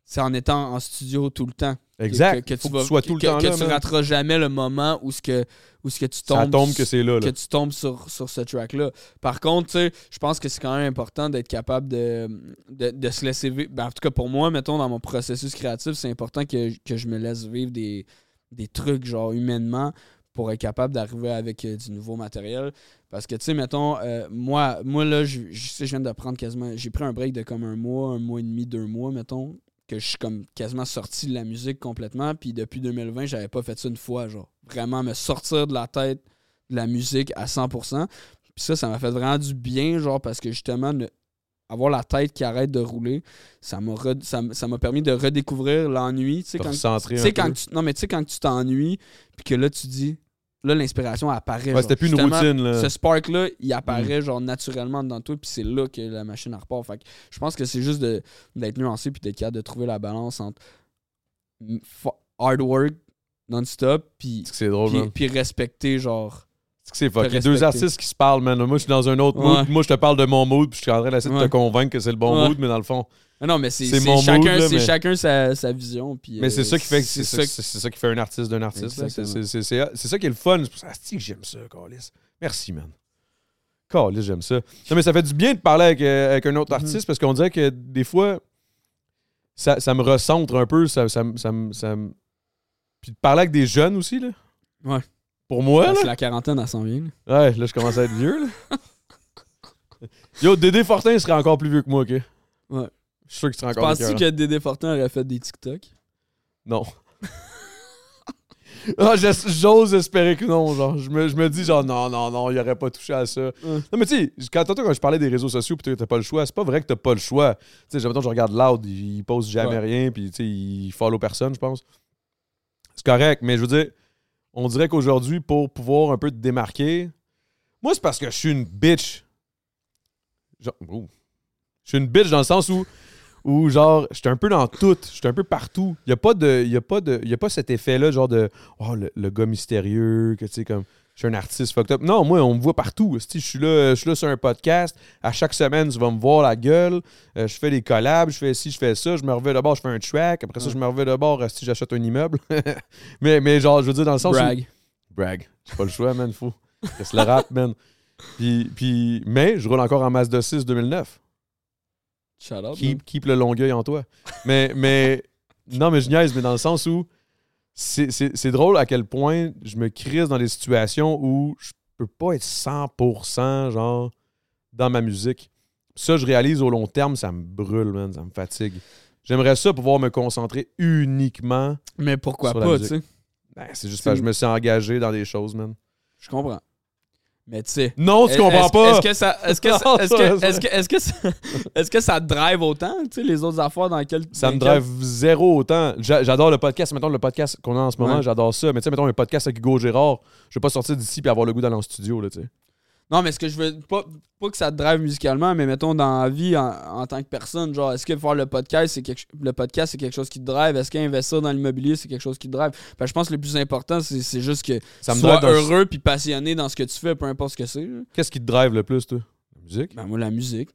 c'est en étant en studio tout le temps. Exact. Que, que Faut tu vas, sois tout le temps que là, tu rateras jamais le moment où ce que, où ce que tu tombes. Ça tombe que c'est là, là. que tu tombes sur, sur ce track-là. Par contre, tu sais, je pense que c'est quand même important d'être capable de, de, de se laisser vivre. Ben, en tout cas, pour moi, mettons, dans mon processus créatif, c'est important que, que je me laisse vivre des, des trucs, genre, humainement, pour être capable d'arriver avec euh, du nouveau matériel. Parce que, tu sais, mettons, euh, moi, moi, là, je, sais, je viens de prendre quasiment... J'ai pris un break de comme un mois, un mois et demi, deux mois, mettons, que je suis comme quasiment sorti de la musique complètement. Puis depuis 2020, j'avais pas fait ça une fois, genre. Vraiment me sortir de la tête de la musique à 100%. Puis ça, ça m'a fait vraiment du bien, genre, parce que justement, avoir la tête qui arrête de rouler, ça m'a re- ça permis de redécouvrir l'ennui. Tu sais, quand, tu quand non, mais tu sais, quand tu t'ennuies, puis que là, tu dis, là, l'inspiration apparaît. Ouais, c'était plus une routine, là. Ce spark-là, il Mm. apparaît, genre, naturellement dans toi, puis c'est là que la machine repart. Fait que je pense que c'est juste de- d'être nuancé, puis d'être capable de trouver la balance entre mm, hard work non-stop, puis puis respecter, genre. C'est que c'est fuck. te Il y a deux artistes qui se parlent, man. Moi, je suis dans un autre Ouais. mood. Moi, je te parle de mon mood, puis je suis en train d'essayer de te convaincre que c'est le bon mood, mais dans le fond. Non, mais c'est chacun, là, mais- chacun sa, sa vision. Puis, Mais euh, c'est ça qui fait c'est ça ça, qui fait un artiste d'un artiste. C'est ça qui est le fun. C'est pour ça que j'aime ça, Carlis. Merci, man. Carlis, j'aime ça. Non, mais ça fait du bien de parler avec, euh, avec un autre Mhm. artiste parce qu'on dirait que des fois, ça, ça me recentre un peu. Ça, ça, ça, me- ça me- Puis de parler avec des jeunes aussi, là. Ouais. Pour moi, Parce là. que la quarantaine, elle s'en vient. là. Ouais, là, je commence à être vieux, là. Yo, Dédé Fortin serait encore plus vieux que moi, OK? Ouais. Je suis sûr qu'il serait encore Penses-tu plus que Dédé Fortin aurait fait des TikTok? Non. Ah, j'es- J'ose espérer que non, genre. Je me, je me dis, genre, non, non, non, il aurait pas touché à ça. Non, mais tu sais, quand, tantôt, quand je parlais des réseaux sociaux, puis t'as pas le choix, c'est pas vrai que t'as pas le choix. Tu sais, que je regarde Loud, il, il poste jamais Ouais. rien, puis tu sais, il follow personne, je pense. C'est correct, mais je veux dire, on dirait qu'aujourd'hui, pour pouvoir un peu te démarquer, moi, c'est parce que je suis une bitch. Ouh. Je suis une bitch dans le sens où, où genre, j'étais un peu dans tout, j'étais un peu partout. Il n'y a pas a a pas cet effet-là, genre de, oh, le, le gars mystérieux, que tu sais, comme, je suis un artiste fucked up. Non, moi, on me voit partout. Je suis là, je suis là sur un podcast. À chaque semaine, tu vas me voir la gueule. Euh, je fais des collabs, je fais ci, je fais ça. Je me reviens de bord, je fais un track. Après ça, je me reviens de bord, si j'achète un immeuble. mais, mais genre, je veux dire, dans le sens où- Brag. Brag. J'ai pas le choix, man. Faut. C'est le rap, man? Puis, puis, mais je roule encore en Mazda 6 2009. Shout out. Keep, keep le longueuil en toi. Mais, mais, non, mais je niaise, mais dans le sens où c'est- drôle à quel point je me crise dans des situations où je peux pas être 100% genre dans ma musique. Ça, je réalise au long terme, ça me brûle, man, ça me fatigue. J'aimerais ça pouvoir me concentrer uniquement. Mais pourquoi Sur la pas, tu sais? Ben, c'est juste parce que je me suis engagé dans des choses, man. Je comprends. Mais tu sais. Non, tu comprends pas! Est-ce que ça. Est-ce que, est-ce que, est-ce que, est-ce que, ça, est-ce que ça te drive autant, tu sais, les autres affaires dans lesquelles. Ça me drive zéro autant. J'a- J'adore le podcast. Mettons le podcast qu'on a en ce moment, Ouais. j'adore ça. Mais tu sais, mettons un podcast avec Hugo Gérard, je vais pas sortir d'ici et avoir le goût d'aller en studio, là, tu sais. Non, mais ce que je veux. Pas, pas que ça te drive musicalement, mais mettons dans la vie en, en tant que personne, genre, est-ce que faire le podcast, c'est quelque, le podcast, c'est quelque chose qui te drive? Est-ce qu'investir dans l'immobilier, c'est quelque chose qui te drive? Ben, je pense que le plus important, c'est c'est juste que Ça me sois heureux puis passionné dans ce que tu fais, peu importe ce que c'est. là. Qu'est-ce qui te drive le plus, toi? La musique? Ben, moi, la musique.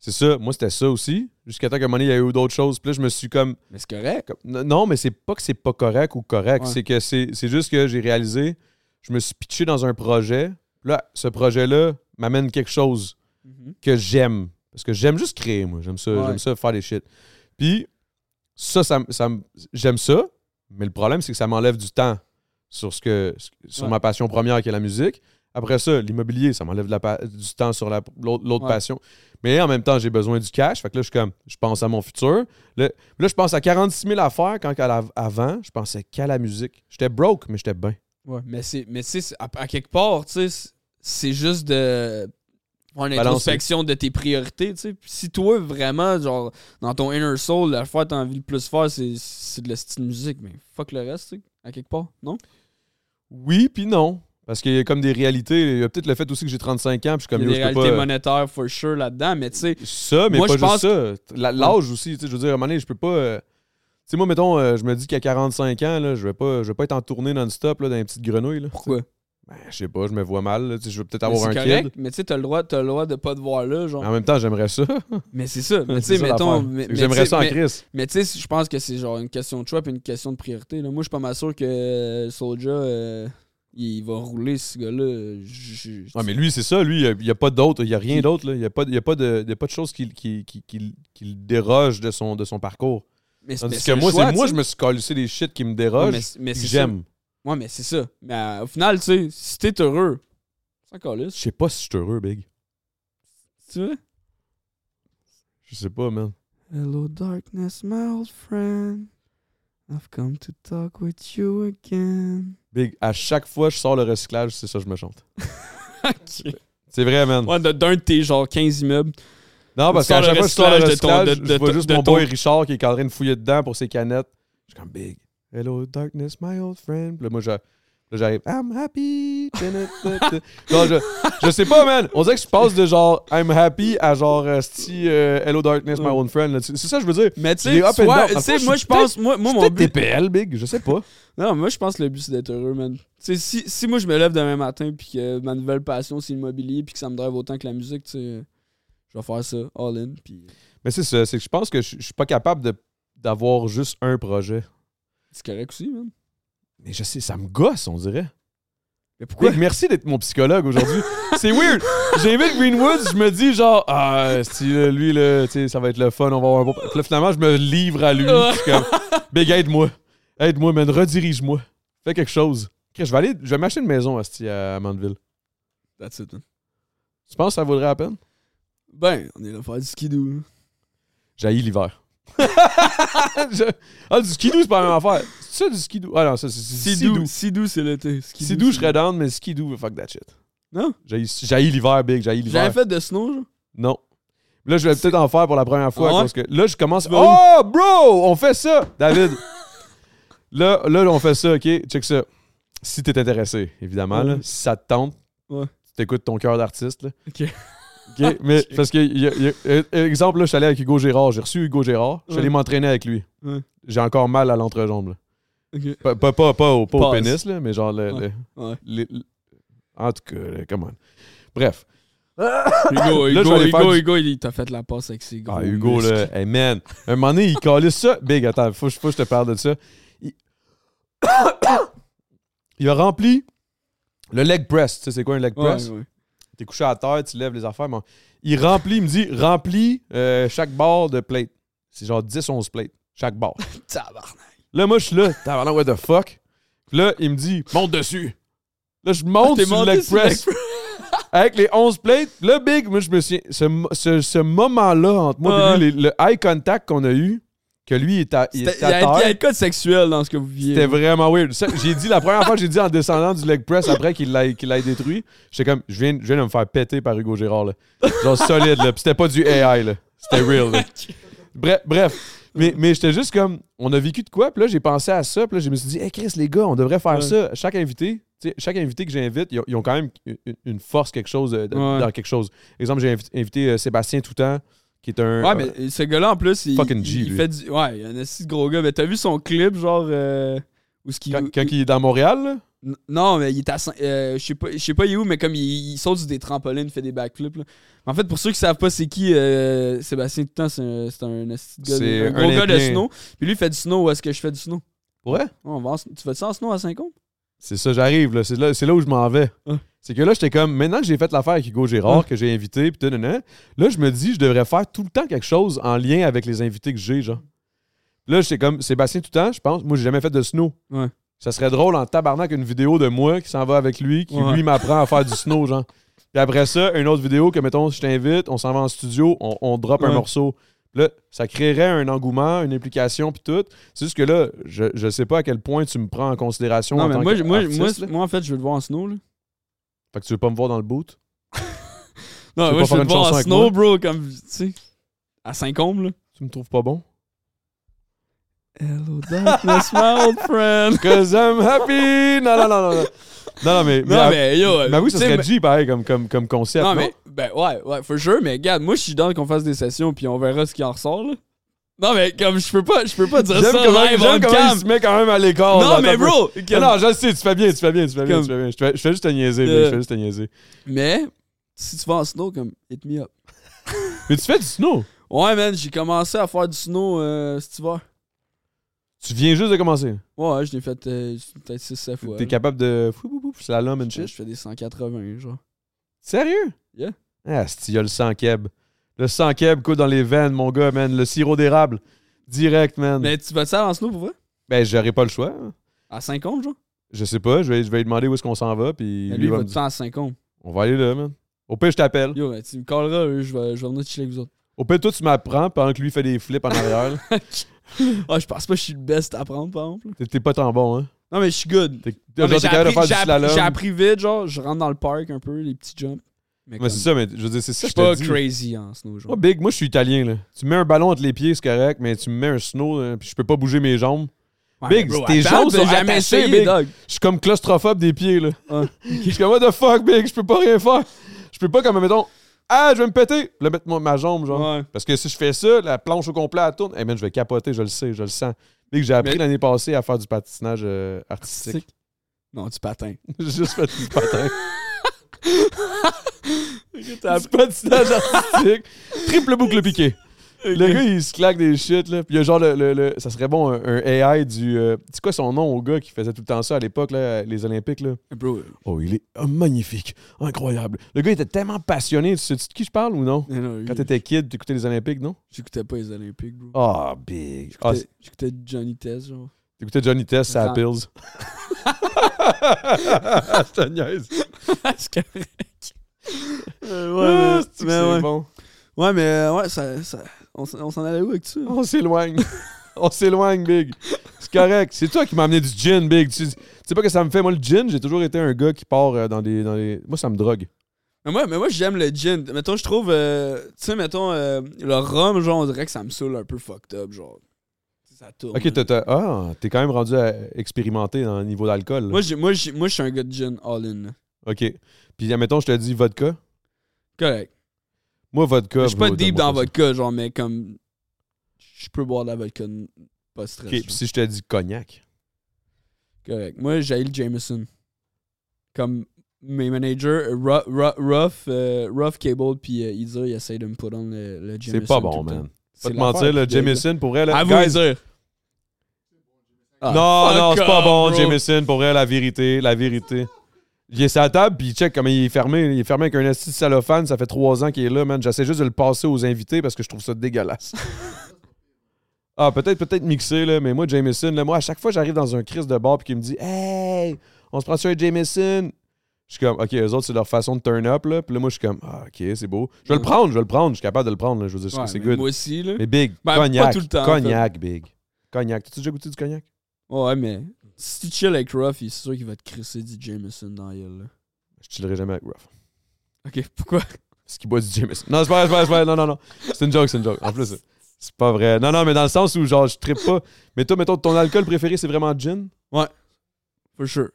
C'est ça. Moi, c'était ça aussi. Jusqu'à temps qu'à un moment donné, il y a eu d'autres choses. Puis là, je me suis comme. Mais c'est correct. comme- n- Non, mais c'est pas que c'est pas correct ou correct. Ouais. C'est que c'est c'est juste que j'ai réalisé, je me suis pitché dans un projet. Là, ce projet-là m'amène quelque chose Mhm. que j'aime. Parce que j'aime juste créer, moi. J'aime ça, Ouais. j'aime ça faire des shit. Puis, ça, ça, j'aime ça, mais le problème, c'est que ça m'enlève du temps sur, ce que, sur Ouais. ma passion première qui est la musique. Après ça, l'immobilier, ça m'enlève la du temps sur la- l'autre Ouais. passion. Mais en même temps, j'ai besoin du cash. Fait que là, je suis comme, je pense à mon futur. Là, là, je pense à 46 000 affaires quand la- avant, je pensais qu'à la musique. J'étais broke, mais j'étais bien. Ouais, mais c'est mais tu sais c'est- à, à quelque part, tu sais, c'est- juste de faire une Balancer. introspection de tes priorités, tu sais. Puis si toi, vraiment, genre, dans ton inner soul, la fois que t'as envie le plus faire, c'est, c'est de la style musique, mais fuck le reste, tu sais, à quelque part, non? Oui, puis non. Parce qu'il y a comme des réalités. Il y a peut-être le fait aussi que j'ai 35 ans, puis je comme Il y a des réalités pas. monétaires, for sure, là-dedans, mais tu sais, Ça, mais Moi, pas je juste pense ça. L'âge aussi, tu sais, je veux dire, à un moment donné, je peux pas. Tu sais, moi, mettons, euh, je me dis qu'à 45 ans, là, je vais pas, je vais pas être en tournée non-stop là, dans les petites grenouilles. Là, pourquoi? Ben, je sais pas, je me vois mal. là, je vais peut-être avoir un correct, kid. mais tu sais, t'as le droit, t'as le droit de pas te voir là, genre. En même temps, j'aimerais ça. Mais c'est ça, mais tu sais, mettons. J'aimerais ça en crise. Mais tu sais, je pense que c'est genre une question de choix et une question de priorité. Là. Moi, je suis pas mal sûr que euh, Soulja, euh, il va rouler ce gars-là. Ouais, mais lui, c'est ça. Lui, il n'y a, pas d'autre. Il n'y a rien d'autre. Il n'y a, pas- y a, pas de- y a pas de choses qui, qui, qui, qui- qui le dérogent de son, de son parcours. Mais, Tandis mais que moi, c'est moi, je me suis calissé des shit qui me Ouais, dérogent. mais, mais ça. j'aime. Ouais, mais c'est ça. Mais euh, au final, tu sais, si t'es heureux, c'est encore Je sais pas si je suis heureux, Big. Tu vois? Je sais pas, man. Hello, darkness, my old friend. I've come to talk with you again. Big, à chaque fois que je sors le recyclage, c'est ça que je me chante. ok. C'est vrai, man. Ouais, d'un de tes genre 15 immeubles. Non, parce qu'à chaque fois que je sors le recyclage de ton- de- je vois juste mon ton- boy Richard qui est en train de fouiller dedans pour ses canettes. Je suis comme big. Hello, darkness, my old friend. Puis là, moi, je- là, j'arrive. I'm happy. non, je, je sais pas, man. On dirait que je passe de genre I'm happy à genre euh, sti, euh, Hello, darkness, my old friend. C'est ça que je veux dire. Mais tu sais, moi je pense, moi, mon but. peut-être TPL, big. Je sais pas. Non, moi je pense que le but c'est d'être heureux, man. Tu sais, si, si moi je me lève demain matin puis que ma nouvelle passion c'est l'immobilier puis que ça me drive autant que la musique, tu sais, je vais faire ça all in puis Mais c'est ça. C'est que je pense que je je suis pas capable d'avoir juste un projet. c'est correct aussi, man. Mais je sais, ça me gosse, on dirait. Mais pourquoi? Merci d'être mon psychologue aujourd'hui. c'est weird. J'invite Greenwoods, je me dis genre, ah, lui, là, ça va être le fun, on va avoir un bon. Puis là, finalement, je me livre à lui. Comme, Big, aide-moi. Aide-moi, man, redirige-moi. Fais quelque chose. Je vais aller, je vais m'acheter une maison asti, à Mandeville. That's it, man. Tu penses que ça vaudrait la peine? Ben, on est là pour faire du skidoo. J'haïs l'hiver. Je- Ah, du skidoo, c'est pas la même affaire. C'est ça du skidoo? Ah non, ça, c'est sidou. Sidou c'est l'été. Skidoo, je serais down, mais skidoo, fuck that shit. Non? J'haïs l'hiver, Big, j'haïs l'hiver. J'avais fait de snow, genre. Non. Là, je vais peut-être en faire pour la première fois Ah ouais? parce que là, je commence. Oh, bro! On fait ça! David! là, là, on fait ça, OK? Check ça. Si t'es intéressé, évidemment, là, si ça te tente, Ouais. tu t'écoutes ton cœur d'artiste. là. Ok. OK? Mais parce que, il y a- il y a- euh, exemple, là, je suis allé avec Hugo Gérard. J'ai reçu Hugo Gérard. Je suis allé m'entraîner avec lui. Ouais. J'ai encore mal à l'entrejambe. là. Ok. Pas, pas, pas, pas au, pas au Pause. pénis, là, mais genre le. Ouais. le- Ouais. les- le- en tout cas, come on. Bref. Hugo, Là, Hugo, Hugo, du- Hugo, il t'a fait la passe avec ses gros Ah, Hugo, muscles. là, hey man, un moment donné, il calait ça. Big, attends, faut, faut que je te parle de ça. Il, il a rempli le leg press. Tu sais, c'est quoi un leg Ouais, press? Ouais. T'es couché à terre, tu lèves les affaires. mais il remplit, il me dit, remplis euh, chaque barre de plate. C'est genre 10-11 plates, chaque barre. Tabarnak. Là, moi, je suis là, tabarnak, what the fuck? Là, il me dit, monte dessus. Là, je monte T'es sur le leg press. leg Avec les 11 plates, le big, moi, je me suis. Ce, ce, ce moment-là entre moi et lui, les- le eye contact qu'on a eu, que lui, il est à, il C'était- est Il y à a, il y a terre, un code sexuel dans ce que vous viviez. c'était vraiment weird. J'ai dit, la première fois que j'ai dit en descendant du leg press après qu'il l'ait détruit, j'étais comme, je viens, je viens de me faire péter par Hugo Gérard, là. Genre solide, là. Puis c'était pas du AI, là. C'était real, là. Bref, bref. Mais, mais j'étais juste comme, on a vécu de quoi? Puis là, j'ai pensé à ça. Puis là, je me suis dit, hey Chris, les gars, on devrait faire Ouais. ça. Chaque invité, chaque invité que j'invite, ils, ont- quand même une, force, quelque chose, euh, Ouais. dans quelque chose. Exemple, j'ai invi- invité euh, Sébastien Toutan, qui est un. Ouais, mais ce gars-là, en plus, il, Fucking G, il, fait du. Ouais, il est un assez gros gars. Mais t'as vu son clip, genre. Euh, où ce quand, quand il est dans Montréal, là, Non, mais il est à. Euh, je sais pas, je sais pas il est où, mais comme il, il saute sur des trampolines, il fait des backflips. Là. En fait, pour ceux qui savent pas c'est qui, euh, Sébastien Toutan, c'est un, c'est un, un gros gars de snow. Puis lui, il fait du snow. Où est-ce que je fais du snow? ouais, Oh, on va en- tu fais ça en snow à 5 ans? c'est ça, j'arrive, là. C'est là, là où je m'en vais. Ah. C'est que là, j'étais comme, maintenant que j'ai fait l'affaire avec Hugo Gérard, Ah. que j'ai invité, puis tout, là, je me dis, je devrais faire tout le temps quelque chose en lien avec les invités que j'ai, genre. Là, j'étais comme, Sébastien Toutan, je pense, moi, j'ai jamais fait de snow. Ouais. Ça serait drôle en tabarnak une vidéo de moi qui s'en va avec lui, qui Ouais. lui m'apprend à faire du snow, genre. Puis après ça, une autre vidéo que, mettons, je t'invite, on s'en va en studio, on, on drop un morceau. Là, ça créerait un engouement, une implication, puis tout. C'est juste que là, je, je sais pas à quel point tu me prends en considération Non, en mais tant moi, moi, qu'artiste, moi, là. moi, en fait, je veux le voir en snow. Là. Fait que tu veux pas me voir dans le boot? Non, moi, je une le voir en snow, bro, comme, tu sais, à Saint-Côme, là. Tu me trouves pas bon? Hello, darkness, my old friend. Cause I'm happy! Non, non, non, non. Non, non, non, mais. Non, mais yo. mais oui, ça serait G, pareil, comme, comme, comme concept. Non, Non, mais, ben ouais, ouais, for sure, mais regarde, moi, je suis dans qu'on fasse des sessions, puis on verra ce qui en ressort, là. Non, mais comme, je peux pas, je peux pas dire J'aime ça comment, live j'aime on comment cam. il se met quand même à l'écart. Non, là, mais bro, Non, comme- non, je sais, tu fais bien, tu fais bien, tu fais bien, Comme- tu fais bien. Je fais, je fais juste te niaiser, Euh. Je fais juste te niaiser. mais, si tu vas en snow, comme, hit me up. Mais tu fais du snow? Ouais, man, j'ai commencé à faire du snow euh, cet hiver. Tu viens juste de commencer? Ouais, je l'ai fait euh, peut-être 6-7 fois. T'es capable de slalom and Je shit? je fais des 180, genre. Sérieux? Yeah. Ah, c'est il y a le sang keb. Le sang keb coule dans les veines, mon gars, man. Le sirop d'érable. Direct, man. Mais tu vas te faire en snow pour vrai? Ben, j'aurais pas le choix. À 50, genre? Je sais pas, je vais, je vais lui demander où est-ce qu'on s'en va, puis lui, il va dire- faire à 50. On va aller là, man. Au pire, je t'appelle. Yo, ben, tu me calleras, je vais, je vais venir chiller avec vous autres. Au pire, toi, tu m'apprends pendant que lui fait des flips en arrière. là. Ah, je pense pas que je suis le best à apprendre, par exemple. T'es- T'es pas tant bon, hein. Non, mais je suis good. T'es Non, genre, mais t'es j'ai capable de appris, faire du appris- j'ai appris vite, genre, je rentre dans le parc un peu, les petits jumps. Mais, c'est ça, mais je veux dire, c'est je ça suis je pas te dis. crazy en snow, genre. Moi, Big, moi, je suis italien, là. Tu me mets un ballon entre les pieds, c'est correct, mais tu me mets un snow, là, puis je peux pas bouger mes jambes. Ouais, Big, bro, tes jambes sont jamais essayé, Big. dog. Je suis comme claustrophobe des pieds, là. Ah, Je suis comme, what the fuck, Big, je peux pas rien faire. Je peux pas, comme, mettons, ah, je vais me péter, là, mettre ma jambe, genre. Ouais. Parce que si je fais ça, la planche au complet, elle tourne. Eh, man, je vais capoter, je le sais, je le sens. Big, j'ai appris Mais- l'année passée à faire du patinage euh, artistique. Artistique? Non, du patin. J'ai juste fait du patin. T'as du patinage artistique. Triple boucle piqué. Le gars, il se claque des shit, là. Puis il y a genre le. le- le- ça serait bon, un, un AI du. euh, c'est quoi son nom au gars qui faisait tout le temps ça à l'époque, là, les Olympiques, là? Bro, Oh, il est oh, magnifique, incroyable. Le gars était tellement passionné. Tu sais de qui je parle ou non? non, non, Quand t'étais kid, t'écoutais les Olympiques, non? J'écoutais pas les Olympiques, bro. Ah, big. Ah, J'écoutais- J'écoutais Johnny Test, genre. T'écoutais Johnny Test, ça Ran- Pills. Je te niaise. c'est correct. Euh, Ah, ouais, mais, mais c'est ouais. bon? Ouais, mais euh, ouais, ça, ça, on, s'en- on s'en allait où avec ça? On s'éloigne. On s'éloigne, Big. C'est correct. C'est toi qui m'as amené du gin, Big. Tu tu sais pas que ça me fait. Moi, le gin, j'ai toujours été un gars qui part euh, dans des. Dans les... Moi, ça me drogue. Mais moi, mais moi j'aime le gin. Mettons, je trouve, euh, tu sais, mettons, euh, le rhum, genre, on dirait que ça me saoule un peu fucked up, genre. Ça tourne. Ok, t'as- ah, t'es quand même rendu à expérimenter dans le niveau d'alcool. là. Moi, j'ai- moi, j'ai- moi, je suis un gars de gin all-in. Ok. Puis, admettons, je te dis vodka. Correct. Moi, vodka. Je suis pas bro, deep donne-moi dans ça. vodka, genre, mais comme. Je peux boire de la vodka, n- pas stress. Ok, genre. puis si je te dis cognac. Correct. Moi, j'ai le Jameson. Comme mes managers, Ru- Ru- Ruff, euh, Ruff Cable, puis euh, Isa, ils essayent de me put on le, le Jameson. C'est pas tout bon, le temps. man. Pas te mentir, le. Jameson, pour là. À vous guys, dire. Ah, non, non, c'est pas bon, bro. Jameson, pour vrai, la vérité, la vérité. Il est sur la table, puis check comment il est fermé. Il est fermé avec un esti de. Ça fait trois ans qu'il est là, man. J'essaie juste de le passer aux invités parce que je trouve ça dégueulasse. ah, peut-être peut-être mixé, là, mais moi, Jameson, là, moi, à chaque fois, j'arrive dans un crise de bar puis qu'il me dit Hey, on se prend sur un Jameson. Je suis comme, OK, eux autres, c'est leur façon de turn up, là. Puis là, moi, je suis comme, ah, OK, c'est beau. Je vais le prendre, je vais le prendre. Je suis capable de le prendre, là. Je veux dire, Ouais, c'est good. Moi aussi, là. Mais big, Ben, pas cognac. tout le temps, en cognac, big. Cognac. T'as-tu déjà goûté du cognac? Ouais, mais si tu chill avec Ruff, il est sûr qu'il va te crisser du Jameson dans la. Je chillerai jamais avec Ruff. Ok, pourquoi? Parce qu'il boit du Jameson. Non, c'est pas vrai, c'est pas vrai, c'est. Non, non, non. C'est une joke, c'est une joke. En plus, c'est pas vrai. Non, non, mais dans le sens où, genre, je trippe pas. Mais toi, mettons, ton alcool préféré, c'est vraiment gin? For sure.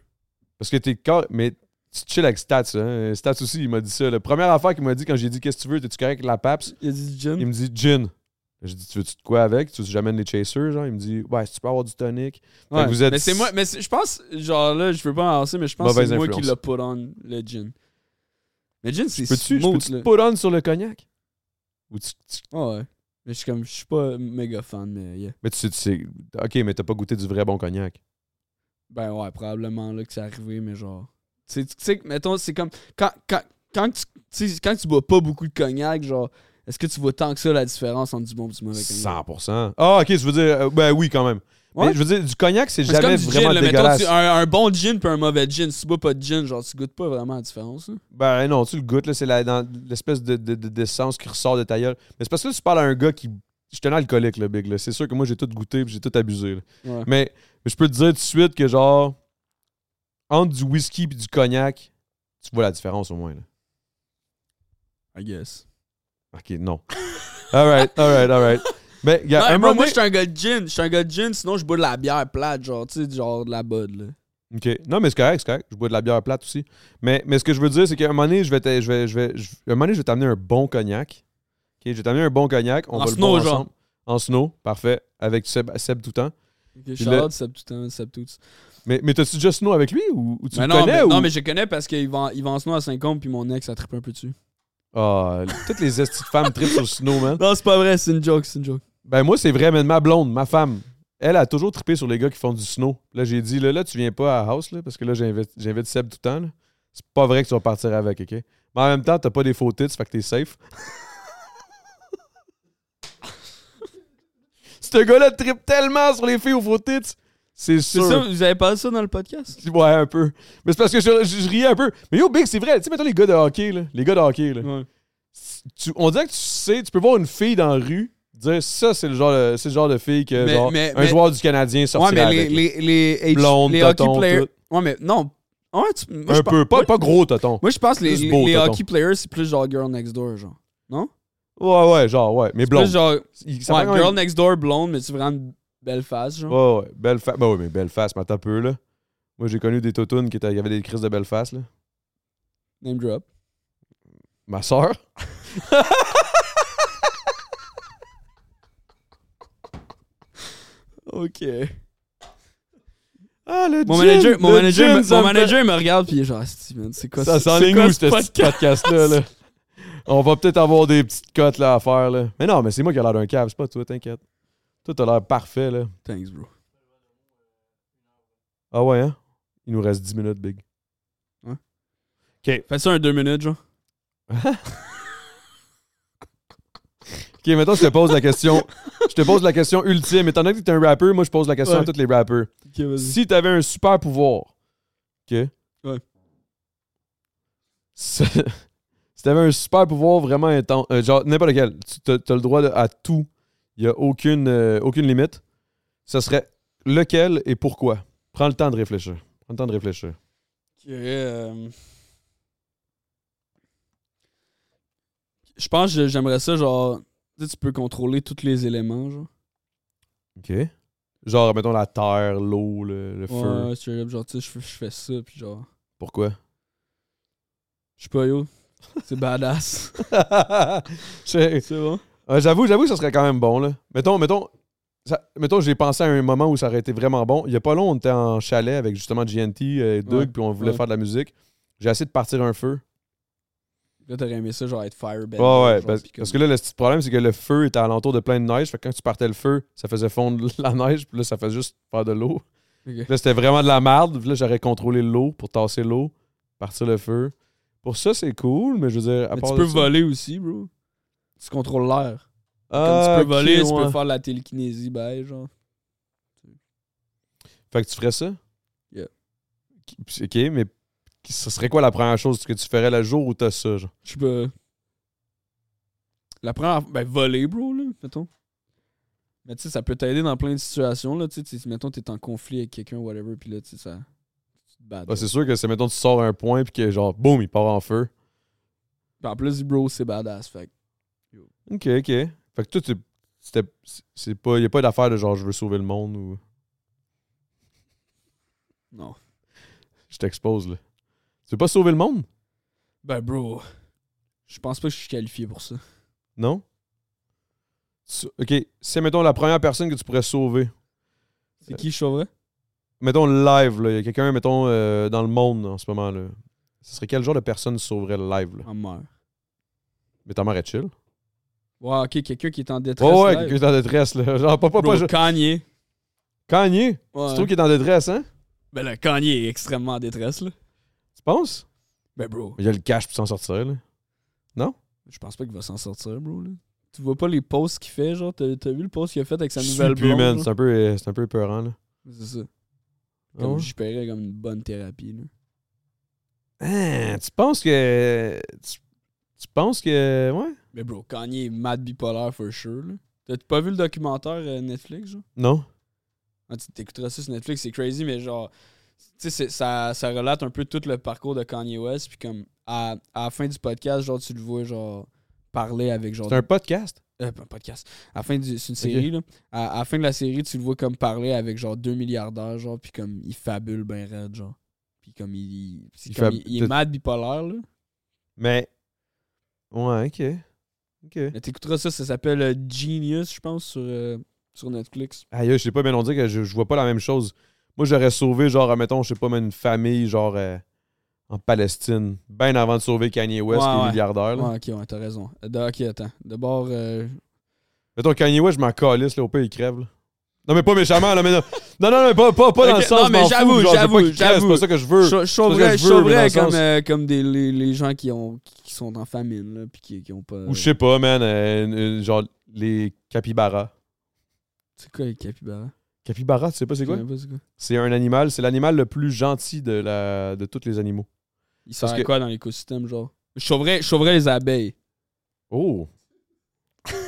Parce que t'es car... Mais tu chill avec Stats, hein. Stats aussi, il m'a dit ça. La première affaire qu'il m'a dit quand j'ai dit qu'est-ce que tu veux, t'es-tu correct avec la PAPS? Il a dit gin? Il me dit gin. J'ai dit, tu veux-tu de quoi avec? Tu veux j'amène les chasers? Genre, il me dit, ouais, si tu peux avoir du tonic. Ouais, vous êtes- Mais c'est moi, mais je pense, genre là, je veux pas avancer, mais je pense que c'est moi qui l'a put on, le gin. Le gin, c'est Peux-tu peux-tu te put on sur le cognac? Ou tu- tu- Ouais, ouais. Mais je suis comme, je suis pas méga fan, mais yeah. Mais tu sais, tu sais. Ok, mais t'as pas goûté du vrai bon cognac. Ben ouais, probablement là que c'est arrivé, mais genre. Tu sais, tu sais, mettons, c'est comme. Quand, quand, quand, tu, quand tu bois pas beaucoup de cognac, genre, est-ce que tu vois tant que ça la différence entre du bon et du mauvais cognac? 100%. Ah, ok, tu veux dire. euh, ben oui, quand même. Ouais. Mais je veux dire, du cognac, c'est C'est jamais comme du vraiment là, mettons, dégueulasse. tu- un, un bon gin puis un mauvais gin. Si tu bois pas de gin, genre, tu goûtes pas vraiment la différence. hein? Ben non, tu le goûtes, là, c'est la- dans l'espèce de, de, de- d'essence qui ressort de ta gueule. Mais c'est parce que là, tu parles à un gars qui. Je suis un alcoolique, le big. là. C'est sûr que moi, j'ai tout goûté et j'ai tout abusé. là. Ouais. Mais, mais je peux te dire tout de suite que, genre, entre du whisky et du cognac, tu vois la différence au moins. Là. I guess. Ok, non. alright, alright, alright. Mais, gars, Non, un bro, moment moi, je suis un gars de gin. Je suis un gars de gin, sinon je bois de la bière plate, genre, tu sais, genre de la bud, là. OK. Non, mais c'est correct, c'est correct. Je bois de la bière plate aussi. Mais, mais ce que je veux dire, c'est qu'à un moment donné, je vais, te- je vais, je vais, je- un moment donné, je vais t'amener un bon cognac. OK, je vais t'amener un bon cognac. On En va le snow, boire genre. ensemble. En snow, parfait. Avec Seb, Seb tout le temps. Ok, Charlotte, Seb tout le temps, Seb tout. Mais, mais t'as-tu déjà snow avec lui ou, ou tu Mais le non, connais? mais, ou... non, mais je connais parce qu'il va, en- il va en snow à 50 puis mon ex a trippé un peu dessus. Ah, toutes les estis de femmes trippent sur le snow, man. Non, c'est pas vrai, c'est une joke, c'est une joke. Ben moi, c'est vrai, mais ma blonde, ma femme, elle a toujours trippé sur les gars qui font du snow. Là, j'ai dit, là, là, tu viens pas à House, là, parce que là, j'invite, j'invite Seb tout le temps. là. C'est pas vrai que tu vas partir avec, OK? Mais en même temps, t'as pas des faux tits, fait que t'es safe. Ce gars-là trippe tellement sur les filles aux faux tits. C'est sûr. ça, vous avez pas ça dans le podcast? Ouais, un peu. Mais c'est parce que je, je- je riais un peu. Mais yo, Big, c'est vrai. Tu sais, mettons les gars de hockey, là. Les gars de hockey, là. Ouais. Tu- on dirait que tu sais, tu peux voir une fille dans la rue, dire ça, c'est le genre de, c'est le genre de fille que, Mais- genre, mais- un mais- joueur du Canadien Ouais, sortirait mais les, avec. les, les, H- Blonde, les hockey players. tout. Ouais, mais non. Ouais, tu- moi, je Un peu. Pas, moi- pas gros, tonton. Moi, je pense que les, les, beau, les hockey players, c'est plus genre Girl Next Door, genre. Non? Ouais, ouais, genre, ouais. Mais blonde. plus genre. Ouais, Girl même- Next Door, blonde, mais tu vraiment face, genre. Ouais, ouais. Belle face. Ben oui, mais belle face, mais un peu, là. Moi, j'ai connu des totounes qui, étaient, qui avaient des crises de belle face, là. Name drop. Ma soeur. Ok. Ah, le Mon manager, mon le manager, me- ça mon manager il me regarde puis il est genre Steven, c'est quoi Ça c'est s'enligne où, ce podcast-là, là? On va peut-être avoir des petites cotes, là, à faire, là. Mais non, mais c'est moi qui ai l'air d'un cave, c'est pas toi, t'inquiète. Toi, t'as l'air parfait, là. Thanks, bro. Ah ouais, hein? Il nous reste 10 minutes, Big. Fais ça un deux minutes, genre. Ok, maintenant, je te pose la question. Je te pose la question ultime. Étant donné que t'es un rappeur, moi, je pose la question à tous les rappeurs. Ok. Si t'avais un super pouvoir, ok? Ouais. Si t'avais un super pouvoir vraiment intense, euh, genre n'importe lequel, tu t'as, t'as le droit de- à tout, il y a aucune, euh, aucune limite, ce serait lequel et pourquoi? Prends le temps de réfléchir. Prends le temps de réfléchir. Euh, Je pense que j'aimerais ça, genre. Tu sais, tu peux contrôler tous les éléments, genre. OK. Genre, mettons la terre, l'eau, le, le feu. Ouais, up, genre, tu sais, je fais- je fais ça, puis genre. Pourquoi? Je sais pas, yo. C'est badass. C'est bon? Ouais, j'avoue, j'avoue que ça serait quand même bon, là. Mettons, mettons, ça- mettons j'ai pensé à un moment où ça aurait été vraiment bon. Il y a pas long, on était en chalet avec justement GNT et Doug, Ouais, puis on voulait ouais. faire de la musique. J'ai essayé de partir un feu. Là, t'aurais aimé ça, genre, être firebend. ouais, ouais, parce, parce que là, le petit problème, c'est que le feu était alentour de plein de neige. Fait que quand tu partais le feu, ça faisait fondre la neige, puis là, ça faisait juste faire de l'eau. Puis Là, c'était vraiment de la merde. Puis là, j'aurais contrôlé l'eau pour tasser l'eau, partir le feu. Pour ça, c'est cool, mais je veux dire, à Mais part tu de peux ça- voler aussi, bro. Tu contrôles l'air. Comme Ah, tu peux voler, tu ouais. peux faire la télékinésie, ben, genre. Fait que tu ferais ça? Yeah. Ok, mais ce serait quoi la première chose que tu ferais le jour où t'as ça, genre? Je sais pas. La première. Ben, voler, bro, là, mettons. Mais tu sais, ça peut t'aider dans plein de situations, là. Tu sais, mettons, t'es en conflit avec quelqu'un, whatever, puis là, tu sais, ça. Tu te bats. Ah, c'est sûr que c'est, mettons, tu sors un point, puis que genre, boum, il part en feu. Puis en plus, bro, c'est badass. Fait Ok, ok. Fait que toi, tu- c'était, c'est pas, y a pas d'affaire de genre, je veux sauver le monde ou? Non. Je t'expose, là. Tu veux pas sauver le monde? Ben, bro. Je pense pas que je suis qualifié pour ça. Non? Ok, c'est, mettons, la première personne que tu pourrais sauver. C'est qui je sauverais? Mettons live, là. Il y a quelqu'un, mettons, euh, dans le monde en ce moment, là. Ce serait quel genre de personne tu sauverais le live, là? En mère. Mais ta mère est chill. Ouais, ok, quelqu'un qui est en détresse. Ouais, ouais, live. quelqu'un qui est en détresse, là. Genre, pas, pas, Bro, pas. je- Kanye. Kanye? Ouais. Tu trouves qu'il est en détresse, hein? Ben là, Kanye est extrêmement en détresse, là. Tu penses? Ben, bro. Il a le cash pour s'en sortir, là. Je pense pas qu'il va s'en sortir, bro, là. Tu vois pas les posts qu'il fait, genre? T'as t'as vu le post qu'il a fait avec sa Je nouvelle blonde? C'est un peu, euh, c'est un peu épeurant, là. C'est ça. Ah Comme ouais? j'y paierais comme une bonne thérapie, là. Hein, tu penses que. Tu, tu penses que. Ouais? Mais bro, Kanye est mad bipolaire for sure, là. T'as pas vu le documentaire euh, Netflix, genre? Non? Ah, tu t'écouteras ça sur Netflix, c'est crazy, mais genre, tu sais, c'est- ça, ça relate un peu tout le parcours de Kanye West, puis comme, à, à la fin du podcast, genre, tu le vois, genre, parler avec, genre. C'est un podcast? Euh, un podcast. À la fin du- c'est une série, là. À, à la fin de la série, tu le vois comme parler avec, genre, deux milliardaires, genre, puis comme, il fabule ben raide, genre. Puis comme, il, c'est Il comme, fab- il, il est mad bipolaire, là. Mais. Ouais, ok. Ok. Mais t'écouteras ça, ça s'appelle euh, Genius, je pense, sur, euh, sur Netflix. Aïe, je sais pas, bien on dit que je, je vois pas la même chose. Moi, j'aurais sauvé, genre, mettons, je sais pas, mais une famille, genre, euh, en Palestine, bien avant de sauver Kanye West, Ouais, qui est ouais. milliardaire. là. Ouais, ok, ouais, t'as raison. Euh, de- ok, attends. D'abord, euh, Mettons, Kanye West, je m'en calisse, là, au pire, il crève, là. Non, mais pas méchamment, là, mais non. Non, non, mais pas, pas, pas dans le sens. non, mais j'avoue, j'avoue, crève, C'est j'avoue. pas ça que je veux. je sauverais, comme, sens- euh, comme des, les, les gens qui, ont, qui sont en famine, là, puis qui, qui ont pas. Ou je sais pas, man, euh, euh, genre, les capybaras. C'est quoi les capybaras? Capybara, tu sais pas c'est quoi? C'est un animal, c'est l'animal le plus gentil de, la, de tous les animaux. À que- quoi dans l'écosystème, genre? Je sauverais, je sauverais les abeilles. Oh!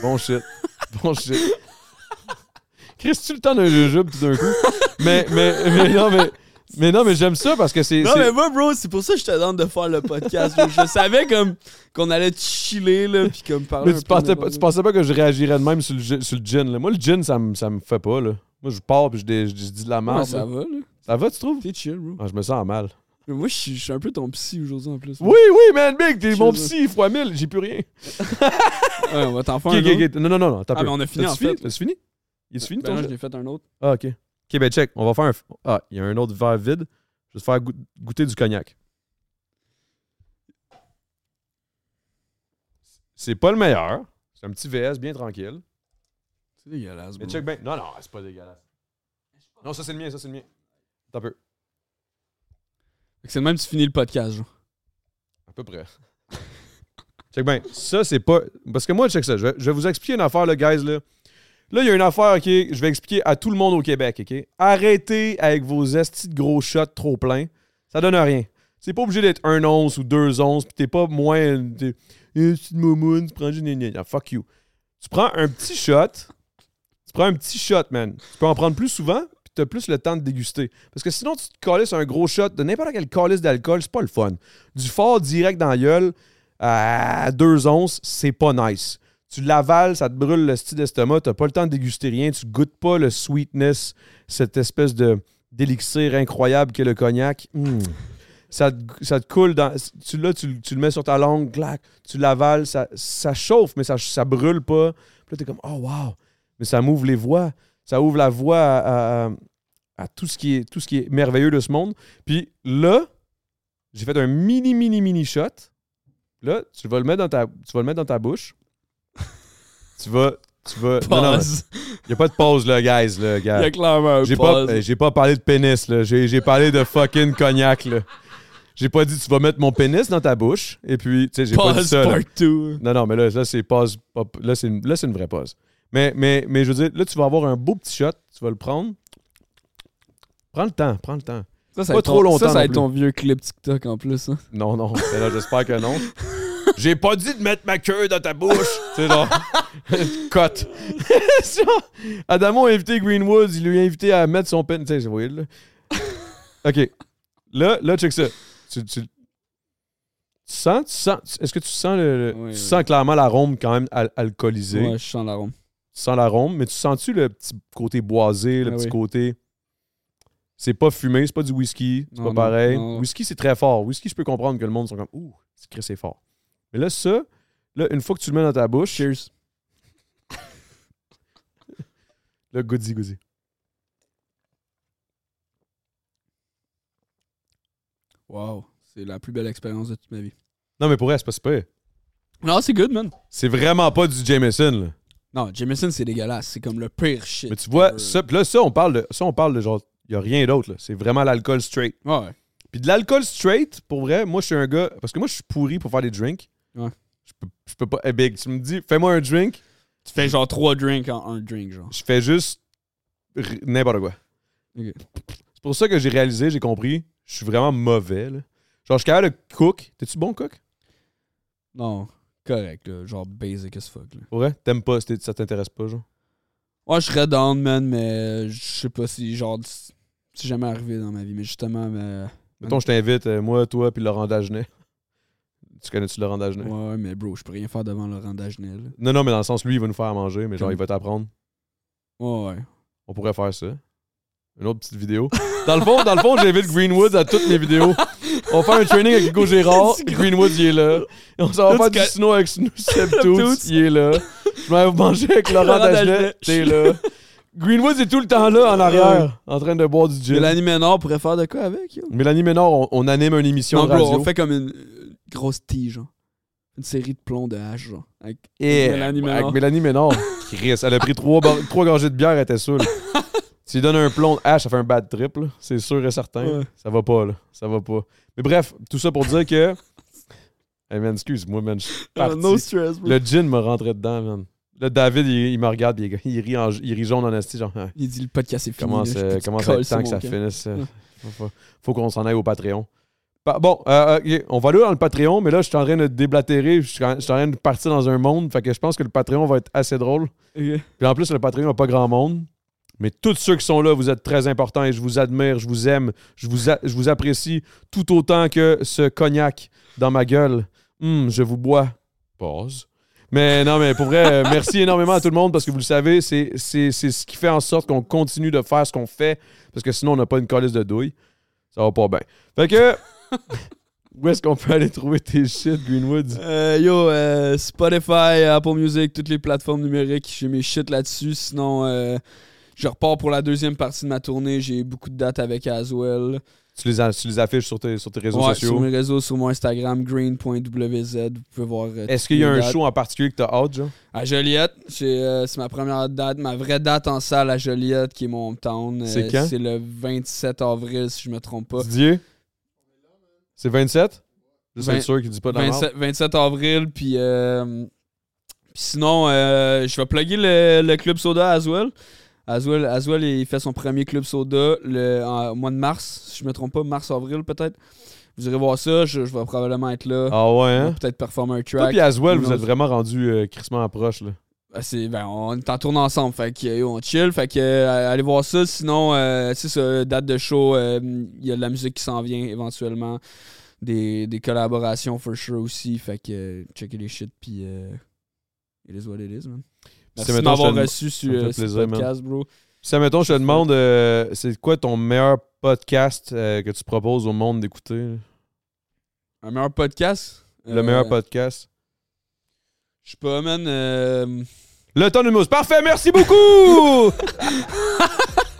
Bon shit. Bon shit. Chris, tu le temps d'un jujube tout d'un coup? Mais, mais, mais non, mais, mais non, mais j'aime ça parce que c'est. Non, c'est- mais moi, bro, c'est pour ça que je te demande de faire le podcast. je savais comme qu'on allait chiller, là, puis comme parler. Mais tu pensais, pas, tu pensais pas que je réagirais de même sur le, gin- sur le gin, là. Moi, le gin, ça me, ça fait pas, là. Moi, je pars puis je, je dis de la merde. Ouais, ça là. va, là. Ça va, tu trouves? T'es chill, bro. Ah, je me sens mal. Mais moi, je suis je suis un peu ton psy aujourd'hui en plus. Oui, oui, man, big, t'es mon psy, fois mille, j'ai plus rien. Ouais, on va t'en faire un. Non, non, non, non, t'as Ah, mais on a fini, en fait? T'as fini? Il est fini Ben ton jeu? je l'ai fait un autre. Ah, ok. Ok, ben check. On va faire un. Ah, il y a un autre verre vide. Je vais te faire goût- goûter du cognac. C'est pas le meilleur. C'est un petit VS bien tranquille. C'est dégueulasse, Mais bro. check bien. Non, non, c'est pas dégueulasse. Non, ça c'est le mien, ça c'est le mien. Un peu. C'est le même que tu finis le podcast, genre. À peu près. check bien. Ça, c'est pas. Parce que moi, check ça. Je vais, je vais vous expliquer une affaire, là, guys. Là, là il y a une affaire, OK. Je vais expliquer à tout le monde au Québec, OK? Arrêtez avec vos estis de gros shots trop pleins. Ça donne rien. C'est pas obligé d'être un once ou deux onces, puis t'es pas moins. T'es, eh, de moumoune, tu prends gna, gna. Fuck you. Tu prends un petit shot. Tu prends un petit shot, man. Tu peux en prendre plus souvent, puis t'as plus le temps de déguster. Parce que sinon, tu te calisses un gros shot de n'importe quel calice d'alcool, c'est pas le fun. Du fort direct dans la gueule à deux onces, c'est pas nice. Tu l'avales, ça te brûle le style d'estomac, t'as pas le temps de déguster rien, tu goûtes pas le sweetness, cette espèce de d'élixir incroyable qu'est le cognac. Mm. Ça, te, ça te coule dans. Tu, là, tu, tu le mets sur ta langue, clac, tu l'avales, ça, chauffe, mais ça, ça brûle pas. Puis là, t'es comme, oh wow! Mais ça m'ouvre les voies. Ça ouvre la voie à, tout, ce qui est, tout ce qui est merveilleux de ce monde. Puis là, j'ai fait un mini, mini, mini shot. Là, tu vas mettre dans ta, tu vas le mettre dans ta bouche. Tu vas. Tu vas. Non, non, Pause. il n'y a pas de pause, là, guys. Là, Il y gars. a clairement un J'ai pas, pause. euh, j'ai pas parlé de pénis, là. J'ai, j'ai parlé de fucking cognac, là. J'ai pas dit tu vas mettre mon pénis dans ta bouche. Et puis, tu sais, j'ai pas dit Pause ça. part 2. Non, non, mais là, là c'est pause. Là, c'est une, là, c'est une vraie pause. Mais, mais, mais je veux dire, là, tu vas avoir un beau petit shot. Tu vas le prendre. Prends le temps, prends le temps. Ça, ça Pas trop ton- longtemps Ça, ça va non être ton vieux clip TikTok en plus. Hein. Non, non. Là, j'espère que non. J'ai pas dit de mettre ma queue dans ta bouche. c'est genre. Cote. Adamo a invité Greenwood. Il lui a invité à mettre son pen. Tu sais, c'est weird, là. OK. Là, là, check ça. Tu, tu- tu sens, tu sens, est-ce que tu sens le, Oui, tu oui. sens clairement l'arôme quand même al- alcoolisé? Ouais, je sens l'arôme. Tu sens l'arôme, mais tu sens-tu le petit côté boisé, le Ah petit oui. côté? C'est pas fumé, c'est pas du whisky, c'est pas pareil. non. Whisky, c'est très fort. Whisky, je peux comprendre que le monde sont comme Ouh, c'est fort. Mais là, ça, là, une fois que tu le mets dans ta bouche, Cheers. là, goody, goody. Wow. C'est la plus belle expérience de toute ma vie. Non, mais pour elle, c'est pas super. Non, c'est good, man. C'est vraiment pas du Jameson, là. Non, Jameson, c'est dégueulasse. C'est comme le pire shit. Mais tu vois, ever. ça, là, ça, on parle de, ça, on parle de genre, il y a rien d'autre, là. C'est vraiment l'alcool straight. Ouais. Puis de l'alcool straight, pour vrai, moi, je suis un gars, parce que moi, je suis pourri pour faire des drinks. Ouais. Je peux, je peux pas, hey, big, tu me dis, fais-moi un drink, Tu fais genre trois drinks en un drink, genre. je fais juste r- n'importe quoi. C'est pour ça que j'ai réalisé, j'ai compris, je suis vraiment mauvais. Là. Genre, je suis capable de cook. T'es-tu bon cook? Non, correct, là. Genre basic as fuck, là. Vrai? T'aimes pas, ça t'intéresse pas, genre? Ouais, je serais down, man, mais je sais pas si, genre, c'est jamais arrivé dans ma vie. Mais justement, mais... Mettons, je t'invite, euh, moi, toi, puis Laurent Dagenet. Tu connais-tu Laurent Dagenet? Ouais, mais bro, je peux rien faire devant Laurent Dagenet. là. Non, non, mais dans le sens, lui, il va nous faire à manger, mais genre, il va t'apprendre. Ouais, ouais. On pourrait faire ça. Une autre petite vidéo. Dans le fond, dans le fond j'invite Greenwood à toutes mes vidéos. On va faire un training avec Hugo Gérard. Greenwood, il est là. Et on s'en va faire du snow avec Snoop. Il est là. Je vais manger avec Laurent Dagenet. T'es là. Greenwood est tout le temps là, en arrière, en train de boire du gin. Mélanie Ménard pourrait faire de quoi avec, yo? Mélanie Ménard, on, on anime une émission Non, de bro, radio. on fait comme une grosse tige, genre. Une série de plombs de hache, genre. Avec Et Mélanie Ménard. Avec Mélanie Ménard. Chris, elle a pris trois, trois gorgées de bière, elle était saoule. tu lui donnes un plomb, ah, ça fait un bad trip, là. c'est sûr et certain. Ouais. Ça va pas, là. Ça va pas. Mais bref, tout ça pour dire que. Hey man, excuse-moi, man. je suis Ah, parti. no stress, bro. Le gin me rentrait dedans, man. Là, David, il, il me regarde, il, il rit, en- il rit jaune en esti, genre, Ah, Il dit le podcast est fini. comment là, comment ça être temps que ça camp. finisse. euh, Ouais. Faut, faut qu'on s'en aille au Patreon. Bon, euh, ok, on va aller dans le Patreon, mais là, je suis en train de déblatérer. Je suis en train de partir dans un monde. Fait que je pense que le Patreon va être assez drôle. Puis en plus, le Patreon n'a pas grand monde. Mais tous ceux qui sont là, vous êtes très importants et je vous admire, je vous aime, je vous, a- je vous apprécie tout autant que ce cognac dans ma gueule. Hum, je vous bois. Pause. Mais non, mais pour vrai, euh, merci énormément à tout le monde parce que vous le savez, c'est c'est- c'est ce qui fait en sorte qu'on continue de faire ce qu'on fait parce que sinon, on n'a pas une colisse de douille. Ça va pas bien. Fait que, où est-ce qu'on peut aller trouver tes shit, Greenwood? Euh, yo, euh, Spotify, Apple Music, toutes les plateformes numériques, j'ai mes shit là-dessus. Sinon, euh, je repars pour la deuxième partie de ma tournée. J'ai beaucoup de dates avec Aswell. Tu les, tu affiches sur tes, sur tes réseaux Ouais, sociaux? sur mes réseaux, sur mon Instagram, green.wz. Vous pouvez voir. euh, Est-ce qu'il y a un dates. show en particulier que t'as hâte, genre? À Joliette, euh, c'est ma première date, ma vraie date en salle à Joliette, qui est mon hometown. Euh, C'est quand? C'est le 27 avril, si je me trompe pas. Didier? C'est 27? Juste Vingt- être sûr qu'il dit pas de la merde. 27, 27 avril, puis euh, puis sinon, euh, je vais plugger le, le Club Soda Aswell. Aswell, Aswell, il fait son premier Club Soda le, en- au mois de mars, si je me trompe pas, mars-avril peut-être. Vous irez voir ça, je, je vais probablement être là. Ah ouais, hein? Peut-être performer un Toi track. puis Aswell, vous êtes vraiment rendus euh, crissement approche, là. Ben, c'est- ben, on est en tourne ensemble, fait que on chill, fait que euh, allez voir ça. Sinon, euh, c'est ça, date de show, euh, il y a de la musique qui s'en vient éventuellement, des, des collaborations for sure aussi, fait que checkez les shit puis euh, it is what it is, man. Merci de m'avoir reçu sur man. podcast, bro. Si, mettons, je te demande, euh, c'est quoi ton meilleur podcast que tu proposes au monde d'écouter? Un meilleur podcast? Le meilleur podcast? Je sais pas, man. Le mousse. Parfait, merci beaucoup!